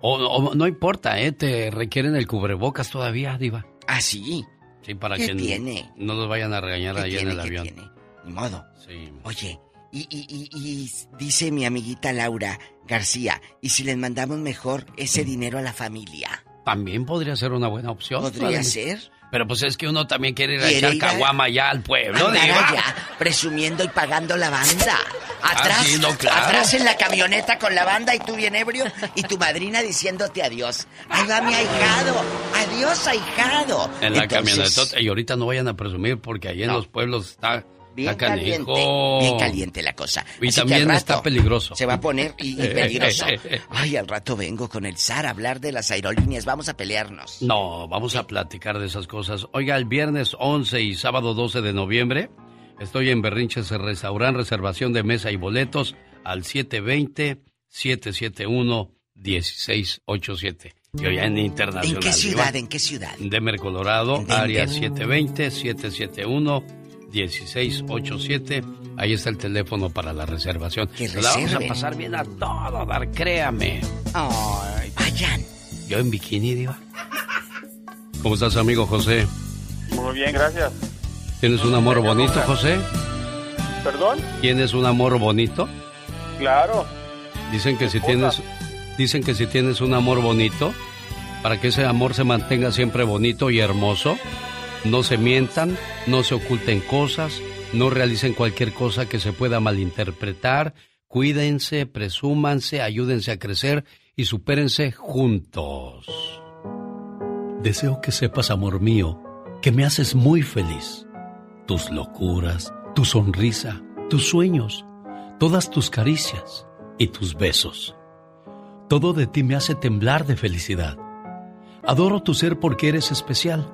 Speaker 3: o, o no importa, ¿eh? Te requieren el cubrebocas todavía, Diva.
Speaker 27: Ah, sí.
Speaker 3: Sí, para
Speaker 27: ¿Qué
Speaker 3: que
Speaker 27: tiene?
Speaker 3: no los vayan a regañar
Speaker 27: ¿Qué
Speaker 3: ahí en
Speaker 27: tiene?
Speaker 3: el
Speaker 27: ¿Qué
Speaker 3: avión.
Speaker 27: tiene? Ni modo.
Speaker 3: Sí.
Speaker 27: Oye, y, y, y, y dice mi amiguita Laura García, ¿y si les mandamos mejor ese dinero a la familia?
Speaker 3: También podría ser una buena opción.
Speaker 27: ¿Podría ser?
Speaker 3: Pero pues es que uno también quiere ir a echar caguama ya al pueblo, Diva.
Speaker 27: allá, presumiendo y pagando la banda. Atrás,
Speaker 3: Ah, sí, no, claro.
Speaker 27: atrás en la camioneta con la banda y tú bien ebrio y tu madrina diciéndote adiós. Ahí va mi ahijado. Adiós, ahijado.
Speaker 3: En la
Speaker 27: Entonces,
Speaker 3: camioneta. Y ahorita no vayan a presumir porque ahí en los pueblos está,
Speaker 27: Bien caliente, bien caliente la cosa.
Speaker 3: Y
Speaker 27: Así que
Speaker 3: también
Speaker 27: al rato
Speaker 3: está peligroso.
Speaker 27: Se va a poner y, y peligroso. Ay, al rato vengo con el SAR a hablar de las aerolíneas. Vamos a pelearnos.
Speaker 3: No, vamos a platicar de esas cosas. Oiga, el viernes 11 y sábado 12 de noviembre estoy en Berrinches Restaurant, reservación de mesa y boletos al 720-771-1687. Yo ya en internacional.
Speaker 27: ¿En qué ciudad? ¿En qué ciudad?
Speaker 3: Denver, Colorado, área 720-771-1687. Ahí está el teléfono para la reservación.
Speaker 27: Que
Speaker 3: la vamos a pasar bien a todo dar, créame.
Speaker 27: Ay, vayan.
Speaker 3: Yo en bikini, Diva. ¿Cómo estás, amigo José?
Speaker 30: Muy bien, gracias.
Speaker 3: ¿Tienes un amor bonito, José?
Speaker 30: ¿Perdón?
Speaker 3: ¿Tienes un amor bonito?
Speaker 30: Claro.
Speaker 3: Dicen que si tienes dicen que si tienes un amor bonito, para que ese amor se mantenga siempre bonito y hermoso, no se mientan, no se oculten cosas, no realicen cualquier cosa que se pueda malinterpretar, cuídense, presúmanse, ayúdense a crecer y supérense juntos. Deseo que sepas, amor mío, que me haces muy feliz. Tus locuras, tu sonrisa, tus sueños, todas tus caricias y tus besos. Todo de ti me hace temblar de felicidad. Adoro tu ser porque eres especial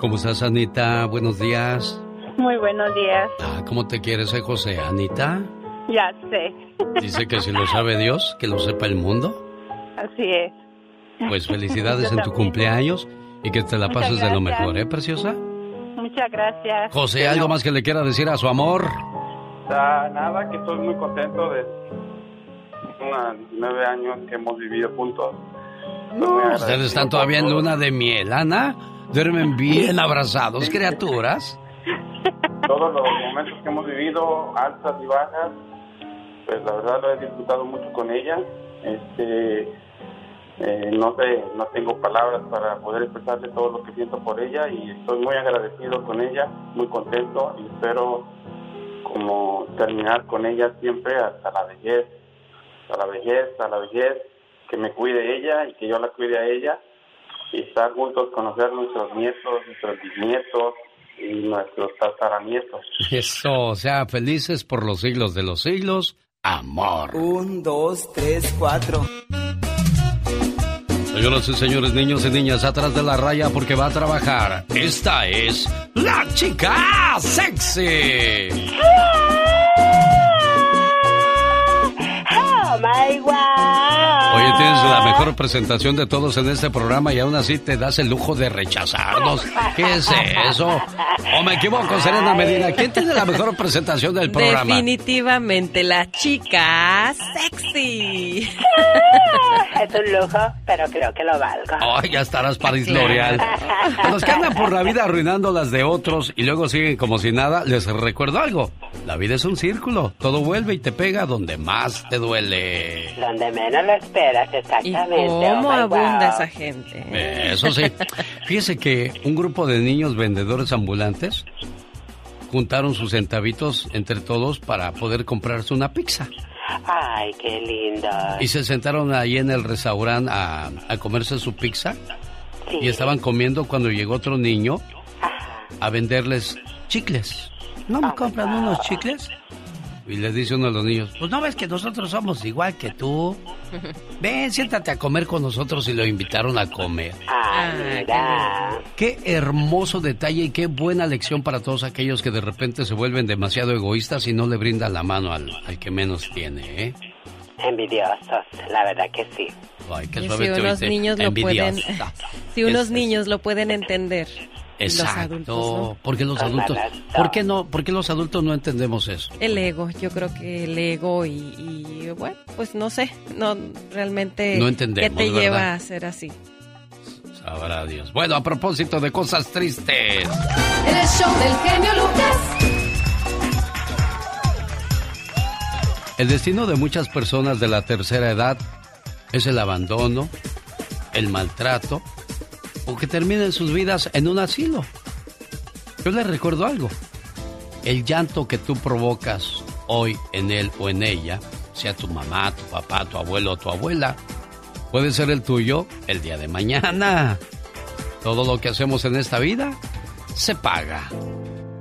Speaker 3: ¿Cómo estás, Anita? Buenos días.
Speaker 26: Muy buenos días.
Speaker 3: Ah, ¿Cómo te quieres, eh, José? Anita
Speaker 26: Ya sé.
Speaker 3: dice que si lo sabe Dios, que lo sepa el mundo.
Speaker 26: Así es.
Speaker 3: Pues felicidades en tu cumpleaños y que te la
Speaker 26: Muchas
Speaker 3: pases de lo
Speaker 26: gracias.
Speaker 3: mejor, ¿eh, preciosa?
Speaker 26: Muchas gracias.
Speaker 3: José, ¿algo más que le quiera decir a su amor?
Speaker 30: Ah, nada, que estoy muy contento de nueve años que hemos vivido juntos.
Speaker 3: Ustedes están todavía en luna de miel, Ana. Duermen bien abrazados, criaturas.
Speaker 30: Todos los momentos que hemos vivido, altas y bajas, pues la verdad lo he disfrutado mucho con ella. Este, eh, no sé, no tengo palabras para poder expresarle todo lo que siento por ella y estoy muy agradecido con ella, muy contento y espero como terminar con ella siempre hasta la vejez, hasta la vejez, hasta la vejez, que me cuide ella y que yo la cuide a ella estar juntos, conocer nuestros nietos, nuestros bisnietos y nuestros tataranietos.
Speaker 3: Eso, o sea, felices por los siglos de los siglos. Amor.
Speaker 17: Un, dos, tres, cuatro.
Speaker 3: Señoras y señores, niños y niñas, atrás de la raya porque va a trabajar. Esta es la chica sexy.
Speaker 26: Oh my wow.
Speaker 3: Oye, la mejor presentación de todos en este programa y aún así te das el lujo de rechazarnos. ¿Qué es eso? ¿O me equivoco, Serena Medina? ¿Quién tiene la mejor presentación del programa?
Speaker 19: Definitivamente la chica sexy.
Speaker 6: Es un lujo, pero creo que lo valgo.
Speaker 3: Ay, ya estarás París L'Oreal. Los que andan por la vida arruinando las de otros y luego siguen como si nada, les recuerdo algo. La vida es un círculo. Todo vuelve y te pega donde más te duele.
Speaker 6: Donde menos lo esperas, exactamente.
Speaker 19: ¿Cómo
Speaker 6: Oh,
Speaker 19: abunda
Speaker 6: wow.
Speaker 19: esa gente?
Speaker 3: Eh, Eso sí. Fíjese que un grupo de niños vendedores ambulantes juntaron sus centavitos entre todos para poder comprarse una pizza.
Speaker 6: Ay, qué lindo.
Speaker 3: Y se sentaron ahí en el restaurante a, a comerse su pizza. Y estaban comiendo cuando llegó otro niño a venderles chicles. ¿No me compran unos chicles? Y le dice uno de los niños, pues no ves que nosotros somos igual que tú. Ven, siéntate a comer con nosotros y lo invitaron a comer.
Speaker 6: Ay, mira.
Speaker 3: Qué hermoso detalle y qué buena lección para todos aquellos que de repente se vuelven demasiado egoístas y no le brindan la mano al, al que menos tiene, ¿eh?
Speaker 6: Envidiosos, la verdad que sí.
Speaker 3: Ay, qué suave
Speaker 19: si
Speaker 3: te
Speaker 19: unos
Speaker 3: oíste.
Speaker 19: niños lo pueden,
Speaker 3: Envidiosa.
Speaker 19: si unos
Speaker 3: Es-
Speaker 19: niños lo pueden entender. Los
Speaker 3: Exacto.
Speaker 19: adultos no.
Speaker 3: ¿Por qué los adultos? ¿Por qué no? ¿Por qué los adultos no entendemos eso?
Speaker 19: El ego, yo creo que el ego y, y, bueno, pues no sé, no realmente
Speaker 3: No entendemos,
Speaker 19: qué te
Speaker 3: ¿verdad?
Speaker 19: lleva a ser así.
Speaker 3: Sabrá Dios. Bueno, a propósito de cosas tristes.
Speaker 5: El show del genio Lucas.
Speaker 3: El destino de muchas personas de la tercera edad es el abandono, el maltrato o que terminen sus vidas en un asilo. Yo les recuerdo algo. El llanto que tú provocas hoy en él o en ella, sea tu mamá, tu papá, tu abuelo o tu abuela, puede ser el tuyo el día de mañana. Todo lo que hacemos en esta vida se paga.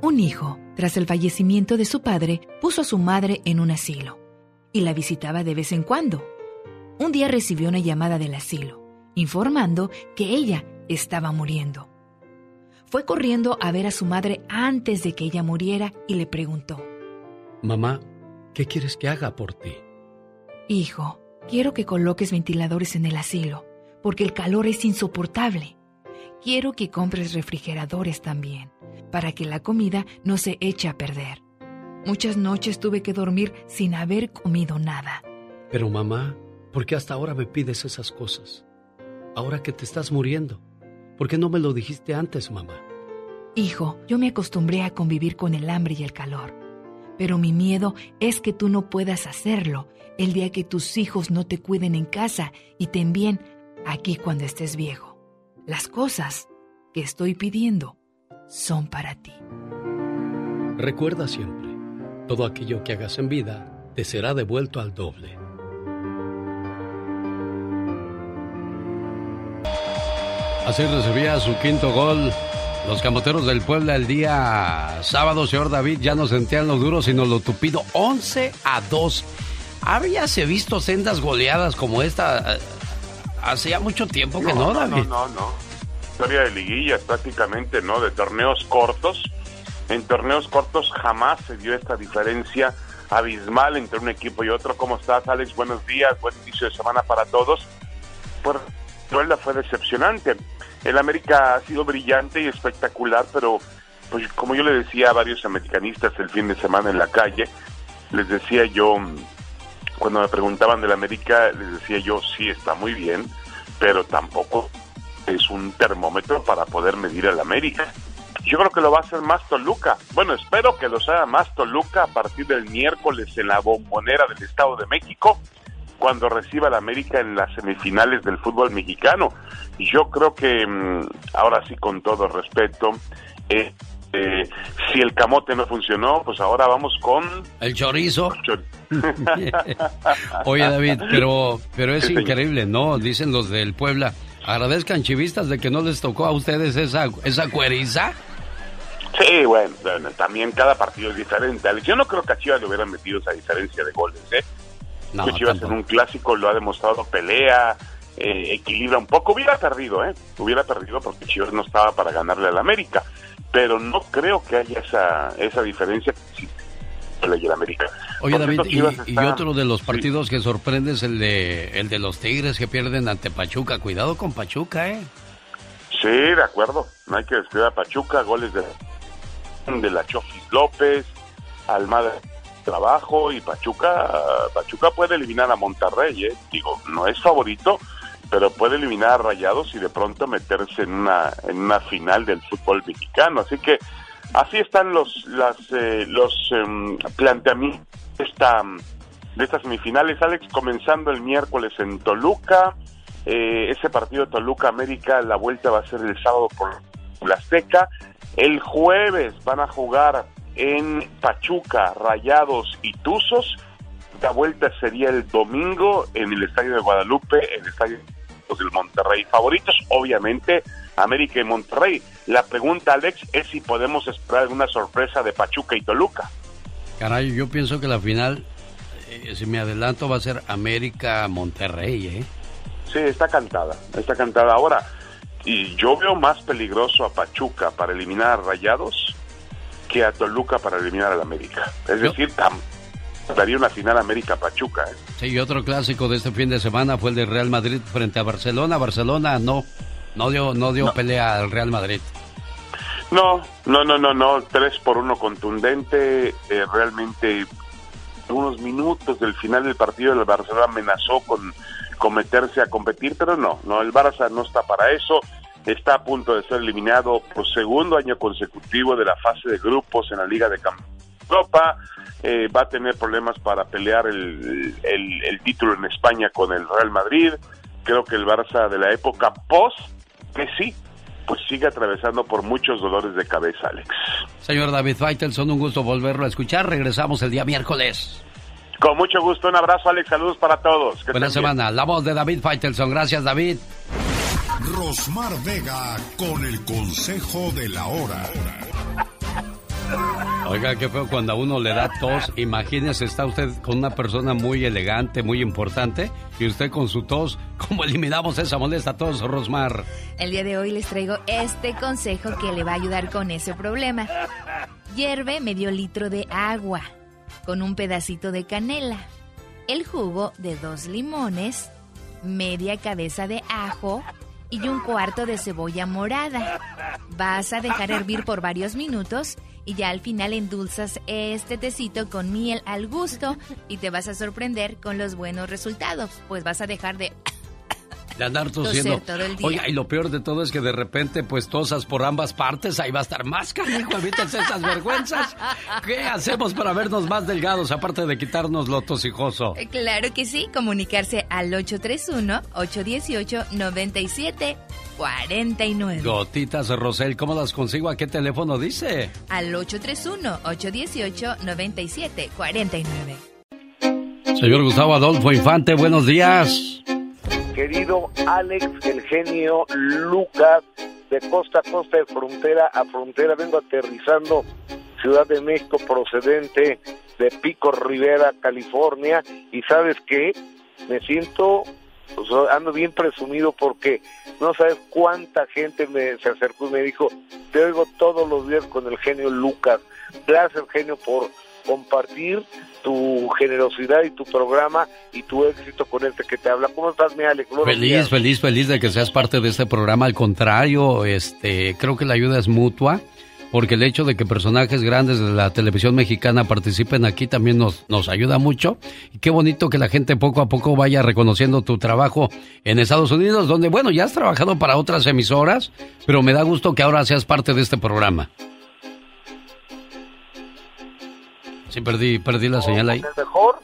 Speaker 28: Un hijo, tras el fallecimiento de su padre, puso a su madre en un asilo y la visitaba de vez en cuando. Un día recibió una llamada del asilo, informando que ella estaba muriendo. Fue corriendo a ver a su madre antes de que ella muriera y le preguntó,
Speaker 3: Mamá, ¿qué quieres que haga por ti?
Speaker 28: Hijo, quiero que coloques ventiladores en el asilo, porque el calor es insoportable. Quiero que compres refrigeradores también, para que la comida no se eche a perder. Muchas noches tuve que dormir sin haber comido nada.
Speaker 3: Pero mamá, ¿por qué hasta ahora me pides esas cosas? Ahora que te estás muriendo. ¿Por qué no me lo dijiste antes, mamá?
Speaker 28: Hijo, yo me acostumbré a convivir con el hambre y el calor. Pero mi miedo es que tú no puedas hacerlo el día que tus hijos no te cuiden en casa y te envíen aquí cuando estés viejo. Las cosas que estoy pidiendo son para ti.
Speaker 3: Recuerda siempre, todo aquello que hagas en vida te será devuelto al doble. Así recibía su quinto gol. Los camoteros del Puebla el día sábado, señor David, ya no sentían lo duro, sino lo tupido. 11 a 2. Habíase visto sendas goleadas como esta eh, hacía mucho tiempo que no,
Speaker 33: no,
Speaker 3: David.
Speaker 33: no, no, no. Historia de liguillas prácticamente, ¿no? De torneos cortos. En torneos cortos jamás se dio esta diferencia abismal entre un equipo y otro. ¿Cómo estás, Alex? Buenos días, buen inicio de semana para todos. Pues Puebla fue decepcionante. El América ha sido brillante y espectacular, pero pues como yo le decía a varios americanistas el fin de semana en la calle, les decía yo, cuando me preguntaban del América, les decía yo, sí, está muy bien, pero tampoco es un termómetro para poder medir al América. Yo creo que lo va a hacer más Toluca. Bueno, espero que lo sea más Toluca a partir del miércoles en la bombonera del Estado de México, cuando reciba al América en las semifinales del fútbol mexicano. Y yo creo que, mm, ahora sí, con todo respeto, eh, eh, si el camote no funcionó, pues ahora vamos con...
Speaker 3: El chorizo. Oye, David, pero, pero es
Speaker 33: Sí,
Speaker 3: increíble, ¿no? Dicen los del Puebla. Agradezcan chivistas de que no les tocó a ustedes esa, esa cueriza.
Speaker 33: Sí, bueno, bueno, también cada partido es diferente. Yo no creo que a Chivas le hubieran metido esa diferencia de goles, ¿eh?
Speaker 3: No,
Speaker 33: que Chivas
Speaker 3: tampoco.
Speaker 33: en un clásico lo ha demostrado, pelea, eh, equilibra un poco. Hubiera perdido, ¿eh? Hubiera perdido porque Chivas no estaba para ganarle al América. Pero no creo que haya esa, esa diferencia. Y el América.
Speaker 3: Oye David, y, otro de los partidos que sorprende es el de, el de los Tigres que pierden ante Pachuca. Cuidado con Pachuca, ¿eh?
Speaker 33: Sí, de acuerdo. No hay que descuidar a Pachuca. Goles de, de la Chofis López, Almada trabajo y Pachuca Pachuca puede eliminar a Monterrey, ¿eh? digo, no es favorito, pero puede eliminar a Rayados y de pronto meterse en una en una final del fútbol mexicano, así que así están los las eh, los em, planteamientos de esta de estas semifinales, Alex, comenzando el miércoles en Toluca, eh, ese partido de Toluca América, la vuelta va a ser el sábado por la Azteca, el jueves van a jugar en Pachuca, Rayados y Tuzos. La vuelta sería el domingo en el Estadio de Guadalupe, en el Estadio del Monterrey. Favoritos, obviamente, América y Monterrey. La pregunta, Alex, es si podemos esperar una sorpresa de Pachuca y Toluca.
Speaker 3: Caray, yo pienso que la final, eh, si me adelanto, va a ser América-Monterrey, ¿eh?
Speaker 33: Sí, está cantada, está cantada. Ahora, y yo veo más peligroso a Pachuca para eliminar a Rayados que a Toluca para eliminar al América. Es decir, daría una final América-Pachuca. ¿eh?
Speaker 3: Sí, y otro clásico de este fin de semana fue el de Real Madrid frente a Barcelona. Barcelona no, no dio, no dio pelea al Real Madrid.
Speaker 33: No, no, no, no, no. Tres por uno contundente. Eh, realmente, unos minutos del final del partido, el Barcelona amenazó con, con meterse a competir, pero no, no, el Barça no está para eso está a punto de ser eliminado por segundo año consecutivo de la fase de grupos en la Liga de Europa. Eh, va a tener problemas para pelear el, el, título en España con el Real Madrid. Creo que el Barça de la época post sí, pues sigue atravesando por muchos dolores de cabeza, Alex.
Speaker 3: Señor David Faitelson, un gusto volverlo a escuchar. Regresamos el día miércoles.
Speaker 33: Con mucho gusto, un abrazo, Alex. Saludos para todos.
Speaker 3: Buena semana. La voz de David Faitelson. Gracias, David.
Speaker 1: Rosmar Vega con el consejo de la hora.
Speaker 3: Oiga, qué feo cuando a uno le da tos. Imagínese, está usted con una persona muy elegante, muy importante, y usted con su tos. ¿Cómo eliminamos esa molesta tos, Rosmar?
Speaker 28: El día de hoy les traigo este consejo que le va a ayudar con ese problema. Hierve medio litro de agua con un pedacito de canela, el jugo de dos limones, media cabeza de ajo, y un cuarto de cebolla morada. Vas a dejar hervir por varios minutos y ya al final endulzas este tecito con miel al gusto y te vas a sorprender con los buenos resultados, pues vas a dejar de
Speaker 3: de andar tosiendo. Oiga, y lo peor de todo es que de repente, pues tosas por ambas partes, ahí va a estar más canijo, evítense estas vergüenzas. ¿Qué hacemos para vernos más delgados, aparte de quitarnos lo tosijoso?
Speaker 28: Eh, claro que sí, comunicarse al 831-818-9749.
Speaker 3: Gotitas Rosel, ¿cómo las consigo? ¿A qué teléfono dice?
Speaker 28: Al 831-818-9749.
Speaker 3: Señor Gustavo Adolfo Infante, buenos días
Speaker 34: querido Alex, el genio Lucas, de costa a costa, de frontera a frontera, vengo aterrizando Ciudad de México procedente de Pico Rivera, California, y sabes qué, me siento, pues, ando bien presumido porque no sabes cuánta gente me se acercó y me dijo, te oigo todos los días con el genio Lucas. Gracias, genio, por compartir tu generosidad y tu programa y tu éxito con este que te habla. ¿Cómo estás, mi Alex?
Speaker 3: Feliz, feliz, feliz de que seas parte de este programa. Al contrario, este, creo que la ayuda es mutua, porque el hecho de que personajes grandes de la televisión mexicana participen aquí también nos, nos ayuda mucho. Y qué bonito que la gente poco a poco vaya reconociendo tu trabajo en Estados Unidos, donde, bueno, ya has trabajado para otras emisoras, pero me da gusto que ahora seas parte de este programa. Sí, perdí, perdí la señal ahí.
Speaker 34: mejor,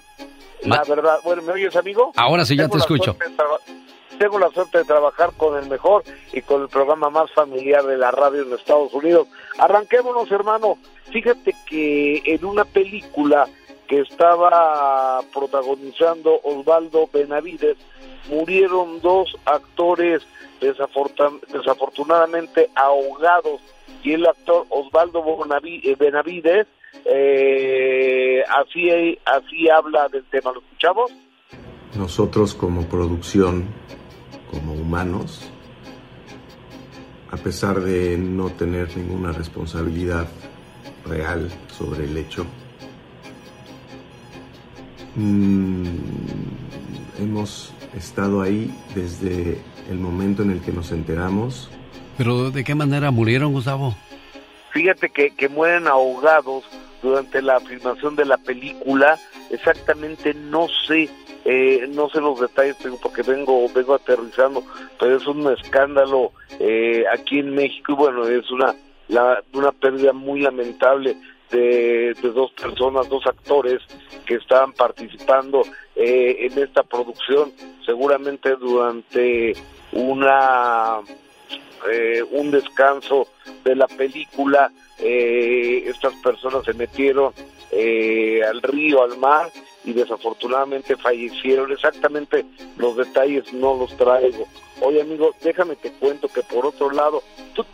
Speaker 34: la verdad. Bueno, ¿me oyes, amigo?
Speaker 3: Ahora sí, ya te escucho.
Speaker 34: Tengo la suerte de trabajar con el mejor y con el programa más familiar de la radio en Estados Unidos. Arranquémonos, hermano. Fíjate que en una película que estaba protagonizando Osvaldo Benavides, murieron dos actores desafortunadamente ahogados y el actor Osvaldo Benavides eh, así, así habla del tema. ¿Lo escuchamos?
Speaker 35: Nosotros como producción, como humanos, a pesar de no tener ninguna responsabilidad real sobre el hecho, mm, hemos estado ahí desde el momento en el que nos enteramos.
Speaker 3: ¿Pero de qué manera murieron, Gustavo?
Speaker 34: Fíjate que, que mueren ahogados durante la filmación de la película. Exactamente no sé, eh, no sé los detalles porque vengo, vengo aterrizando, pero es un escándalo eh, aquí en México y bueno, es una, la, una pérdida muy lamentable de, de, dos personas, dos actores que estaban participando eh, en esta producción, seguramente durante una eh, un descanso de la película, eh, estas personas se metieron eh, al río, al mar y desafortunadamente fallecieron. Exactamente los detalles no los traigo. Oye amigo, déjame te cuento que por otro lado, tú...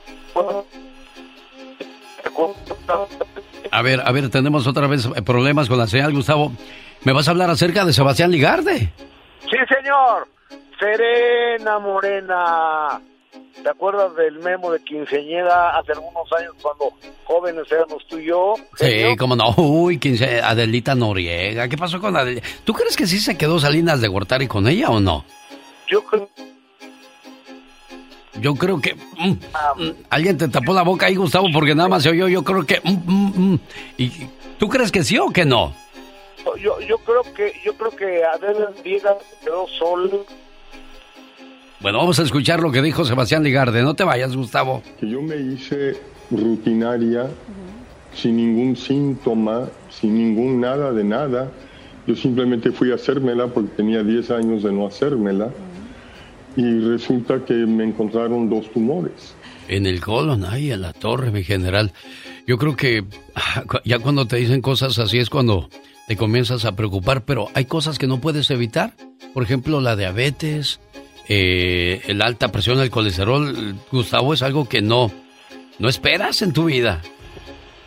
Speaker 3: A ver, a ver, tenemos otra vez problemas con la señal, Gustavo. ¿Me vas a hablar acerca de Sebastián Ligarde?
Speaker 34: Sí, señor. Serena Morena. ¿Te acuerdas del memo de quinceañera hace algunos años cuando jóvenes éramos tú y yo?
Speaker 3: Sí, como no. Uy, quince... Adelita Noriega. ¿Qué pasó con Adelita? ¿Tú crees que sí se quedó Salinas de Gortari con ella o no?
Speaker 34: Yo creo...
Speaker 3: Yo creo que... Mm, mm, alguien te tapó la boca ahí, Gustavo, porque nada más se oyó. Yo creo que... Mm, ¿Y tú crees que sí o que no?
Speaker 34: Yo, yo creo que yo creo que Adela quedó solo
Speaker 3: bueno, vamos a escuchar lo que dijo Sebastián Ligarde. No te vayas, Gustavo.
Speaker 36: Que yo me hice rutinaria, sin ningún síntoma, sin ningún nada de nada. Yo simplemente fui a hacérmela porque tenía 10 años de no hacérmela. Y resulta que me encontraron dos tumores.
Speaker 3: En el colon, ay, en la torre, mi general. Yo creo que ya cuando te dicen cosas así es cuando te comienzas a preocupar, pero hay cosas que no puedes evitar. Por ejemplo, la diabetes, eh, el alta presión, el colesterol, Gustavo, es algo que no, no esperas en tu vida.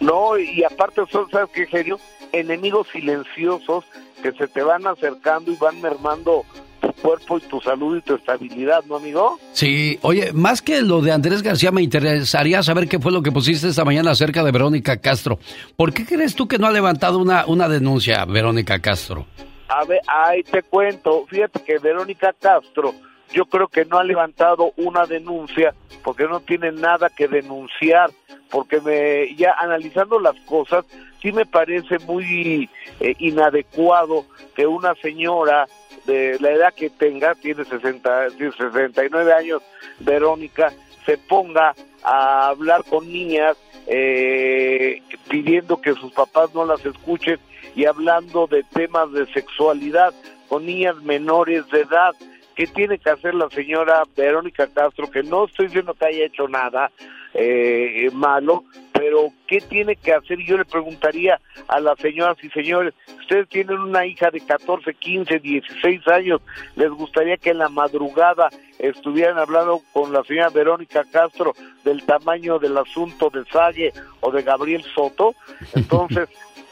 Speaker 34: No, y aparte son, ¿sabes qué, serio? Enemigos silenciosos que se te van acercando y van mermando tu cuerpo y tu salud y tu estabilidad, ¿no, amigo?
Speaker 3: Sí, oye, más que lo de Andrés García, me interesaría saber qué fue lo que pusiste esta mañana acerca de Verónica Castro. ¿Por qué crees tú que no ha levantado una, una denuncia, Verónica Castro?
Speaker 34: A ver, ahí te cuento. Fíjate que Verónica Castro yo creo que no ha levantado una denuncia porque no tiene nada que denunciar, porque me, ya analizando las cosas, sí me parece muy eh, inadecuado que una señora de la edad que tenga, tiene 60, 69 años, Verónica, se ponga a hablar con niñas eh, pidiendo que sus papás no las escuchen y hablando de temas de sexualidad con niñas menores de edad ¿Qué tiene que hacer la señora Verónica Castro? Que no estoy diciendo que haya hecho nada eh, malo, pero ¿qué tiene que hacer? Yo le preguntaría a las señoras y señores, ustedes tienen una hija de 14, 15, 16 años, ¿les gustaría que en la madrugada estuvieran hablando con la señora Verónica Castro del tamaño del asunto de Salle o de Gabriel Soto? Entonces,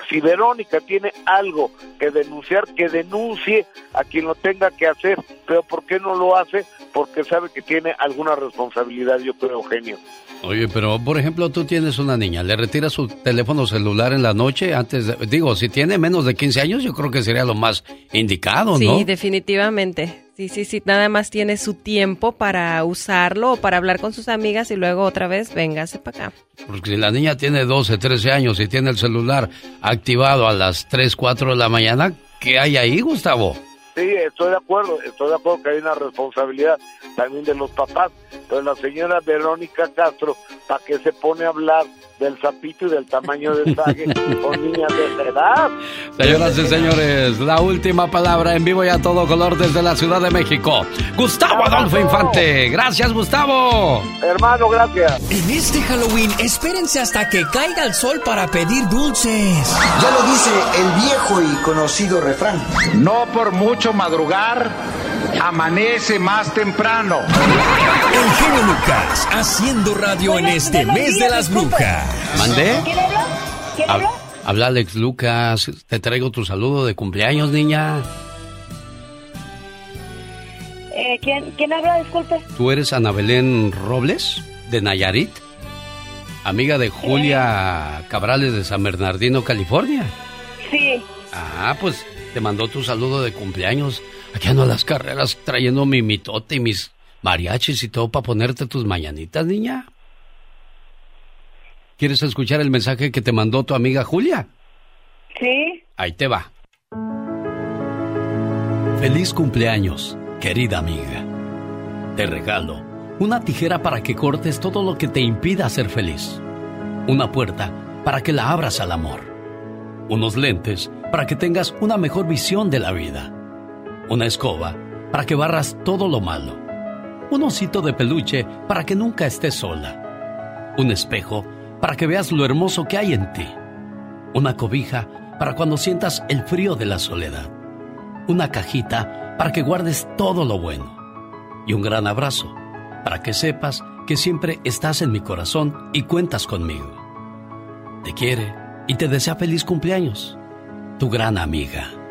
Speaker 34: si Verónica tiene algo que denunciar, que denuncie a quien lo tenga que hacer, pero ¿por qué no lo hace? Porque sabe que tiene alguna responsabilidad, yo creo, Eugenio.
Speaker 3: Oye, pero por ejemplo, tú tienes una niña, le retiras su teléfono celular en la noche antes de, digo, si tiene menos de 15 años, yo creo que sería lo más indicado, ¿no?
Speaker 19: Sí, definitivamente. Sí, sí, sí, nada más tiene su tiempo para usarlo o para hablar con sus amigas y luego otra vez véngase para acá.
Speaker 3: Porque si la niña tiene 12, 13 años y tiene el celular activado a las 3, 4 de la mañana, ¿qué hay ahí, Gustavo?
Speaker 34: Sí, estoy de acuerdo, estoy de acuerdo que hay una responsabilidad también de los papás, pero la señora Verónica Castro, ¿para qué se pone a hablar del zapito y del tamaño del sague con niñas de esa edad?
Speaker 3: Señoras y señores, la última palabra en vivo y a todo color desde la Ciudad de México. Gustavo Adolfo Infante. Gracias, Gustavo.
Speaker 34: Hermano, gracias.
Speaker 11: En este Halloween, espérense hasta que caiga el sol para pedir dulces.
Speaker 37: Ya lo dice el viejo y conocido refrán.
Speaker 38: No por mucho madrugar amanece más temprano.
Speaker 11: El genio Lucas haciendo radio en este mes de las brujas.
Speaker 3: ¿Mandé?
Speaker 26: ¿Quién habla? ¿Quién habla?
Speaker 3: Habla Alex Lucas. Te traigo tu saludo de cumpleaños, niña.
Speaker 26: Eh, ¿quién, ¿Quién habla? Disculpe.
Speaker 3: ¿Tú eres Ana Belén Robles, de Nayarit? Amiga de Julia Cabrales de San Bernardino, California.
Speaker 26: Sí.
Speaker 3: Ah, pues te mandó tu saludo de cumpleaños. Aquí ando a las carreras trayendo mi mitote y mis mariachis y todo para ponerte tus mañanitas, niña. ¿Quieres escuchar el mensaje que te mandó tu amiga Julia?
Speaker 26: Sí.
Speaker 3: Ahí te va. Feliz cumpleaños, querida amiga. Te regalo una tijera para que cortes todo lo que te impida ser feliz. Una puerta para que la abras al amor. Unos lentes para que tengas una mejor visión de la vida. Una escoba para que barras todo lo malo. Un osito de peluche para que nunca estés sola. Un espejo para que veas lo hermoso que hay en ti. Una cobija para cuando sientas el frío de la soledad. Una cajita para que guardes todo lo bueno. Y un gran abrazo para que sepas que siempre estás en mi corazón y cuentas conmigo. Te quiere y te desea feliz cumpleaños. Tu gran amiga.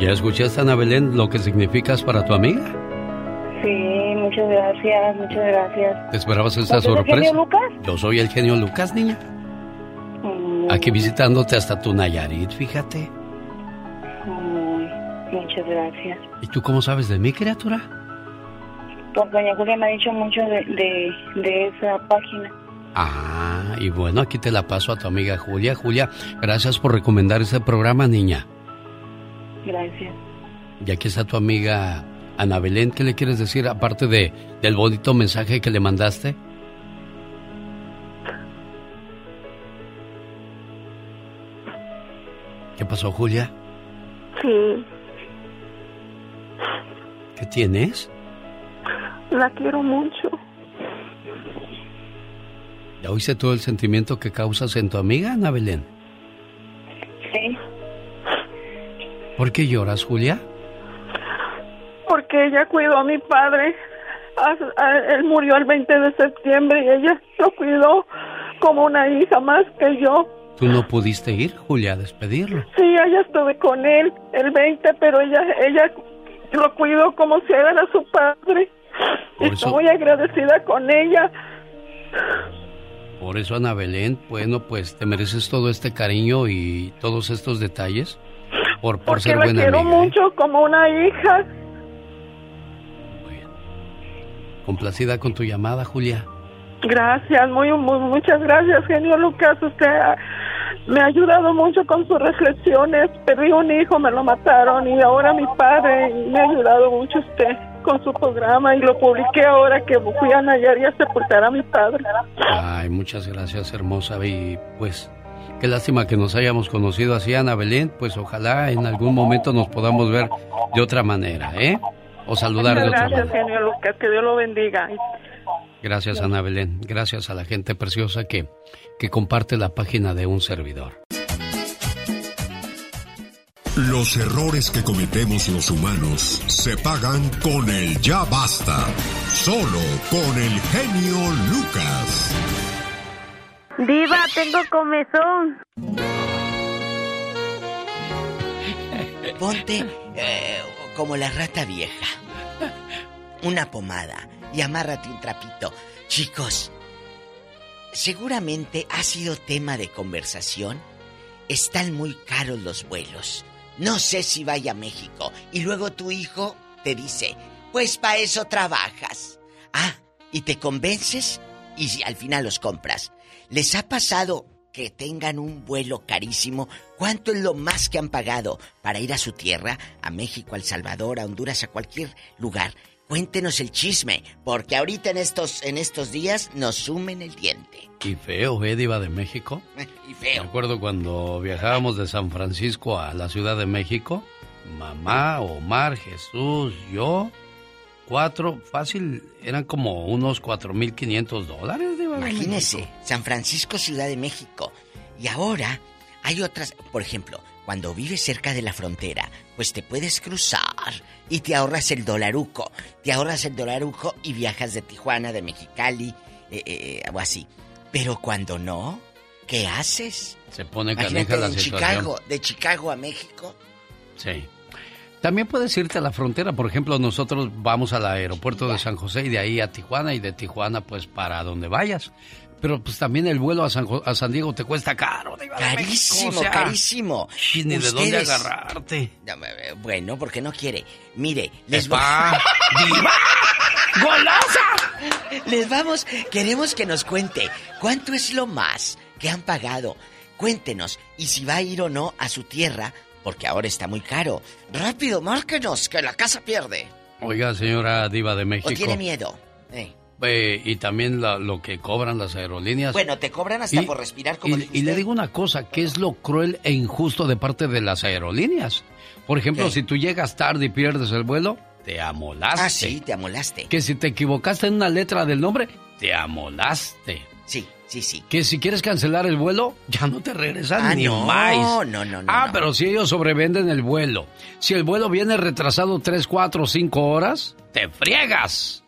Speaker 3: ¿Ya escuchaste, Ana Belén, lo que significas para tu amiga?
Speaker 26: Sí, muchas gracias, muchas gracias.
Speaker 3: ¿Te esperabas esta
Speaker 26: ¿Usted es el
Speaker 3: sorpresa?
Speaker 26: genio Lucas?
Speaker 3: Yo soy el genio Lucas, niña.
Speaker 26: Mm,
Speaker 3: Aquí visitándote hasta tu Nayarit, fíjate.
Speaker 26: mm, muchas gracias.
Speaker 3: ¿Y tú cómo sabes de mí, criatura?
Speaker 26: Pues doña Julia me ha dicho mucho de, de, de esa página.
Speaker 3: Ah, y bueno, aquí te la paso a tu amiga Julia. Julia, gracias por recomendar este programa, niña.
Speaker 26: Gracias.
Speaker 3: Y aquí está tu amiga Ana Belén. ¿Qué le quieres decir aparte de, del bonito mensaje que le mandaste? ¿Qué pasó, Julia?
Speaker 26: Sí,
Speaker 3: ¿Qué tienes?
Speaker 26: la quiero mucho.
Speaker 3: ¿Ya oíste todo el sentimiento que causas en tu amiga, Ana Belén?
Speaker 26: Sí,
Speaker 3: ¿Por qué lloras, Julia?
Speaker 26: porque ella cuidó a mi padre. Él murió el 20 de septiembre y ella lo cuidó como una hija más que yo.
Speaker 3: Tú no pudiste ir, Julia, a despedirlo.
Speaker 26: Sí, ella estuve con él el 20, pero ella ella lo cuidó como si era su padre.
Speaker 3: Por
Speaker 26: Estoy
Speaker 3: eso-
Speaker 26: muy agradecida con ella.
Speaker 3: Por eso, Ana Belén, bueno, pues te mereces todo este cariño y todos estos detalles por, por
Speaker 26: Porque
Speaker 3: ser
Speaker 26: la
Speaker 3: buena
Speaker 26: quiero
Speaker 3: amiga. ¿eh?
Speaker 26: mucho como una hija.
Speaker 3: Complacida con tu llamada, Julia.
Speaker 26: Gracias, muy, muy muchas gracias, genio Lucas. Usted ah, me ha ayudado mucho con sus reflexiones. Perdí un hijo, me lo mataron y ahora mi padre. y me ha ayudado mucho usted con su programa y lo publiqué ahora que fui a Nayarit a sepultar a mi padre.
Speaker 3: Ay, muchas gracias, hermosa. Y pues, qué lástima que nos hayamos conocido así, Ana Belén. Pues ojalá en algún momento nos podamos ver de otra manera, ¿eh? O saludar de
Speaker 26: Muchas
Speaker 3: otra
Speaker 26: gracias,
Speaker 3: manera.
Speaker 26: genio Lucas. Que Dios lo bendiga.
Speaker 3: Gracias, Ana Belén. Gracias a la gente preciosa que, que comparte la página de un servidor.
Speaker 39: Los errores que cometemos los humanos se pagan con el ya basta. Solo con el genio Lucas.
Speaker 26: Diva, tengo comezón.
Speaker 27: Ponte eh, como la rata vieja. Una pomada y amárrate un trapito. Chicos, seguramente ha sido tema de conversación. Están muy caros los vuelos. No sé si vaya a México. Y luego tu hijo te dice, pues para eso trabajas. Ah, y te convences y al final los compras. ¿Les ha pasado que tengan un vuelo carísimo? ¿Cuánto es lo más que han pagado para ir a su tierra, a México, a El Salvador, a Honduras, a cualquier lugar? Cuéntenos el chisme, porque ahorita en estos, en estos días nos sumen el diente.
Speaker 3: Y feo, ¿eh, Diva de México?
Speaker 27: Y feo.
Speaker 3: Me acuerdo cuando viajábamos de San Francisco a la Ciudad de México. Mamá, Omar, Jesús, yo, cuatro, fácil, eran como unos 4.500 dólares, de
Speaker 27: Imagínese. San Francisco, Ciudad de México. Y ahora hay otras, por ejemplo, cuando vives cerca de la frontera, pues te puedes cruzar y te ahorras el dolaruco. Te ahorras el dolaruco y viajas de Tijuana, de Mexicali, eh, eh, o así. Pero cuando no, ¿qué haces?
Speaker 3: Se pone
Speaker 27: Imagínate
Speaker 3: la situación.
Speaker 27: Chicago, de Chicago a México.
Speaker 3: Sí. También puedes irte a la frontera, por ejemplo, nosotros vamos al aeropuerto de San José y de ahí a Tijuana y de Tijuana pues para donde vayas. Pero pues también el vuelo a San, Jo- a San Diego te cuesta caro. De
Speaker 27: Carísimo,
Speaker 3: México, o sea,
Speaker 27: carísimo.
Speaker 3: Ni de dónde agarrarte.
Speaker 27: No, Bueno, porque no quiere. Mire, les
Speaker 3: Epa, diva.
Speaker 27: ¡Golosa! Les vamos, queremos que nos cuente cuánto es lo más que han pagado. Cuéntenos, y si va a ir o no a su tierra, porque ahora está muy caro. Rápido, márquenos, que la casa pierde.
Speaker 3: Oiga, señora Diva de México.
Speaker 27: ¿O tiene miedo? Eh.
Speaker 3: Eh, y también la- lo que cobran las aerolíneas.
Speaker 27: Bueno, te cobran hasta
Speaker 3: Y-
Speaker 27: por respirar, como
Speaker 3: y, y le digo una cosa, ¿qué es lo cruel e injusto de parte de las aerolíneas? Por ejemplo,
Speaker 27: ¿Qué?
Speaker 3: si tú llegas tarde y pierdes el vuelo, te amolaste.
Speaker 27: Ah, sí, te amolaste.
Speaker 3: Que si te equivocaste en una letra del nombre, te amolaste.
Speaker 27: Sí, sí, sí.
Speaker 3: Que si quieres cancelar el vuelo, ya no te regresan
Speaker 27: Ah,
Speaker 3: ni
Speaker 27: no,
Speaker 3: más.
Speaker 27: no, no, no,
Speaker 3: Ah,
Speaker 27: no.
Speaker 3: pero si ellos sobrevenden el vuelo. Si el vuelo viene retrasado 3, 4, 5 horas, te friegas.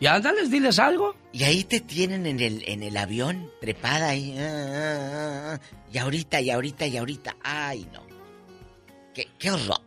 Speaker 3: Y ándales, diles algo.
Speaker 27: Y ahí te tienen en el, en el avión, trepada ahí. ah, ah, ah, y ahorita, y ahorita, y ahorita. Ay, no. Qué, qué horror.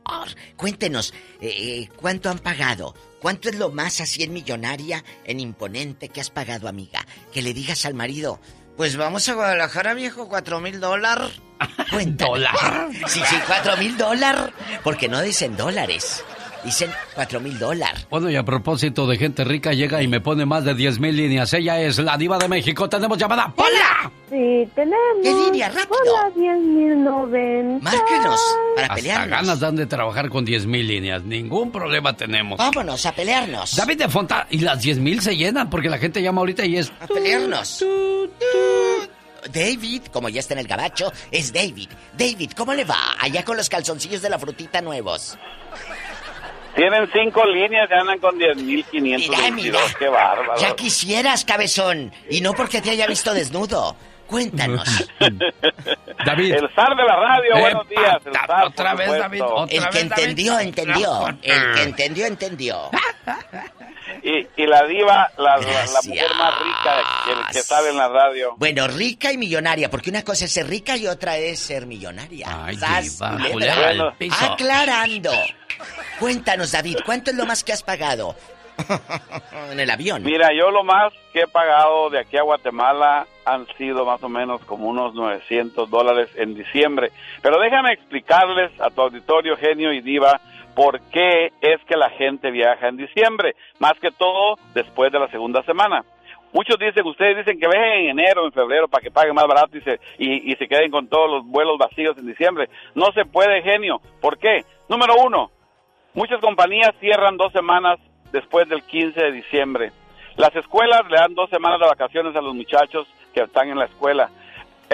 Speaker 27: Cuéntenos, eh, eh, ¿cuánto han pagado? ¿Cuánto es lo más así en millonaria, en imponente que has pagado, amiga? Que le digas al marido, pues vamos a Guadalajara, viejo, cuatro mil dólares.
Speaker 3: ¿Dólar?
Speaker 27: Sí, sí, cuatro mil dólares. Porque no dicen dólares, dicen cuatro mil dólares.
Speaker 3: Bueno, y a propósito de gente rica, llega y me pone más de 10 mil líneas. Ella es la diva de México. Tenemos llamada. ¡Hola!
Speaker 40: Sí, tenemos.
Speaker 27: ¿Qué línea? ¡Rápido!
Speaker 40: Hola, 10.090.
Speaker 27: Márquenos para
Speaker 3: Hasta
Speaker 27: pelearnos.
Speaker 3: ganas dan de trabajar con 10 mil líneas. Ningún problema tenemos.
Speaker 27: Vámonos a pelearnos.
Speaker 3: David de Fontana. Y las 10 mil se llenan porque la gente llama ahorita y es...
Speaker 27: A pelearnos. David, como ya está en el gabacho, es David. David, ¿cómo le va? Allá con los calzoncillos de la frutita nuevos.
Speaker 30: Tienen cinco líneas y andan con 10.522. Qué bárbaro.
Speaker 27: Ya quisieras, cabezón. Y no porque te haya visto desnudo. Cuéntanos.
Speaker 3: David.
Speaker 30: El zar de la radio,
Speaker 27: Eh,
Speaker 30: buenos días. El
Speaker 27: pa-
Speaker 30: zar,
Speaker 27: otra vez,
Speaker 30: supuesto.
Speaker 27: David, otra El que vez, David. entendió, entendió. El que entendió, entendió.
Speaker 30: Y, y la diva, la, la- la mujer más rica que, que sale en la radio.
Speaker 27: Bueno, rica y millonaria, porque una cosa es ser rica y otra es ser millonaria.
Speaker 3: Ay, diva,
Speaker 27: culebra.
Speaker 3: Julián, al
Speaker 27: Bueno,
Speaker 3: piso.
Speaker 27: Aclarando. Cuéntanos, David, ¿cuánto es lo más que has pagado? en el avión.
Speaker 30: Mira, yo lo más que he pagado de aquí a Guatemala han sido más o menos como unos 900 dólares en diciembre. Pero déjame explicarles a tu auditorio, genio y diva, por qué es que la gente viaja en diciembre. Más que todo después de la segunda semana. Muchos dicen, ustedes dicen que viajen en enero, en febrero, para que paguen más barato y se, y, y se queden con todos los vuelos vacíos en diciembre. No se puede, genio. ¿Por qué? Número uno, muchas compañías cierran dos semanas después del 15 de diciembre. Las escuelas le dan dos semanas de vacaciones a los muchachos que están en la escuela.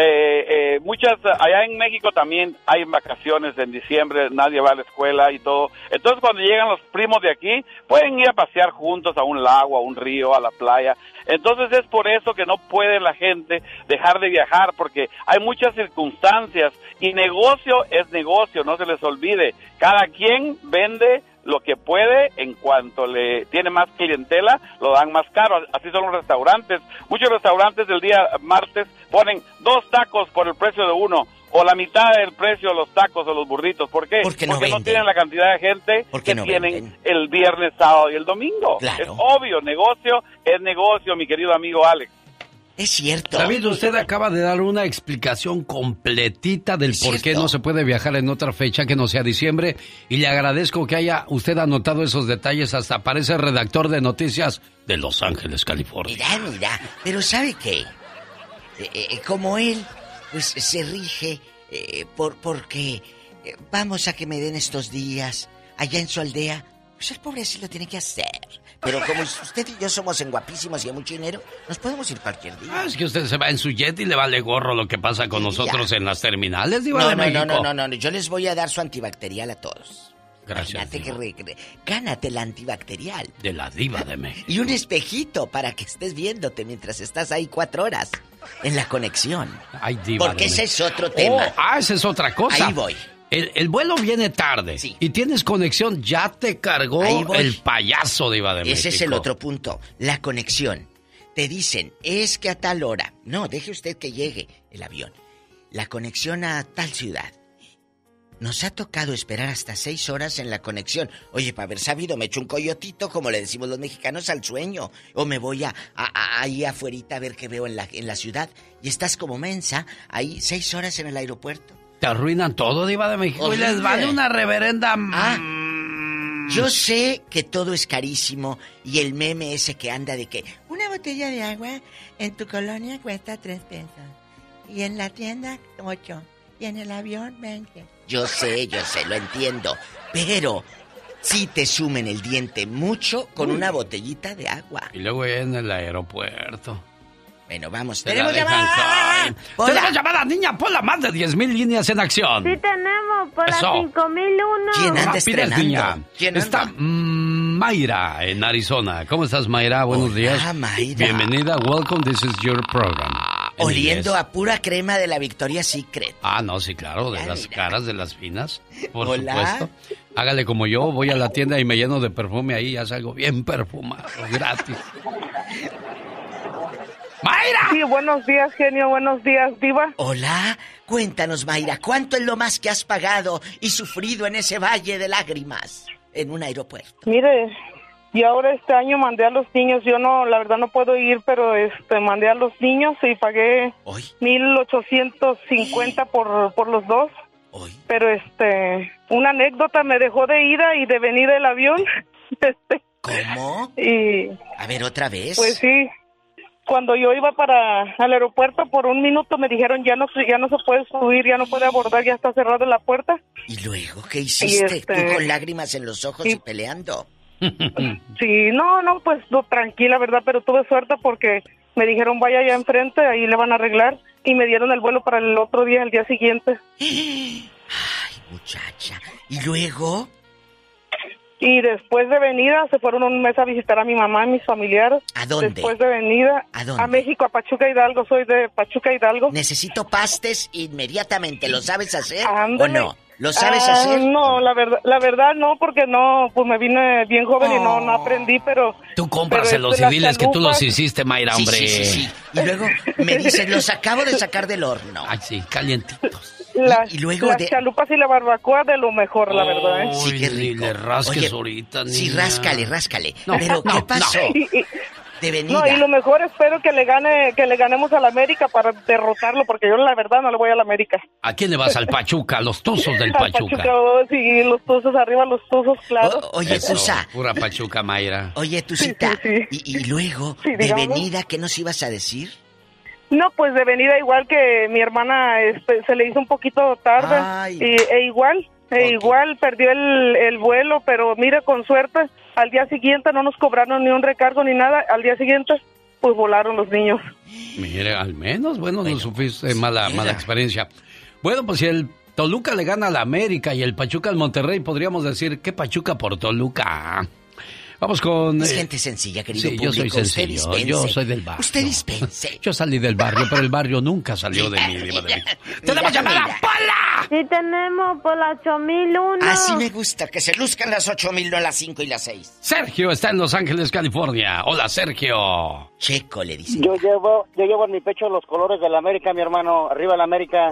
Speaker 30: Eh, eh, muchas, allá en México también hay vacaciones en diciembre, nadie va a la escuela y todo. Entonces cuando llegan los primos de aquí, pueden ir a pasear juntos a un lago, a un río, a la playa. Entonces es por eso que no puede la gente dejar de viajar, porque hay muchas circunstancias y negocio es negocio, no se les olvide. Cada quien vende lo que puede en cuanto le tiene más clientela lo dan más caro así son los restaurantes muchos restaurantes del día martes ponen dos tacos por el precio de uno o la mitad del precio de los tacos o los burritos ¿por qué?
Speaker 27: Porque no
Speaker 30: porque no tienen la cantidad de gente que
Speaker 27: no
Speaker 30: tienen
Speaker 27: venden.
Speaker 30: el viernes sábado y el domingo
Speaker 27: Claro.
Speaker 30: es obvio negocio es negocio mi querido amigo Alex
Speaker 27: Es cierto.
Speaker 3: David, usted acaba de dar una explicación completita del por qué no se puede viajar en otra fecha que no sea diciembre y le agradezco que haya usted anotado esos detalles hasta parece redactor de noticias de Los Ángeles, California.
Speaker 27: Mira, mira, pero ¿sabe qué? Eh, eh, como él, pues se rige eh, por porque vamos a que me den estos días allá en su aldea, pues el pobre sí lo tiene que hacer. Pero como usted y yo somos en guapísimos y hay mucho dinero, nos podemos ir cualquier día.
Speaker 3: Ah, es que usted se va en su jet y le vale gorro lo que pasa con nosotros en las terminales, Diva
Speaker 27: No,
Speaker 3: de
Speaker 27: no,
Speaker 3: México.
Speaker 27: no, no, no, no, yo les voy a dar su antibacterial a todos.
Speaker 3: Gracias.
Speaker 27: Imagínate que re- re- gánate la antibacterial.
Speaker 3: De la Diva de México.
Speaker 27: Y un espejito para que estés viéndote mientras estás ahí cuatro horas en la conexión.
Speaker 3: Ay, Diva
Speaker 27: Porque
Speaker 3: de
Speaker 27: ese
Speaker 3: México.
Speaker 27: es otro tema.
Speaker 3: Oh, ah, esa es otra cosa.
Speaker 27: Ahí voy.
Speaker 3: El, el vuelo viene tarde y tienes conexión, ya te cargó el payaso de México.
Speaker 27: Ese es el otro punto, la conexión. Te dicen, es que a tal hora. No, deje usted que llegue el avión. La conexión a tal ciudad. nos ha tocado esperar hasta seis horas en la conexión. Oye, para haber sabido, me echo un coyotito, como le decimos los mexicanos, al sueño. O me voy a, a- ahí afuera a ver qué veo en la, en la ciudad. Y estás como mensa, ahí seis horas en el aeropuerto.
Speaker 3: Te arruinan todo, Diva de México, y les
Speaker 27: Horrible.
Speaker 3: vale una reverenda.
Speaker 27: Ah,
Speaker 3: Mm.
Speaker 27: yo sé que todo es carísimo y el meme ese que anda de que una botella de agua en tu colonia cuesta tres pesos y en la tienda ocho y en el avión veinte. Yo sé, yo sé, lo entiendo, pero sí te sumen el diente mucho con una botellita de agua.
Speaker 3: Y luego en el aeropuerto.
Speaker 27: Bueno, vamos,
Speaker 3: Te la
Speaker 27: tenemos
Speaker 3: dejan
Speaker 27: llamada.
Speaker 3: caer.
Speaker 27: Hola.
Speaker 3: Tenemos llamada, niña, ponla más de 10.000 líneas en acción.
Speaker 40: Sí tenemos, las 5001.
Speaker 27: ¿Quién anda
Speaker 3: Rápidas,
Speaker 27: estrenando?
Speaker 3: niña.
Speaker 27: ¿Quién
Speaker 3: Está
Speaker 27: anda?
Speaker 3: Mayra en Arizona. ¿Cómo estás, Mayra? Buenos
Speaker 27: Hola,
Speaker 3: días.
Speaker 27: Mayra.
Speaker 3: Bienvenida. Welcome. This is your program. En
Speaker 27: Oliendo
Speaker 3: inglés.
Speaker 27: a pura crema de la Victoria's Secret.
Speaker 3: Ah, no, sí, claro, de las
Speaker 27: mira.
Speaker 3: caras de las finas, por
Speaker 27: Hola.
Speaker 3: supuesto. Hágale como yo, voy a la tienda y me lleno de perfume ahí, ya salgo bien perfumado, gratis. ¡Mayra!
Speaker 41: Sí, buenos días, genio, buenos días, diva.
Speaker 27: Hola, cuéntanos Mayra, ¿cuánto es lo más que has pagado y sufrido en ese valle de lágrimas en un aeropuerto?
Speaker 41: Mire, y ahora este año mandé a los niños, yo no, la verdad no puedo ir, pero este mandé a los niños y pagué
Speaker 27: Hoy,
Speaker 41: 1850 por, por los dos. Pero este, una anécdota me dejó de ida y de venida el avión. Este,
Speaker 27: ¿cómo?
Speaker 41: y
Speaker 27: A ver, otra vez.
Speaker 41: pues sí, cuando yo iba para el aeropuerto por un minuto me dijeron ya no se- ya no se puede subir, ya no puede abordar, ya está cerrada la puerta.
Speaker 27: ¿Y luego qué hiciste?
Speaker 41: este-
Speaker 27: Tú con lágrimas en los ojos y peleando.
Speaker 41: Sí, no, no, pues no, tranquila, ¿verdad? Pero tuve suerte porque me dijeron vaya allá enfrente, ahí le van a arreglar y me dieron el vuelo para el otro día, el día siguiente.
Speaker 27: Muchacha. ¿Y luego?
Speaker 41: Y después de venida se fueron un mes a visitar a mi mamá y mis familiares.
Speaker 27: ¿A dónde?
Speaker 41: Después de venida
Speaker 27: ¿A dónde?
Speaker 41: México, a Pachuca Hidalgo, soy de Pachuca Hidalgo.
Speaker 27: Necesito pastes inmediatamente. ¿Lo sabes hacer o no? ¿Lo sabes
Speaker 41: Ah,
Speaker 27: hacer?
Speaker 41: No, la verdad, la verdad no, porque no, pues me vine bien joven y no, no aprendí, pero...
Speaker 3: Tú y
Speaker 41: este, las
Speaker 3: diles que tú los hiciste, Mayra,
Speaker 27: Sí,
Speaker 3: hombre.
Speaker 27: sí, sí, sí. Y luego me dicen, los acabo de sacar del horno.
Speaker 3: Ay, sí, calientitos.
Speaker 41: Las,
Speaker 27: y luego
Speaker 41: las
Speaker 27: de-
Speaker 41: chalupas y la barbacoa de lo mejor, la verdad, ¿eh?
Speaker 27: Sí, qué
Speaker 3: Ni
Speaker 27: rico.
Speaker 3: le rasques
Speaker 27: Oye,
Speaker 3: ahorita,
Speaker 27: Sí,
Speaker 3: niña.
Speaker 27: ráscale, ráscale.
Speaker 3: No,
Speaker 27: Pero,
Speaker 3: no,
Speaker 27: ¿qué pasó?
Speaker 41: Y-
Speaker 27: De venida.
Speaker 41: No, y lo mejor espero que le gane, que le ganemos al América para derrotarlo, porque yo la verdad no le voy al América.
Speaker 3: ¿A quién le vas al Pachuca? A los tuzos del
Speaker 41: Al
Speaker 3: Pachuca.
Speaker 41: oh, sí, los tuzos arriba, los tuzos, claro.
Speaker 27: Oye,
Speaker 3: Eso,
Speaker 27: Tusa.
Speaker 3: Pura Pachuca, Mayra.
Speaker 27: Oye, Tucita. Y, y luego,
Speaker 41: Sí,
Speaker 27: de venida, ¿qué nos ibas a decir?
Speaker 41: No, pues de venida igual que mi hermana este, se le hizo un poquito tarde
Speaker 27: Ay.
Speaker 41: y, e igual, e igual perdió el, el vuelo, pero mira, con suerte, al día siguiente no nos cobraron ni un recargo ni nada, al día siguiente pues volaron los niños.
Speaker 3: Mire, al menos, bueno, no sufriste mala, mala experiencia. Bueno, pues si el Toluca le gana al América y el Pachuca al Monterrey, podríamos decir que Pachuca por Toluca. Vamos con...
Speaker 27: Es
Speaker 3: eh,
Speaker 27: gente sencilla, querido
Speaker 3: Sí, yo soy.
Speaker 27: Usted
Speaker 3: sencillo,
Speaker 27: dispense.
Speaker 3: yo soy del barrio.
Speaker 27: Usted dispense.
Speaker 3: Yo salí del barrio, pero el barrio nunca salió de mí, de México. ¡Tenemos llamada! ¡Pola!
Speaker 40: Sí tenemos, por las 8001.
Speaker 27: Así me gusta, que se luzcan las 8000, no las 5 y las 6.
Speaker 3: Sergio está en Los Ángeles, California. Hola, Sergio.
Speaker 27: Checo, le dice.
Speaker 42: Yo llevo, yo llevo en mi pecho los colores de la América, mi hermano. Arriba la América.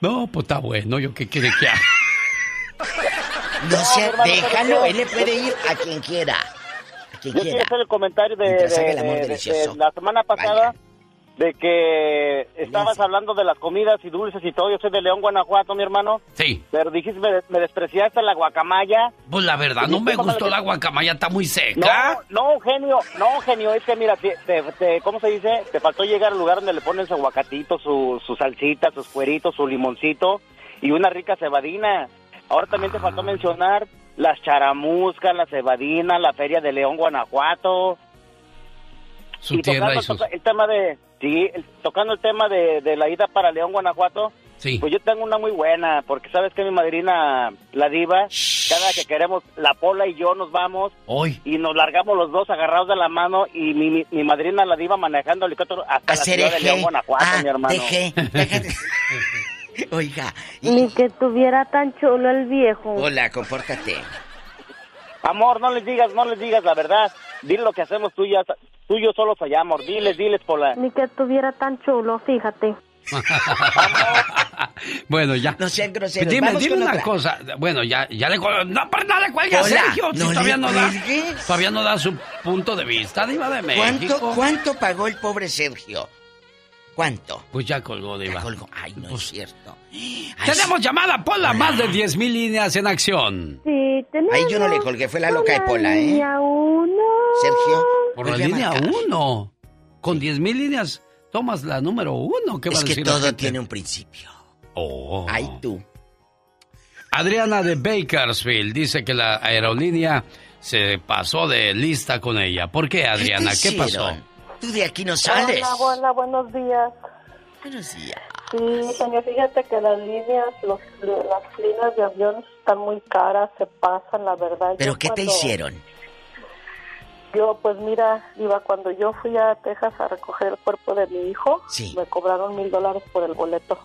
Speaker 3: No, pues está bueno, yo qué quiere que haga.
Speaker 27: No sé,
Speaker 42: hermano,
Speaker 27: déjalo, él le puede ir a quien quiera. A quien
Speaker 42: Yo
Speaker 27: quiera.
Speaker 42: quiero hacer el comentario de,
Speaker 27: Mientras haga
Speaker 42: de-
Speaker 27: el amor
Speaker 42: de- de-
Speaker 27: delicioso.
Speaker 42: de la semana pasada de que estabas hablando de las comidas y dulces y todo. Yo soy de León, Guanajuato, mi hermano.
Speaker 3: Sí.
Speaker 42: Pero dijiste, me, me despreciaste la guacamaya.
Speaker 3: Pues la verdad, no me gustó la guacamaya, está muy seca.
Speaker 42: No, no, genio, no, genio, es que mira, te, te- te- ¿cómo se dice? Te faltó llegar al lugar donde le ponen su aguacatito, su, su salsita, sus cueritos, su limoncito y una rica cebadina. Ahora también te faltó mencionar las charamuscas, la cebadina, la feria de León, Guanajuato.
Speaker 3: Su
Speaker 42: y
Speaker 3: tierra
Speaker 42: tocando
Speaker 3: y sus...
Speaker 42: toca- el tema de, sí, el- tocando el tema de, de la ida para León, Guanajuato.
Speaker 3: Sí.
Speaker 42: Pues yo tengo una muy buena, porque sabes que mi madrina, la diva, cada que queremos, la pola y yo nos vamos
Speaker 3: Hoy.
Speaker 42: y nos largamos los dos agarrados de la mano y mi, mi, mi madrina la diva manejando el helicóptero hasta la ciudad de. León, Guanajuato,
Speaker 27: Ah,
Speaker 42: mi hermano.
Speaker 27: Oiga,
Speaker 40: Ni que tuviera tan chulo el viejo.
Speaker 27: hola, compórtate.
Speaker 42: Amor, no les digas, no les digas la verdad. Dile lo que hacemos tú y, ya- tú y yo solo fallamos. Diles, diles, pola.
Speaker 40: Ni que tuviera tan chulo, fíjate.
Speaker 3: bueno, ya.
Speaker 27: No sean groseros.
Speaker 3: Dime,
Speaker 27: Vamos
Speaker 3: dime
Speaker 27: con
Speaker 3: una
Speaker 27: otra.
Speaker 3: cosa. Bueno, ya, ya le No, pero no le cuelgue a Sergio.
Speaker 27: no
Speaker 3: todavía, no da, todavía no da su punto de vista, Diva de México.
Speaker 27: ¿Cuánto, ¿Cuánto pagó el pobre Sergio? ¿Cuánto?
Speaker 3: Pues ya colgó, Diva.
Speaker 27: Ya colgó. Ay, no es cierto. Ay,
Speaker 3: Tenemos
Speaker 27: sí.
Speaker 3: llamada, Pola, más de 10 mil líneas en acción.
Speaker 40: Sí, tenemos.
Speaker 27: Ay, yo no le colgué, fue la loca de Pola, ¿eh?
Speaker 40: Línea uno.
Speaker 27: Sergio.
Speaker 3: Por la línea
Speaker 27: marcar.
Speaker 3: 1. Con 10 mil líneas, tomas la número 1. ¿Qué va
Speaker 27: Es
Speaker 3: a
Speaker 27: que todo tiene un principio.
Speaker 3: Oh.
Speaker 27: Ay, tú.
Speaker 3: Adriana de Bakersfield dice que la aerolínea se pasó de lista con ella. ¿Por qué, Adriana? ¿Qué, pasó?
Speaker 27: Tú de aquí no sales.
Speaker 26: Hola, hola, buenos días.
Speaker 27: Buenos días.
Speaker 26: Sí, señor, fíjate que las líneas, los, las líneas de avión están muy caras, se pasan, la verdad.
Speaker 27: ¿Pero
Speaker 26: Yo
Speaker 27: qué te hicieron?
Speaker 26: Yo, pues mira, iba cuando yo fui a Texas a recoger el cuerpo de mi hijo,
Speaker 27: Sí.
Speaker 26: me cobraron mil dólares por el boleto.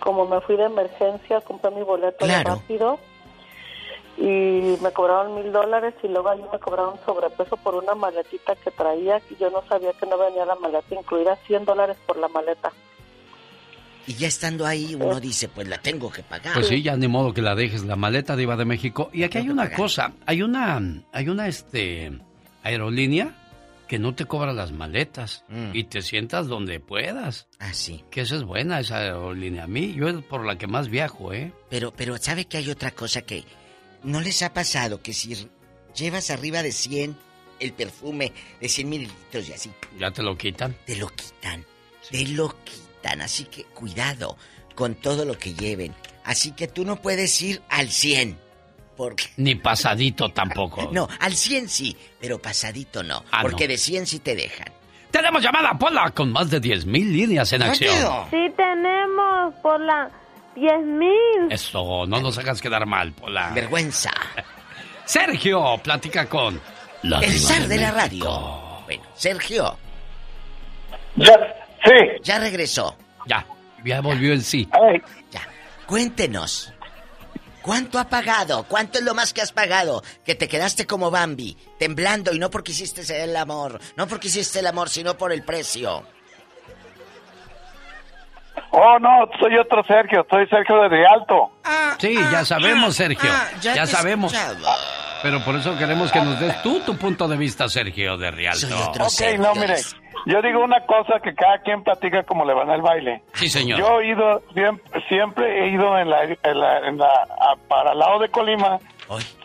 Speaker 26: Como me fui de emergencia, compré mi boleto
Speaker 27: Claro.
Speaker 26: rápido y me cobraron mil dólares y luego ahí me cobraron sobrepeso por una maletita que traía y yo no sabía que no venía la maleta incluida, 100 dólares por la maleta.
Speaker 27: Y ya estando ahí, uno dice, pues la tengo que pagar.
Speaker 3: Pues sí, ya ni modo que la dejes la maleta Diva de México. Y aquí hay una cosa, hay una, hay una este aerolínea que no te cobra las maletas y te sientas donde puedas.
Speaker 27: Ah, sí.
Speaker 3: Que esa es buena esa aerolínea. A mí, yo es por la que más viajo, ¿eh?
Speaker 27: Pero, pero, ¿sabe que hay otra cosa que no les ha pasado? Que si llevas arriba de 100 el perfume de 100 mililitros y así,
Speaker 3: Ya te lo quitan.
Speaker 27: te lo quitan. Te lo quitan. Así que cuidado con todo lo que lleven. Así que tú no puedes ir al 100. Porque...
Speaker 3: Ni pasadito tampoco.
Speaker 27: No, al 100 sí, pero pasadito no.
Speaker 3: Ah,
Speaker 27: porque
Speaker 3: no.
Speaker 27: de 100 sí te dejan.
Speaker 3: Tenemos llamada Pola con más de 10 mil líneas en acción.
Speaker 40: Sí, tenemos por 10 mil.
Speaker 3: Eso, no nos hagas quedar mal, Pola.
Speaker 27: Vergüenza.
Speaker 3: Sergio, platica con la
Speaker 27: El zar de la radio. Bueno, Sergio.
Speaker 42: Ya, sí.
Speaker 27: Ya regresó.
Speaker 3: Ya, ya volvió el sí.
Speaker 27: Ya. Cuéntenos. ¿Cuánto ha pagado? ¿Cuánto es lo más que has pagado? Que te quedaste como Bambi, temblando y no porque hiciste el amor, no porque hiciste el amor, sino por el precio.
Speaker 38: Oh, no, soy otro Sergio, soy Sergio de Rialto.
Speaker 3: Sí, ya sabemos, Sergio.
Speaker 27: ah,
Speaker 3: ya
Speaker 27: te
Speaker 3: sabemos.
Speaker 27: escuchaba.
Speaker 3: Pero por eso queremos que nos des tú tu punto de vista, Sergio, de Rialto.
Speaker 38: Ok, no, mire, yo digo una cosa que cada quien platica como le van al baile.
Speaker 3: Sí, señor.
Speaker 38: Yo he ido, siempre, siempre he ido en la, en la, en la- a- para el lado de Colima,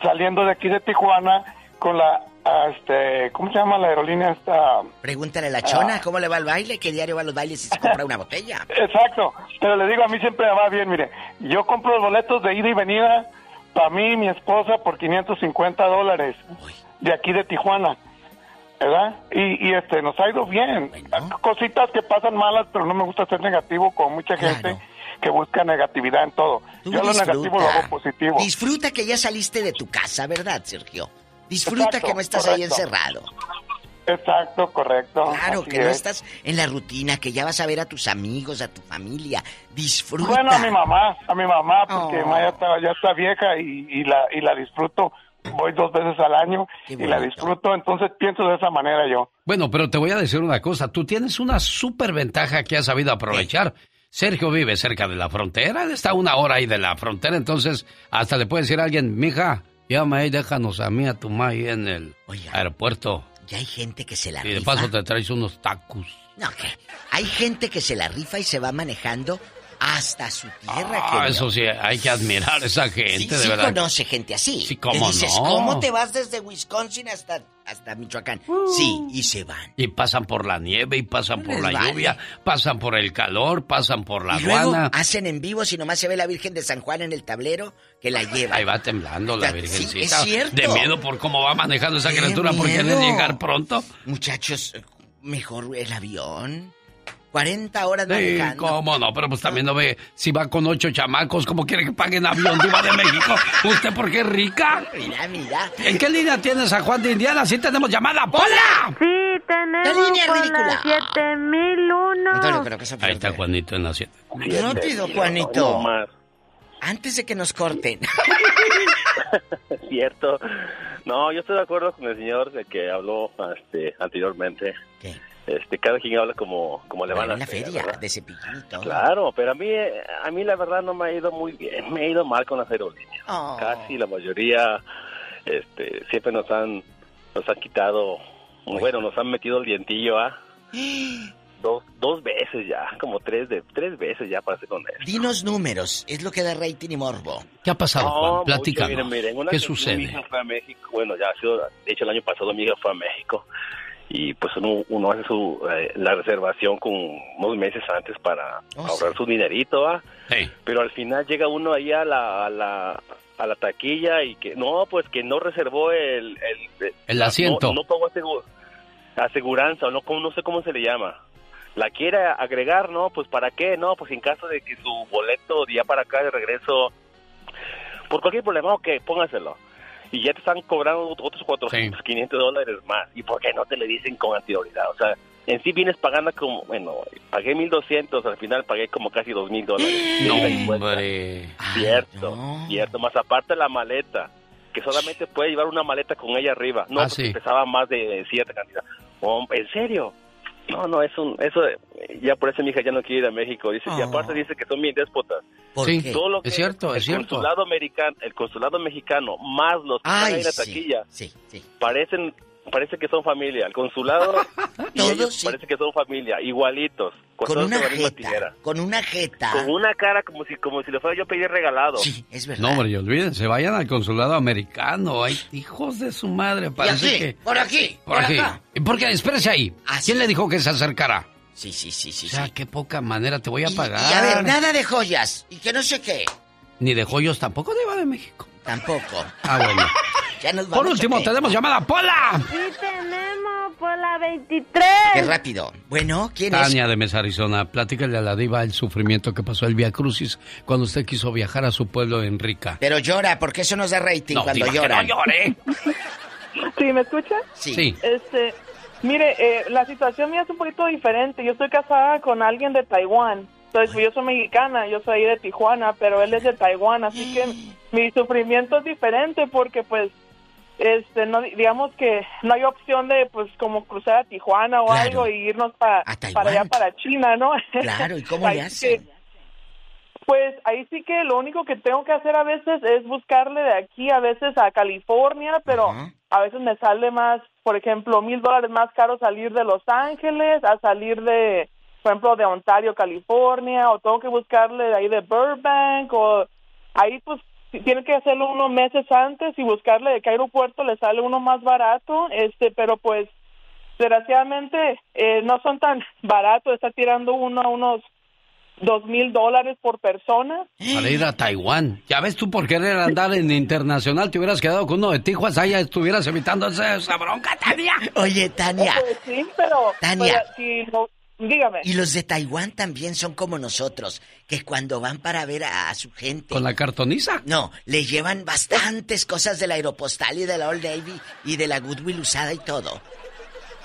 Speaker 38: saliendo de aquí de Tijuana, con la, este, ¿cómo se llama la aerolínea esta?
Speaker 27: Pregúntale a la chona cómo le va al baile, que diario va a los bailes y se compra una botella.
Speaker 38: Exacto, pero le digo, a mí siempre me va bien, mire, yo compro los boletos de ida y venida para mí y mi esposa por 550 dólares de aquí de Tijuana, ¿verdad? Y, y este, nos ha ido bien. Cositas que pasan malas, pero no me gusta ser negativo con mucha gente que busca negatividad en todo.
Speaker 27: Tú
Speaker 38: yo lo negativo lo hago positivo.
Speaker 27: Disfruta que ya saliste de tu casa, ¿verdad, Sergio? Disfruta
Speaker 38: Exacto,
Speaker 27: que no estás ahí
Speaker 38: correcto.
Speaker 27: encerrado.
Speaker 38: Exacto, correcto.
Speaker 27: Claro, que no
Speaker 38: es.
Speaker 27: estás en la rutina, que ya vas a ver a tus amigos, a tu familia. Disfruta.
Speaker 38: Bueno, a mi mamá, a mi mamá, porque
Speaker 27: Oh.
Speaker 38: mamá ya está, ya está vieja y, y la, y la disfruto. Voy dos veces al año y la disfruto, entonces pienso de esa manera yo.
Speaker 3: Bueno, pero te voy a decir una cosa. Tú tienes una super ventaja que has sabido aprovechar. Sergio vive cerca de la frontera. Él está a una hora ahí de la frontera. Entonces, hasta le puede decir a alguien, mija, llama ahí, déjanos a mí, a tu ahí en el aeropuerto.
Speaker 27: Ya hay gente que se la
Speaker 3: Y de
Speaker 27: rifa.
Speaker 3: paso te traes unos tacos.
Speaker 27: No, que hay gente que se la rifa y se va manejando hasta su tierra.
Speaker 3: Ah, eso sí, hay que admirar a esa gente,
Speaker 27: Sí,
Speaker 3: de
Speaker 27: sí
Speaker 3: verdad.
Speaker 27: conoce gente así.
Speaker 3: Sí, cómo
Speaker 27: Le dices,
Speaker 3: no.
Speaker 27: ¿cómo te vas desde Wisconsin hasta, hasta Michoacán? Sí, y se van.
Speaker 3: Y pasan por la nieve, y pasan por la
Speaker 27: vale.
Speaker 3: lluvia, pasan por el calor, pasan por la
Speaker 27: y luego
Speaker 3: aduana.
Speaker 27: hacen en vivo si nomás se ve la Virgen de San Juan en el tablero que la lleva.
Speaker 3: Ahí va temblando la
Speaker 27: sí,
Speaker 3: virgencita.
Speaker 27: es cierto.
Speaker 3: De miedo por cómo va manejando esa
Speaker 27: ¡Qué
Speaker 3: criatura por querer
Speaker 27: miedo!
Speaker 3: llegar pronto.
Speaker 27: Muchachos, mejor el avión. 40 horas
Speaker 3: Sí,
Speaker 27: manejando.
Speaker 3: cómo no, pero pues también no ve si va con ocho chamacos, ¿cómo quiere que paguen avión diva de México? ¿Usted por qué es rica?
Speaker 27: Mira, mira.
Speaker 3: ¿En qué línea tienes a Juan de Indiana? Sí tenemos llamada, ¡Pola!
Speaker 40: Sí, tenemos
Speaker 27: La línea
Speaker 40: por
Speaker 27: ridícula.
Speaker 40: la 7001.
Speaker 27: Antonio, pero que eso
Speaker 3: Ahí está Juanito en la siete.
Speaker 27: Rápido, Juanito. Antes de que nos corten.
Speaker 43: Cierto. No, yo estoy de acuerdo con el señor de que habló este, anteriormente. Este, cada quien habla como, como le van
Speaker 27: Bueno,
Speaker 43: a
Speaker 27: en la
Speaker 43: hacer,
Speaker 27: feria,
Speaker 43: ¿verdad?
Speaker 27: de todo.
Speaker 43: Claro, pero a mí, eh, a mí la verdad no me ha ido muy bien, me ha ido mal con las aerolíneas.
Speaker 27: Oh.
Speaker 43: Casi la mayoría, este, siempre nos han, nos han quitado, bueno, nos han metido el dientillo, ¿ah? Dos, dos veces ya, como tres de tres veces ya pasé con él.
Speaker 27: Dinos números, es lo que da rating y morbo.
Speaker 3: ¿Qué ha pasado,
Speaker 43: No,
Speaker 3: Juan?
Speaker 43: mucho,
Speaker 3: Platícanos.
Speaker 43: miren, miren, una
Speaker 3: ¿Qué
Speaker 43: ocasión Mi
Speaker 3: sucede?
Speaker 43: hija fue a México, bueno, ya ha sido, de hecho el año pasado mi hija fue a México y pues uno, uno hace su, eh, la reservación con unos meses antes para
Speaker 3: Oh,
Speaker 43: ahorrar su dinerito, ¿ah? Pero al final llega uno ahí a la, a la, a la taquilla y que no, pues que no reservó el... El,
Speaker 3: El asiento.
Speaker 43: No, no pagó asegu- aseguranza o no, no sé cómo se le llama. La quiere agregar, ¿no? Pues para qué, ¿no? Pues en caso de que su boleto de ya para acá de regreso por cualquier problema, ok, póngaselo. Y ya te están cobrando otros 400, 500 dólares más. ¿Y por qué no te le dicen con anterioridad? O sea, en sí vienes pagando como, bueno, pagué 1200, al final pagué como casi 2000 dólares.
Speaker 3: No, hombre.
Speaker 43: Cierto, cierto. Más aparte la maleta, que solamente puede llevar una maleta con ella arriba. No,
Speaker 3: Ah,
Speaker 43: porque
Speaker 3: sí.
Speaker 43: pesaba más de cierta cantidad. Oh, ¿En serio? No, no, es un, eso, ya por eso mi hija ya no quiere ir a México. Dice, y
Speaker 3: Oh.
Speaker 43: aparte dice que son bien déspotas.
Speaker 3: Sí, es cierto,
Speaker 43: el
Speaker 3: es cierto.
Speaker 43: Consulado americano, el consulado mexicano, más los que
Speaker 27: Ay,
Speaker 43: en la
Speaker 27: sí,
Speaker 43: taquilla,
Speaker 27: sí, sí.
Speaker 43: parecen, parece que son familia. El consulado y ellos parece que son familia, igualitos.
Speaker 27: Con una jeta,
Speaker 43: tijera.
Speaker 27: con una jeta.
Speaker 43: Con una cara como si, como si le fuera yo a pedir regalado.
Speaker 27: Sí, es verdad.
Speaker 3: No, hombre, y olvídense, vayan al consulado americano. Hay hijos de su madre, parece
Speaker 27: aquí,
Speaker 3: que...
Speaker 27: por aquí,
Speaker 3: Por,
Speaker 27: por
Speaker 3: aquí.
Speaker 27: acá.
Speaker 3: ¿Y por qué? Espérese ahí. ¿Quién le dijo que se acercara?
Speaker 27: Sí, sí, sí, sí.
Speaker 3: O sea, qué poca manera te voy a pagar.
Speaker 27: Y a ver, nada de joyas. Y que no sé qué.
Speaker 3: Ni de joyos tampoco de Iba de México.
Speaker 27: Tampoco.
Speaker 3: Ah, bueno.
Speaker 27: Ya nos
Speaker 3: Por último, tenemos llamada Pola.
Speaker 40: Sí tenemos por la 23.
Speaker 27: Qué rápido. Bueno, ¿quién es?
Speaker 3: Tania de Mesa, Arizona, platícale a la diva el sufrimiento que pasó el Via Crucis cuando usted quiso viajar a su pueblo en Rica.
Speaker 27: Pero llora, porque eso nos da rating
Speaker 3: No,
Speaker 27: cuando lloran.
Speaker 3: no llore.
Speaker 26: ¿Sí, me escucha?
Speaker 27: Sí.
Speaker 3: Sí.
Speaker 26: Este, mire, eh, la situación mía es un poquito diferente. Yo estoy casada con alguien de Taiwán. Entonces, pues, yo soy mexicana, yo soy de Tijuana, pero él es de Taiwán, así que mi sufrimiento es diferente porque, pues, este, no, digamos que no hay opción de, pues, como cruzar a Tijuana o
Speaker 27: Claro.
Speaker 26: algo y irnos pa- para allá, para China, ¿no?
Speaker 27: Claro, ¿y cómo le
Speaker 26: que-
Speaker 27: hacen?
Speaker 26: pues ahí sí que lo único que tengo que hacer a veces es buscarle de aquí a veces a California, pero a veces me sale más, por ejemplo, mil dólares más caro salir de Los Ángeles a salir de, por ejemplo, de Ontario, California, o tengo que buscarle de ahí de Burbank, o ahí pues tiene que hacerlo unos meses antes y buscarle de qué aeropuerto le sale uno más barato, este, pero pues desgraciadamente eh, no son tan baratos, está tirando uno a unos dos mil dólares por persona.
Speaker 3: Para ir a Taiwán. Ya ves tú por querer andar en internacional, te hubieras quedado con uno de Tijuana, ahí ya estuvieras evitando esa, esa bronca, Tania.
Speaker 27: Oye, Tania.
Speaker 26: Pues sí, pero...
Speaker 27: Tania.
Speaker 26: pero si no- dígame.
Speaker 27: Y los de Taiwán también son como nosotros, que cuando van para ver a, a su gente...
Speaker 3: ¿Con la cartoniza?
Speaker 27: No, le llevan bastantes cosas de la Aeropostal y de la Old Navy y de la Goodwill usada y todo.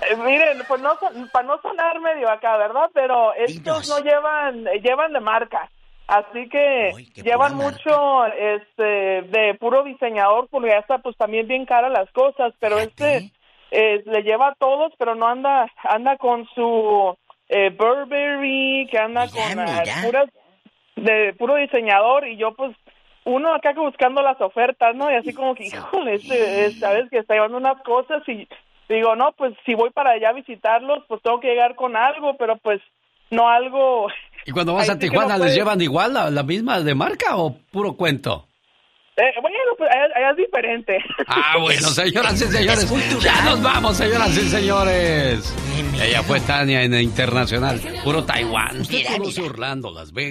Speaker 26: Eh, miren, pues no, son- para no sonar medio acá, ¿verdad? Pero estos no llevan, eh, llevan de marca. Así que llevan mucho este de puro diseñador porque ya está pues también bien cara las cosas, pero este eh, le lleva a todos, pero no anda anda con su eh, Burberry, que anda con
Speaker 27: mira.
Speaker 26: puras de puro diseñador y yo pues uno acá buscando las ofertas, ¿no? Y así como que, híjole, este, es- sabes que está llevando unas cosas y digo, no, pues si voy para allá a visitarlos, pues tengo que llegar con algo, pero pues no algo...
Speaker 3: ¿Y cuando vas
Speaker 26: Ahí
Speaker 3: a
Speaker 26: sí
Speaker 3: Tijuana
Speaker 26: no
Speaker 3: les
Speaker 26: puedes.
Speaker 3: llevan igual la, la misma de marca o puro cuento?
Speaker 26: Eh, bueno, pues allá, allá es diferente.
Speaker 3: Ah, bueno, señoras y señores, ya nos vamos, señoras y señores. Ella fue Tania en el Internacional, puro Taiwán. Usted
Speaker 27: Mira,
Speaker 3: conoce Orlando, Las Vegas.